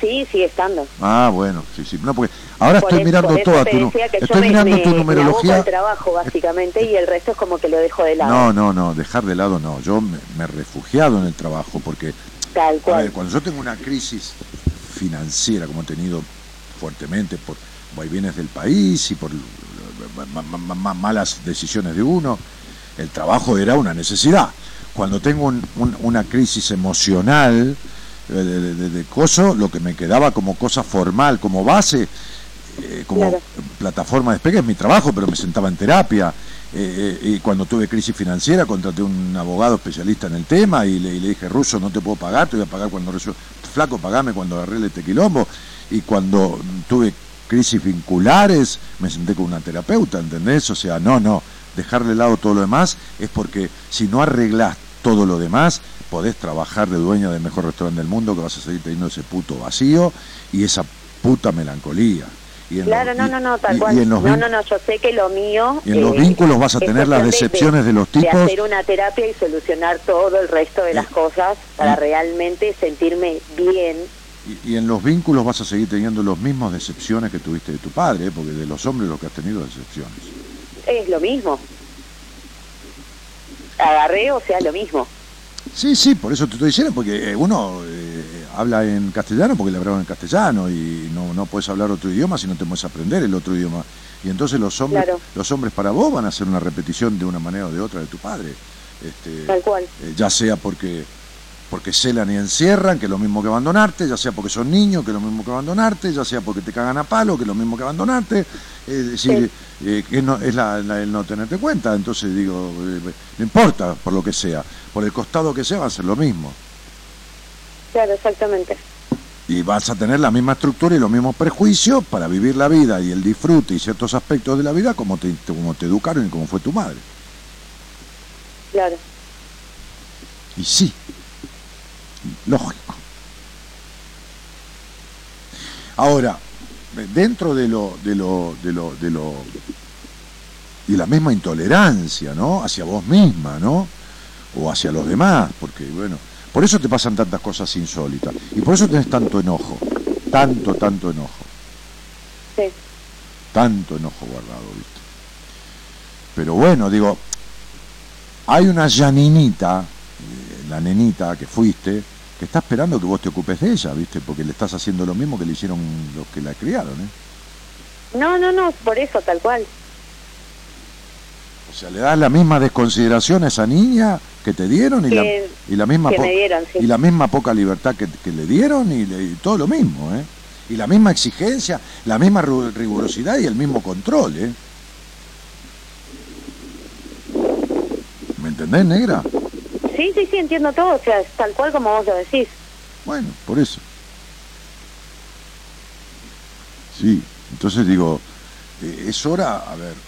Speaker 7: Sí, sigue estando.
Speaker 2: Ah, bueno, sí, sí. No, porque ahora
Speaker 7: Por
Speaker 2: estoy
Speaker 7: eso-
Speaker 2: mirando toda tu,
Speaker 7: yo
Speaker 2: estoy
Speaker 7: me-
Speaker 2: mirando
Speaker 7: me-
Speaker 2: tu
Speaker 7: Me
Speaker 2: numerología.
Speaker 7: aboco al trabajo, básicamente, y el resto es como que lo dejo de lado.
Speaker 2: No, no, no, dejar de lado no. Yo me, me he refugiado en el trabajo porque,
Speaker 7: Tal
Speaker 2: a
Speaker 7: cual.
Speaker 2: ver, cuando yo tengo una crisis financiera como he tenido fuertemente por vaivenes del país y por ma- ma- ma- ma- malas decisiones de uno, el trabajo era una necesidad. Cuando tengo un- un- una crisis emocional de, de- de- coso, lo que me quedaba como cosa formal, como base, eh, como
Speaker 7: Claro.
Speaker 2: plataforma de despegue es mi trabajo, pero me sentaba en terapia. eh, eh, y cuando tuve crisis financiera, contraté un abogado especialista en el tema y le, y le dije, Ruso, no te puedo pagar, te voy a pagar cuando resuelva. Flaco, pagame cuando arregle este quilombo. Y cuando tuve crisis vinculares, me senté con una terapeuta, ¿entendés? O sea, no, no, dejar de lado todo lo demás es porque si no arreglás todo lo demás, podés trabajar de dueño del mejor restaurante del mundo, que vas a seguir teniendo ese puto vacío y esa puta melancolía. Y en
Speaker 7: Claro,
Speaker 2: los-
Speaker 7: no, no, no, tal
Speaker 2: y-
Speaker 7: cual.
Speaker 2: y los
Speaker 7: no, no, no, yo sé que lo mío...
Speaker 2: y en los
Speaker 7: eh,
Speaker 2: vínculos vas a tener las decepciones de los tipos.
Speaker 7: De hacer una terapia y solucionar todo el resto de las cosas para realmente sentirme bien.
Speaker 2: Y, y en los vínculos vas a seguir teniendo los mismos decepciones que tuviste de tu padre, ¿eh? porque de los hombres lo que has tenido es decepciones.
Speaker 7: Es lo mismo. Agarré, o sea, lo mismo.
Speaker 2: Sí, sí, por eso te estoy diciendo, porque eh, uno eh, habla en castellano porque le hablaron en castellano y no, no puedes hablar otro idioma si no te puedes aprender el otro idioma. Y entonces los hombres,
Speaker 7: Claro.
Speaker 2: los hombres para vos van a hacer una repetición de una manera o de otra de tu padre. Este,
Speaker 7: Tal cual.
Speaker 2: eh, ya sea porque porque celan y encierran, que es lo mismo que abandonarte, ya sea porque son niños, que es lo mismo que abandonarte, ya sea porque te cagan a palo, que es lo mismo que abandonarte, es decir, eh, que no, es la- la- el no tenerte cuenta, entonces digo, eh, no importa por lo que sea, por el costado que sea va a ser lo mismo,
Speaker 7: Claro, exactamente.
Speaker 2: y vas a tener la misma estructura y los mismos prejuicios para vivir la vida y el disfrute y ciertos aspectos de la vida como te, como te educaron y como fue tu madre.
Speaker 7: Claro.
Speaker 2: Y sí, lógico. Ahora, dentro de lo, de lo, de lo, de lo, y la misma intolerancia, ¿no? Hacia vos misma, ¿no? O hacia los demás, porque bueno, por eso te pasan tantas cosas insólitas y por eso tenés tanto enojo, tanto, tanto enojo,
Speaker 7: Sí.
Speaker 2: tanto enojo guardado, ¿viste? Pero bueno, digo, hay una Janinita, eh, la nenita que fuiste, que está esperando que vos te ocupes de ella, ¿viste? Porque le estás haciendo lo mismo que le hicieron los que la criaron, ¿eh?
Speaker 7: No, no, no, por eso, tal cual.
Speaker 2: O sea, le das la misma desconsideración a esa niña que te dieron y, la, y la misma
Speaker 7: que
Speaker 2: po-
Speaker 7: me dieron, sí.
Speaker 2: y la misma poca libertad que, que le dieron y, le- y todo lo mismo, ¿eh? Y la misma exigencia, la misma rigurosidad y el mismo control, ¿eh? ¿Me entendés, negra?
Speaker 7: Sí, sí, sí, entiendo todo, o sea, es tal cual como vos lo decís.
Speaker 2: Bueno, por eso. Sí, entonces digo, eh, es hora, a ver,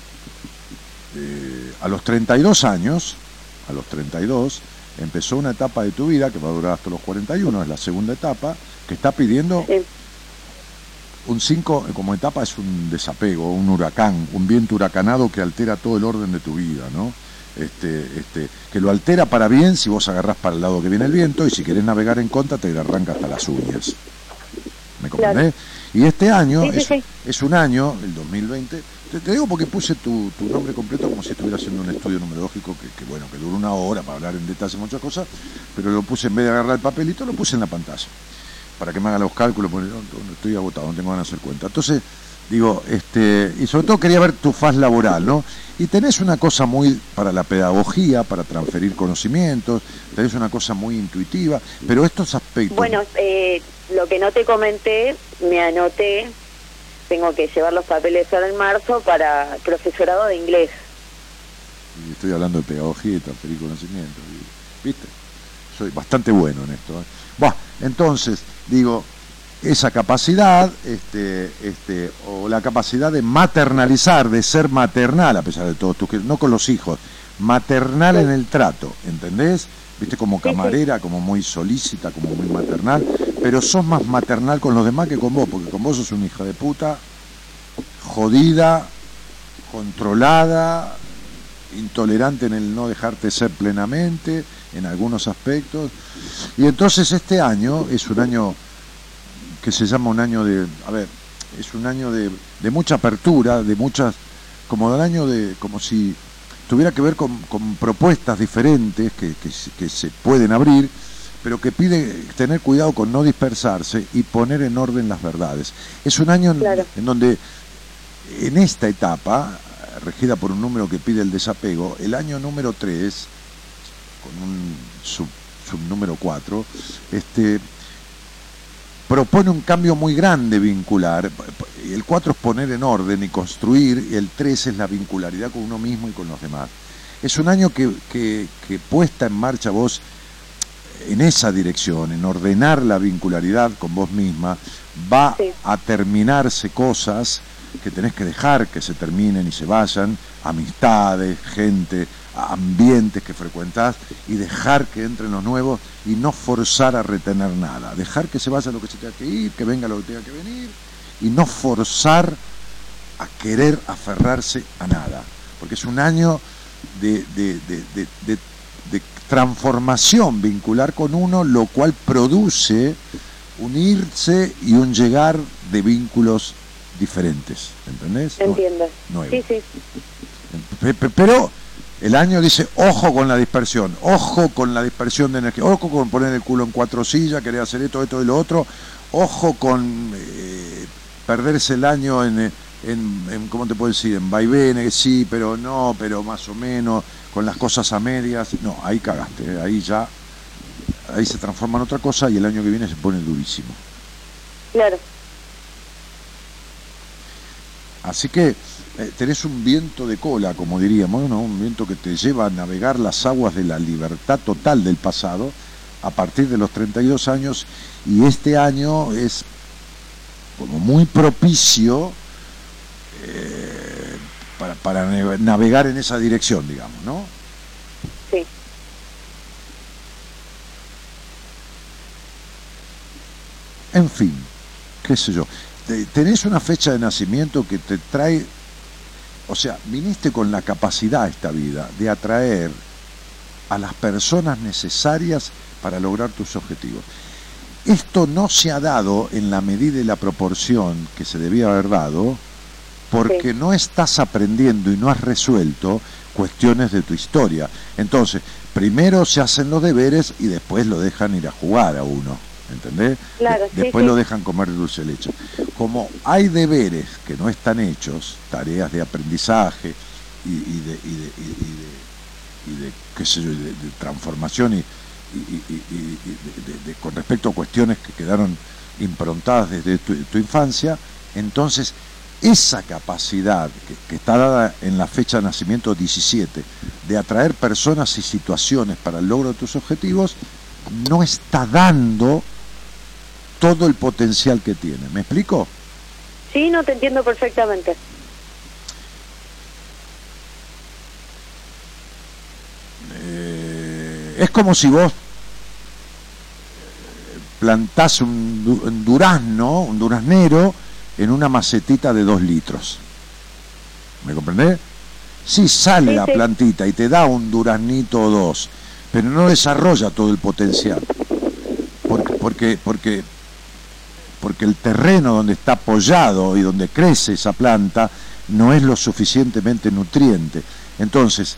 Speaker 2: eh, a los 32 años, a los 32, empezó una etapa de tu vida que va a durar hasta los 41, es la segunda etapa, que está pidiendo
Speaker 7: Sí.
Speaker 2: un 5 como etapa es un desapego, un huracán, un viento huracanado que altera todo el orden de tu vida, ¿no? Este, este, que lo altera para bien si vos agarrás para el lado que viene el viento y si querés navegar en contra te arranca hasta las uñas. ¿Me
Speaker 7: Claro.
Speaker 2: comprendés? Y este año
Speaker 7: Sí,
Speaker 2: es,
Speaker 7: sí.
Speaker 2: es un año, el 2020, te, te digo porque puse tu, tu nombre completo como si estuviera haciendo un estudio numerológico que, que, bueno, que dura una hora para hablar en detalle muchas cosas, pero lo puse en vez de agarrar el papelito, lo puse en la pantalla para que me haga los cálculos, porque no, no, estoy agotado, no tengo ganas de hacer cuenta. Entonces, digo, este, y sobre todo quería ver tu faz laboral, ¿no? Y tenés una cosa muy para la pedagogía, para transferir conocimientos, tenés una cosa muy intuitiva, pero estos aspectos...
Speaker 7: Bueno, eh, lo que no te comenté, me anoté, tengo que llevar los papeles ahora en marzo para profesorado de inglés.
Speaker 2: Y estoy hablando de pedagogía y transferir conocimientos, ¿viste? Soy bastante bueno en esto. ¿eh? Bueno, entonces, digo, esa capacidad, este, este, o la capacidad de maternalizar, de ser maternal, a pesar de todo, no con los hijos, maternal en el trato, ¿entendés? Viste, como camarera, como muy solícita, como muy maternal, pero sos más maternal con los demás que con vos, porque con vos sos una hija de puta, jodida, controlada, intolerante en el no dejarte ser plenamente, en algunos aspectos. Y entonces este año es un año que se llama un año de, a ver, es un año de, de mucha apertura, de muchas, como del año de, como si tuviera que ver con, con propuestas diferentes que, que, se pueden abrir, pero que pide tener cuidado con no dispersarse y poner en orden las verdades. Es un año en, donde, en esta etapa, regida por un número que pide el desapego, el año número 3, con un sub, subnúmero 4, este, propone un cambio muy grande vincular. El 4 es poner en orden y construir, y el 3 es la vincularidad con uno mismo y con los demás. Es un año que, que, puesta en marcha vos en esa dirección, en ordenar la vincularidad con vos misma, va a terminarse cosas que tenés que dejar que se terminen y se vayan, amistades, gente, ambientes que frecuentás y dejar que entren los nuevos y no forzar a retener nada, dejar que se vaya lo que se tenga que ir, que venga lo que tenga que venir y no forzar a querer aferrarse a nada, porque es un año de, de, de, transformación vincular con uno, lo cual produce unirse y un llegar de vínculos diferentes, ¿entendés?
Speaker 7: Entiendo. Sí, sí.
Speaker 2: Pero el año dice, ojo con la dispersión, ojo con la dispersión de energía, ojo con poner el culo en cuatro sillas, querer hacer esto, esto y lo otro, ojo con eh, perderse el año en, en, ¿cómo te puedo decir? En vaivenes, sí, pero no, pero más o menos, con las cosas a medias. No, ahí cagaste, eh, ahí ya, ahí se transforma en otra cosa y el año que viene se pone durísimo.
Speaker 7: Claro.
Speaker 2: Así que eh, tenés un viento de cola, como diríamos, ¿no? un viento que te lleva a navegar las aguas de la libertad total del pasado a partir de los 32 años y este año es como muy propicio eh, para, para, navegar en esa dirección, digamos, ¿no?
Speaker 7: Sí.
Speaker 2: En fin, qué sé yo. Tenés una fecha de nacimiento que te trae o sea, viniste con la capacidad esta vida de atraer a las personas necesarias para lograr tus objetivos. Esto no se ha dado en la medida y la proporción que se debía haber dado porque no estás aprendiendo y no has resuelto cuestiones de tu historia. Entonces, primero se hacen los deberes y después lo dejan ir a jugar a uno. ¿Entendés? Después lo dejan comer dulce leche. Como hay deberes que no están hechos, tareas de aprendizaje y, de, y, de, y, de, qué sé yo, de, transformación y, con respecto a cuestiones que quedaron improntadas desde tu, infancia, entonces esa capacidad que, que, está dada en la fecha de nacimiento 17 de atraer personas y situaciones para el logro de tus objetivos, no está dando todo el potencial que tiene. ¿Me explico?
Speaker 7: Sí, no te entiendo perfectamente.
Speaker 2: Eh, es como si vos eh, plantás un, durazno, un duraznero, en una macetita de dos litros. ¿Me comprendés? Sí sale la plantita y te da un duraznito o dos, pero no desarrolla todo el potencial. Porque, porque, porque porque el terreno donde está apoyado y donde crece esa planta no es lo suficientemente nutriente. Entonces,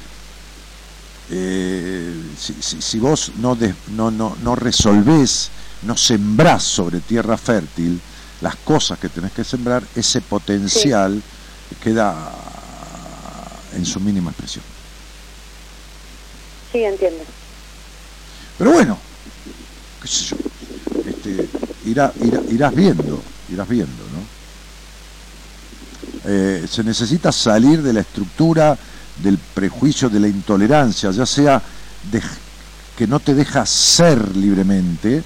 Speaker 2: eh, si, vos no, no, no, no resolvés, no sembrás sobre tierra fértil, las cosas que tenés que sembrar, ese potencial queda en su mínima expresión.
Speaker 7: Sí, entiendo.
Speaker 2: Pero bueno, qué sé yo, este, irá- irá- irás viendo, irás viendo, ¿no? Eh, se necesita salir de la estructura del prejuicio, de la intolerancia, ya sea que no te deja ser libremente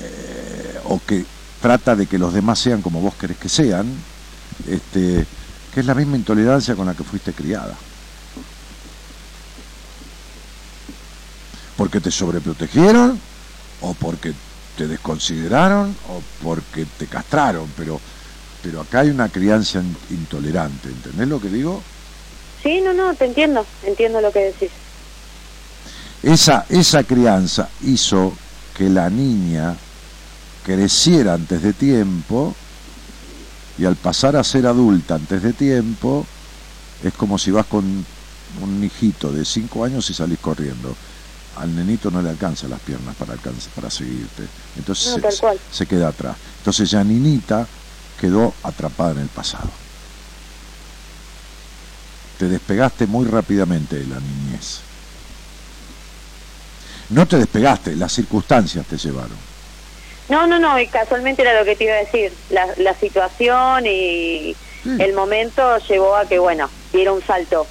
Speaker 2: eh, o que trata de que los demás sean como vos querés que sean, este, que es la misma intolerancia con la que fuiste criada. porque te sobreprotegieron o porque te desconsideraron o porque te castraron, pero pero acá hay una crianza in- intolerante, ¿entendés lo que digo?
Speaker 7: Sí, no, no, te entiendo, entiendo lo que decís.
Speaker 2: Esa esa crianza hizo que la niña creciera antes de tiempo y al pasar a ser adulta antes de tiempo es como si vas con un hijito de 5 años y salís corriendo. Al nenito no le alcanzan las piernas para alcanza- para seguirte. Entonces
Speaker 7: No,
Speaker 2: se- queda atrás. Entonces ya Ninita quedó atrapada en el pasado. Te despegaste muy rápidamente de la niñez. No te despegaste, las circunstancias te llevaron.
Speaker 7: No, no, no, y casualmente era lo que te iba a decir. La, la situación y
Speaker 2: Sí.
Speaker 7: el momento llevó a que, bueno, diera un salto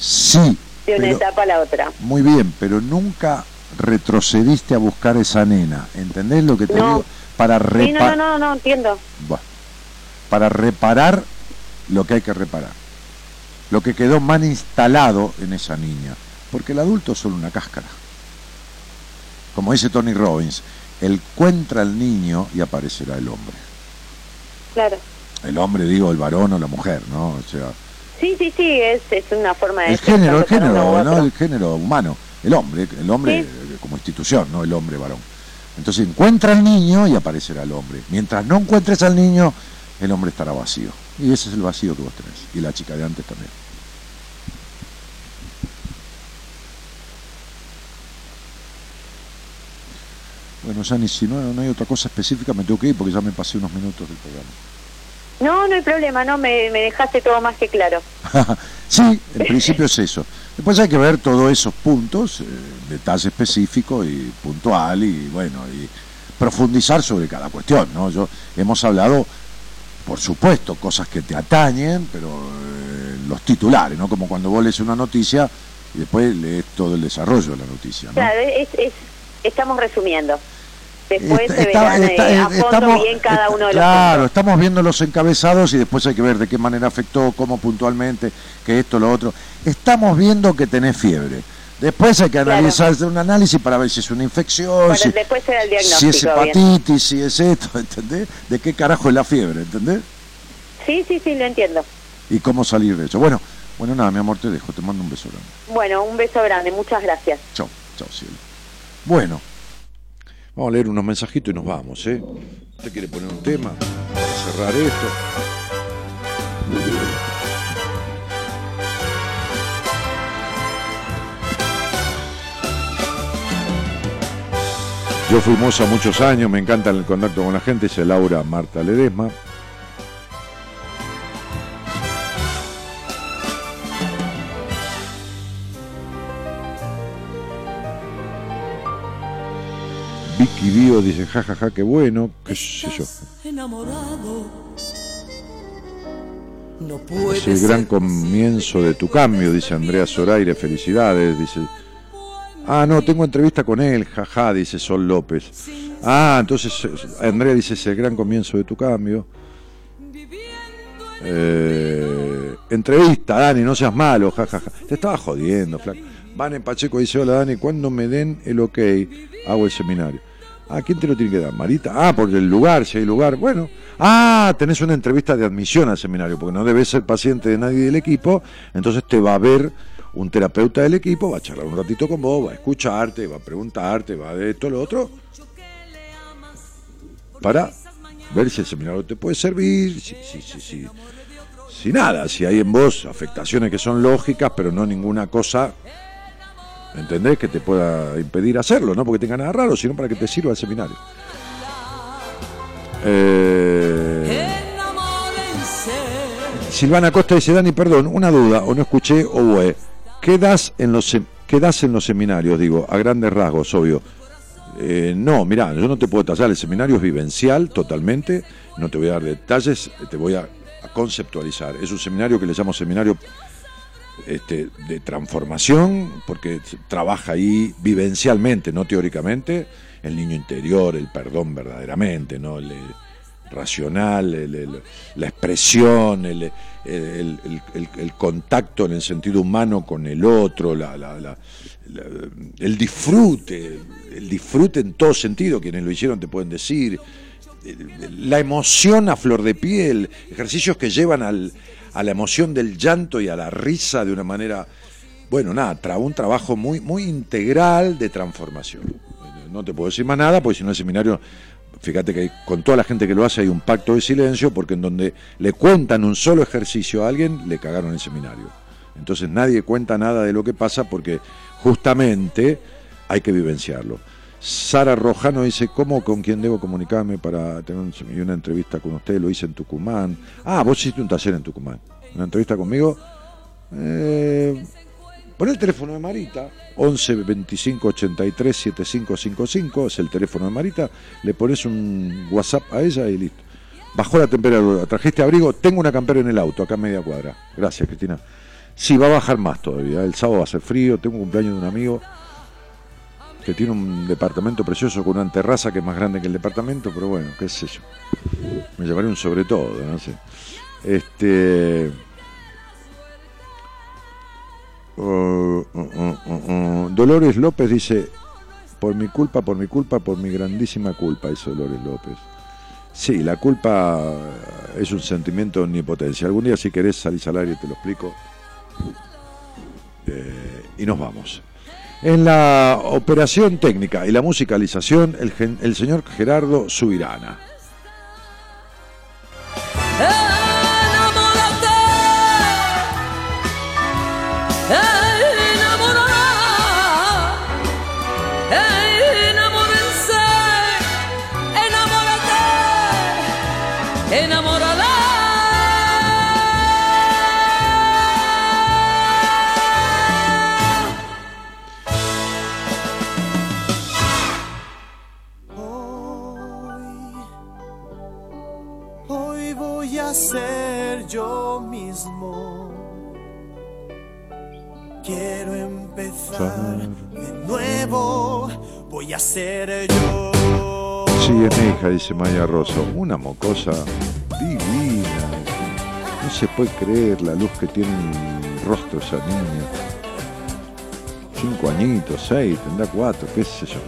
Speaker 2: Sí,
Speaker 7: de una
Speaker 2: pero-
Speaker 7: etapa a la otra.
Speaker 2: muy bien, pero nunca retrocediste a buscar esa nena. ¿Entendés lo que te
Speaker 7: No.
Speaker 2: digo? Para
Speaker 7: Sí, no,
Speaker 2: reparar.
Speaker 7: no, no, no, entiendo.
Speaker 2: Bueno, para reparar lo que hay que reparar. Lo que quedó mal instalado en esa niña. Porque el adulto es solo una cáscara. Como dice Tony Robbins, encuentra al niño y aparecerá el hombre.
Speaker 7: Claro.
Speaker 2: El hombre, digo, el varón o la mujer, ¿no? O sea,
Speaker 7: Sí, sí, sí, es, es una forma de
Speaker 2: el género, el género, ¿no? El género humano, el hombre, el hombre
Speaker 7: Sí.
Speaker 2: como institución, no el hombre varón. Entonces encuentra al niño y aparecerá el hombre. Mientras no encuentres al niño, el hombre estará vacío. Y ese es el vacío que vos tenés. Y la chica de antes también. Bueno, Jani, si no, no hay otra cosa específica, me tengo que ir porque ya me pasé unos minutos del programa.
Speaker 7: No, no hay problema, no, me, me dejaste todo más que claro.
Speaker 2: sí, en principio es eso. Después hay que ver todos esos puntos, eh, detalle específico y puntual y bueno, y profundizar sobre cada cuestión, ¿no? Yo hemos hablado, por supuesto, cosas que te atañen, pero eh, los titulares, ¿no? Como cuando vos lees una noticia y después lees todo el desarrollo de la noticia, ¿no?
Speaker 7: Claro, es, es, estamos resumiendo. Después se
Speaker 2: está-
Speaker 7: verán eh,
Speaker 2: está-
Speaker 7: a
Speaker 2: eh,
Speaker 7: fondo
Speaker 2: estamos-
Speaker 7: bien cada uno de los
Speaker 2: Claro,
Speaker 7: puntos.
Speaker 2: estamos viendo los encabezados y después hay que ver de qué manera afectó, cómo puntualmente, que esto, lo otro. Estamos viendo que tenés fiebre. Después hay que
Speaker 7: Claro.
Speaker 2: analizar, hacer un análisis para ver si es una infección, si,
Speaker 7: después será el
Speaker 2: si es
Speaker 7: bien.
Speaker 2: hepatitis, si es esto, ¿entendés? De qué carajo es la fiebre, ¿entendés?
Speaker 7: Sí, sí, sí, lo entiendo.
Speaker 2: Y cómo salir de eso. Bueno, bueno, nada, mi amor, te dejo, te mando un beso grande.
Speaker 7: Bueno, un beso grande, muchas gracias.
Speaker 2: Chao, chao, cielo. Bueno, vamos a leer unos mensajitos y nos vamos, ¿eh? ¿Usted quiere poner un tema? Para cerrar esto. Yo fui moza muchos años, me encanta el contacto con la gente, dice Laura Marta Ledesma. Bio dice, jajaja, ja, ja, qué bueno, qué sé yo.
Speaker 8: enamorado. No puede
Speaker 2: Es el gran comienzo de tu cambio, dice Andrea Zoraire, felicidades, dice. Ah, no, tengo entrevista con él, jaja, dice Sol López. Ah, entonces Andrea dice, es el gran comienzo de tu cambio. Eh, entrevista, Dani, no seas malo, jajaja. Te estaba jodiendo, flaco. Vane Pacheco dice, hola Dani, cuando me den el ok, hago el seminario. Ah, ¿quién te lo tiene que dar? Marita. Ah, por el lugar, si hay lugar. Bueno. Ah, tenés una entrevista de admisión al seminario, porque no debes ser paciente de nadie del equipo, entonces te va a ver un terapeuta del equipo, va a charlar un ratito con vos, va a escucharte, va a preguntarte, va de esto, lo otro, para ver si el seminario te puede servir, si, si, si, si, si nada, si hay en vos afectaciones que son lógicas, pero no ninguna cosa ¿entendés? Que te pueda impedir hacerlo, no porque tenga nada raro, sino para que te sirva el seminario. Eh, Silvana Costa dice, Dani, perdón, una duda, o no escuché, o voy. ¿Qué das en los, qué das en los seminarios? Digo, a grandes rasgos, obvio. Eh, no, mirá, yo no te puedo detallar, el seminario es vivencial totalmente, no te voy a dar detalles, te voy a, a conceptualizar. Es un seminario que le llamo seminario este, de transformación, porque trabaja ahí vivencialmente, no teóricamente, el niño interior, el perdón verdaderamente, ¿no? El, racional, el- la expresión, el, contacto en el sentido humano con el otro, la- el disfrute, el disfrute en todo sentido, quienes lo hicieron te pueden decir, la emoción a flor de piel, ejercicios que llevan al- a la emoción del llanto y a la risa de una manera, bueno, nada, tra- un trabajo muy, muy integral de transformación. No te puedo decir más nada, porque si no el seminario, fíjate que con toda la gente que lo hace hay un pacto de silencio, porque en donde le cuentan un solo ejercicio a alguien, le cagaron el seminario. Entonces nadie cuenta nada de lo que pasa porque justamente hay que vivenciarlo. Sara Rojano dice, ¿cómo con quién debo comunicarme para tener una entrevista con usted? Lo hice en Tucumán. Ah, vos hiciste un taller en Tucumán. Una entrevista conmigo. Eh, pon el teléfono de Marita, 11 25 83 7555, es el teléfono de Marita. Le pones un WhatsApp a ella y listo. Bajó la temperatura, trajiste abrigo, tengo una campera en el auto, acá a media cuadra. Gracias, Cristina. Sí, va a bajar más todavía. El sábado va a ser frío, tengo un cumpleaños de un amigo que tiene un departamento precioso con una terraza que es más grande que el departamento, pero bueno, qué sé yo. Me llevaré un sobre todo, no sé. Este. uh, uh, uh. Dolores López dice: Por mi culpa, por mi culpa, por mi grandísima culpa, dice Dolores López. Sí, la culpa es un sentimiento de omnipotencia. Algún día, si querés, salís al aire te lo explico. Eh, y nos vamos. En la operación técnica y la musicalización, el, el señor Gerardo Subirana.
Speaker 4: Ser yo mismo. Quiero empezar de nuevo. Voy a ser yo.
Speaker 2: Es mi hija, dice Maya Rosso. Una mocosa divina. No se puede creer la luz que tiene el rostro esa niña. Cinco añitos, seis, tendrá cuatro, qué sé yo.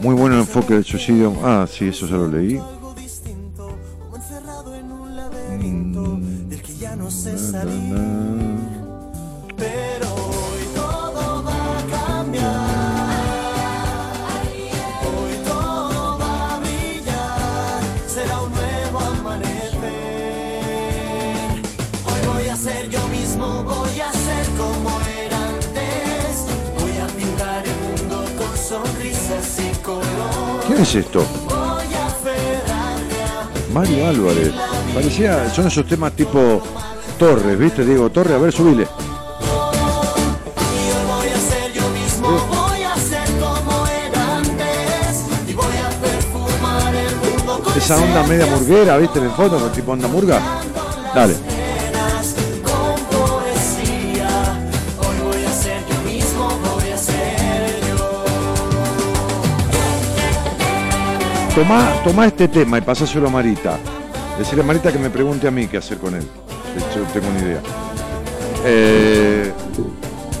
Speaker 2: Muy bueno el enfoque del suicidio. Ah, sí, eso ya lo leí.
Speaker 4: Laberinto del que ya no sé salir. Pero hoy todo va a cambiar. Hoy todo va a brillar. Será un nuevo amanecer. Hoy voy a ser yo mismo, voy a ser como era antes. Voy a pintar el mundo con sonrisas y color.
Speaker 2: ¿Quién es esto? Mario Álvarez. Parecía, son esos temas tipo Torres, ¿viste? Diego Torres, a ver, subile. Esa onda media murguera, ¿viste? En el fondo, con tipo onda murga. Dale. Tomá, tomá este tema y pasáselo a Marita. Decirle a Marita que me pregunte a mí qué hacer con él. De hecho, tengo ni idea. Eh,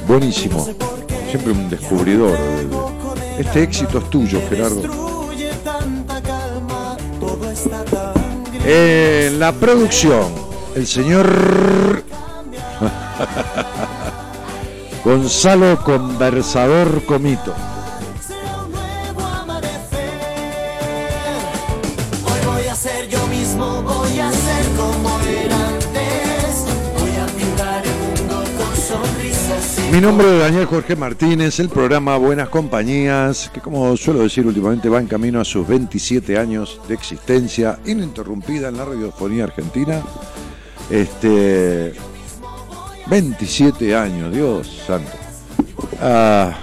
Speaker 2: buenísimo. Siempre un descubridor. Este éxito es tuyo, Gerardo. La producción, el señor Gonzalo Conversador Comito. Mi nombre es Daniel Jorge Martínez, el programa Buenas Compañías, que como suelo decir últimamente va en camino a sus 27 años de existencia ininterrumpida en la radiofonía argentina.
Speaker 1: Este, 27 años, Dios santo. Ah,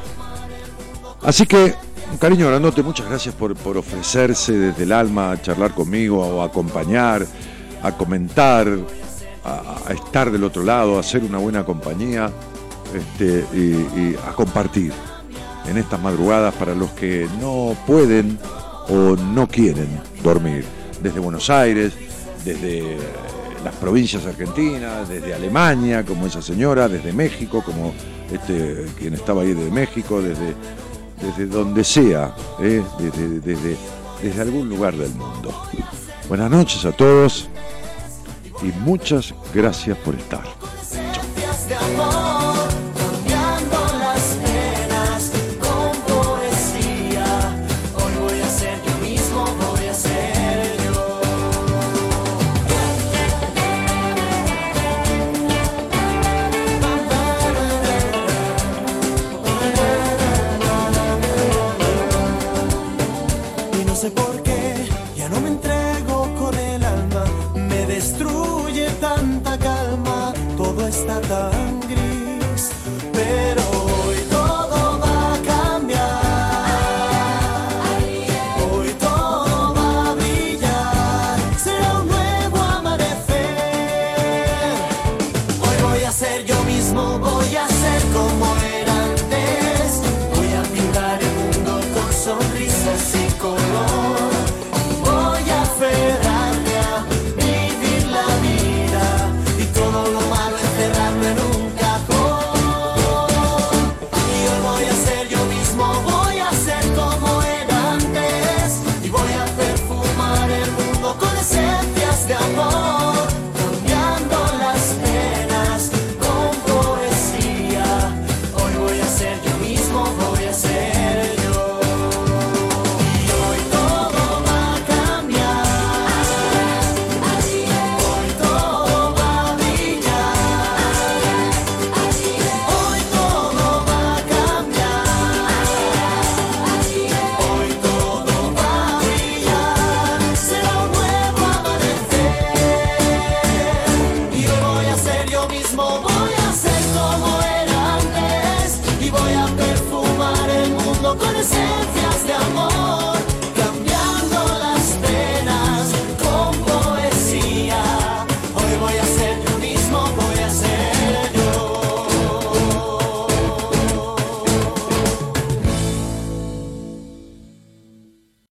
Speaker 1: así que, un cariño grandote, muchas gracias por, por ofrecerse desde el alma a charlar conmigo, o a acompañar, a comentar, a, estar del otro lado, a hacer una buena compañía este, y, a compartir en estas madrugadas para los que no pueden o no quieren dormir. Desde Buenos Aires, desde las provincias argentinas, desde Alemania, como esa señora, desde México, como este quien estaba ahí de México, desde, desde donde sea, ¿eh? desde, desde, desde algún lugar del mundo. Buenas noches a todos y muchas gracias por estar.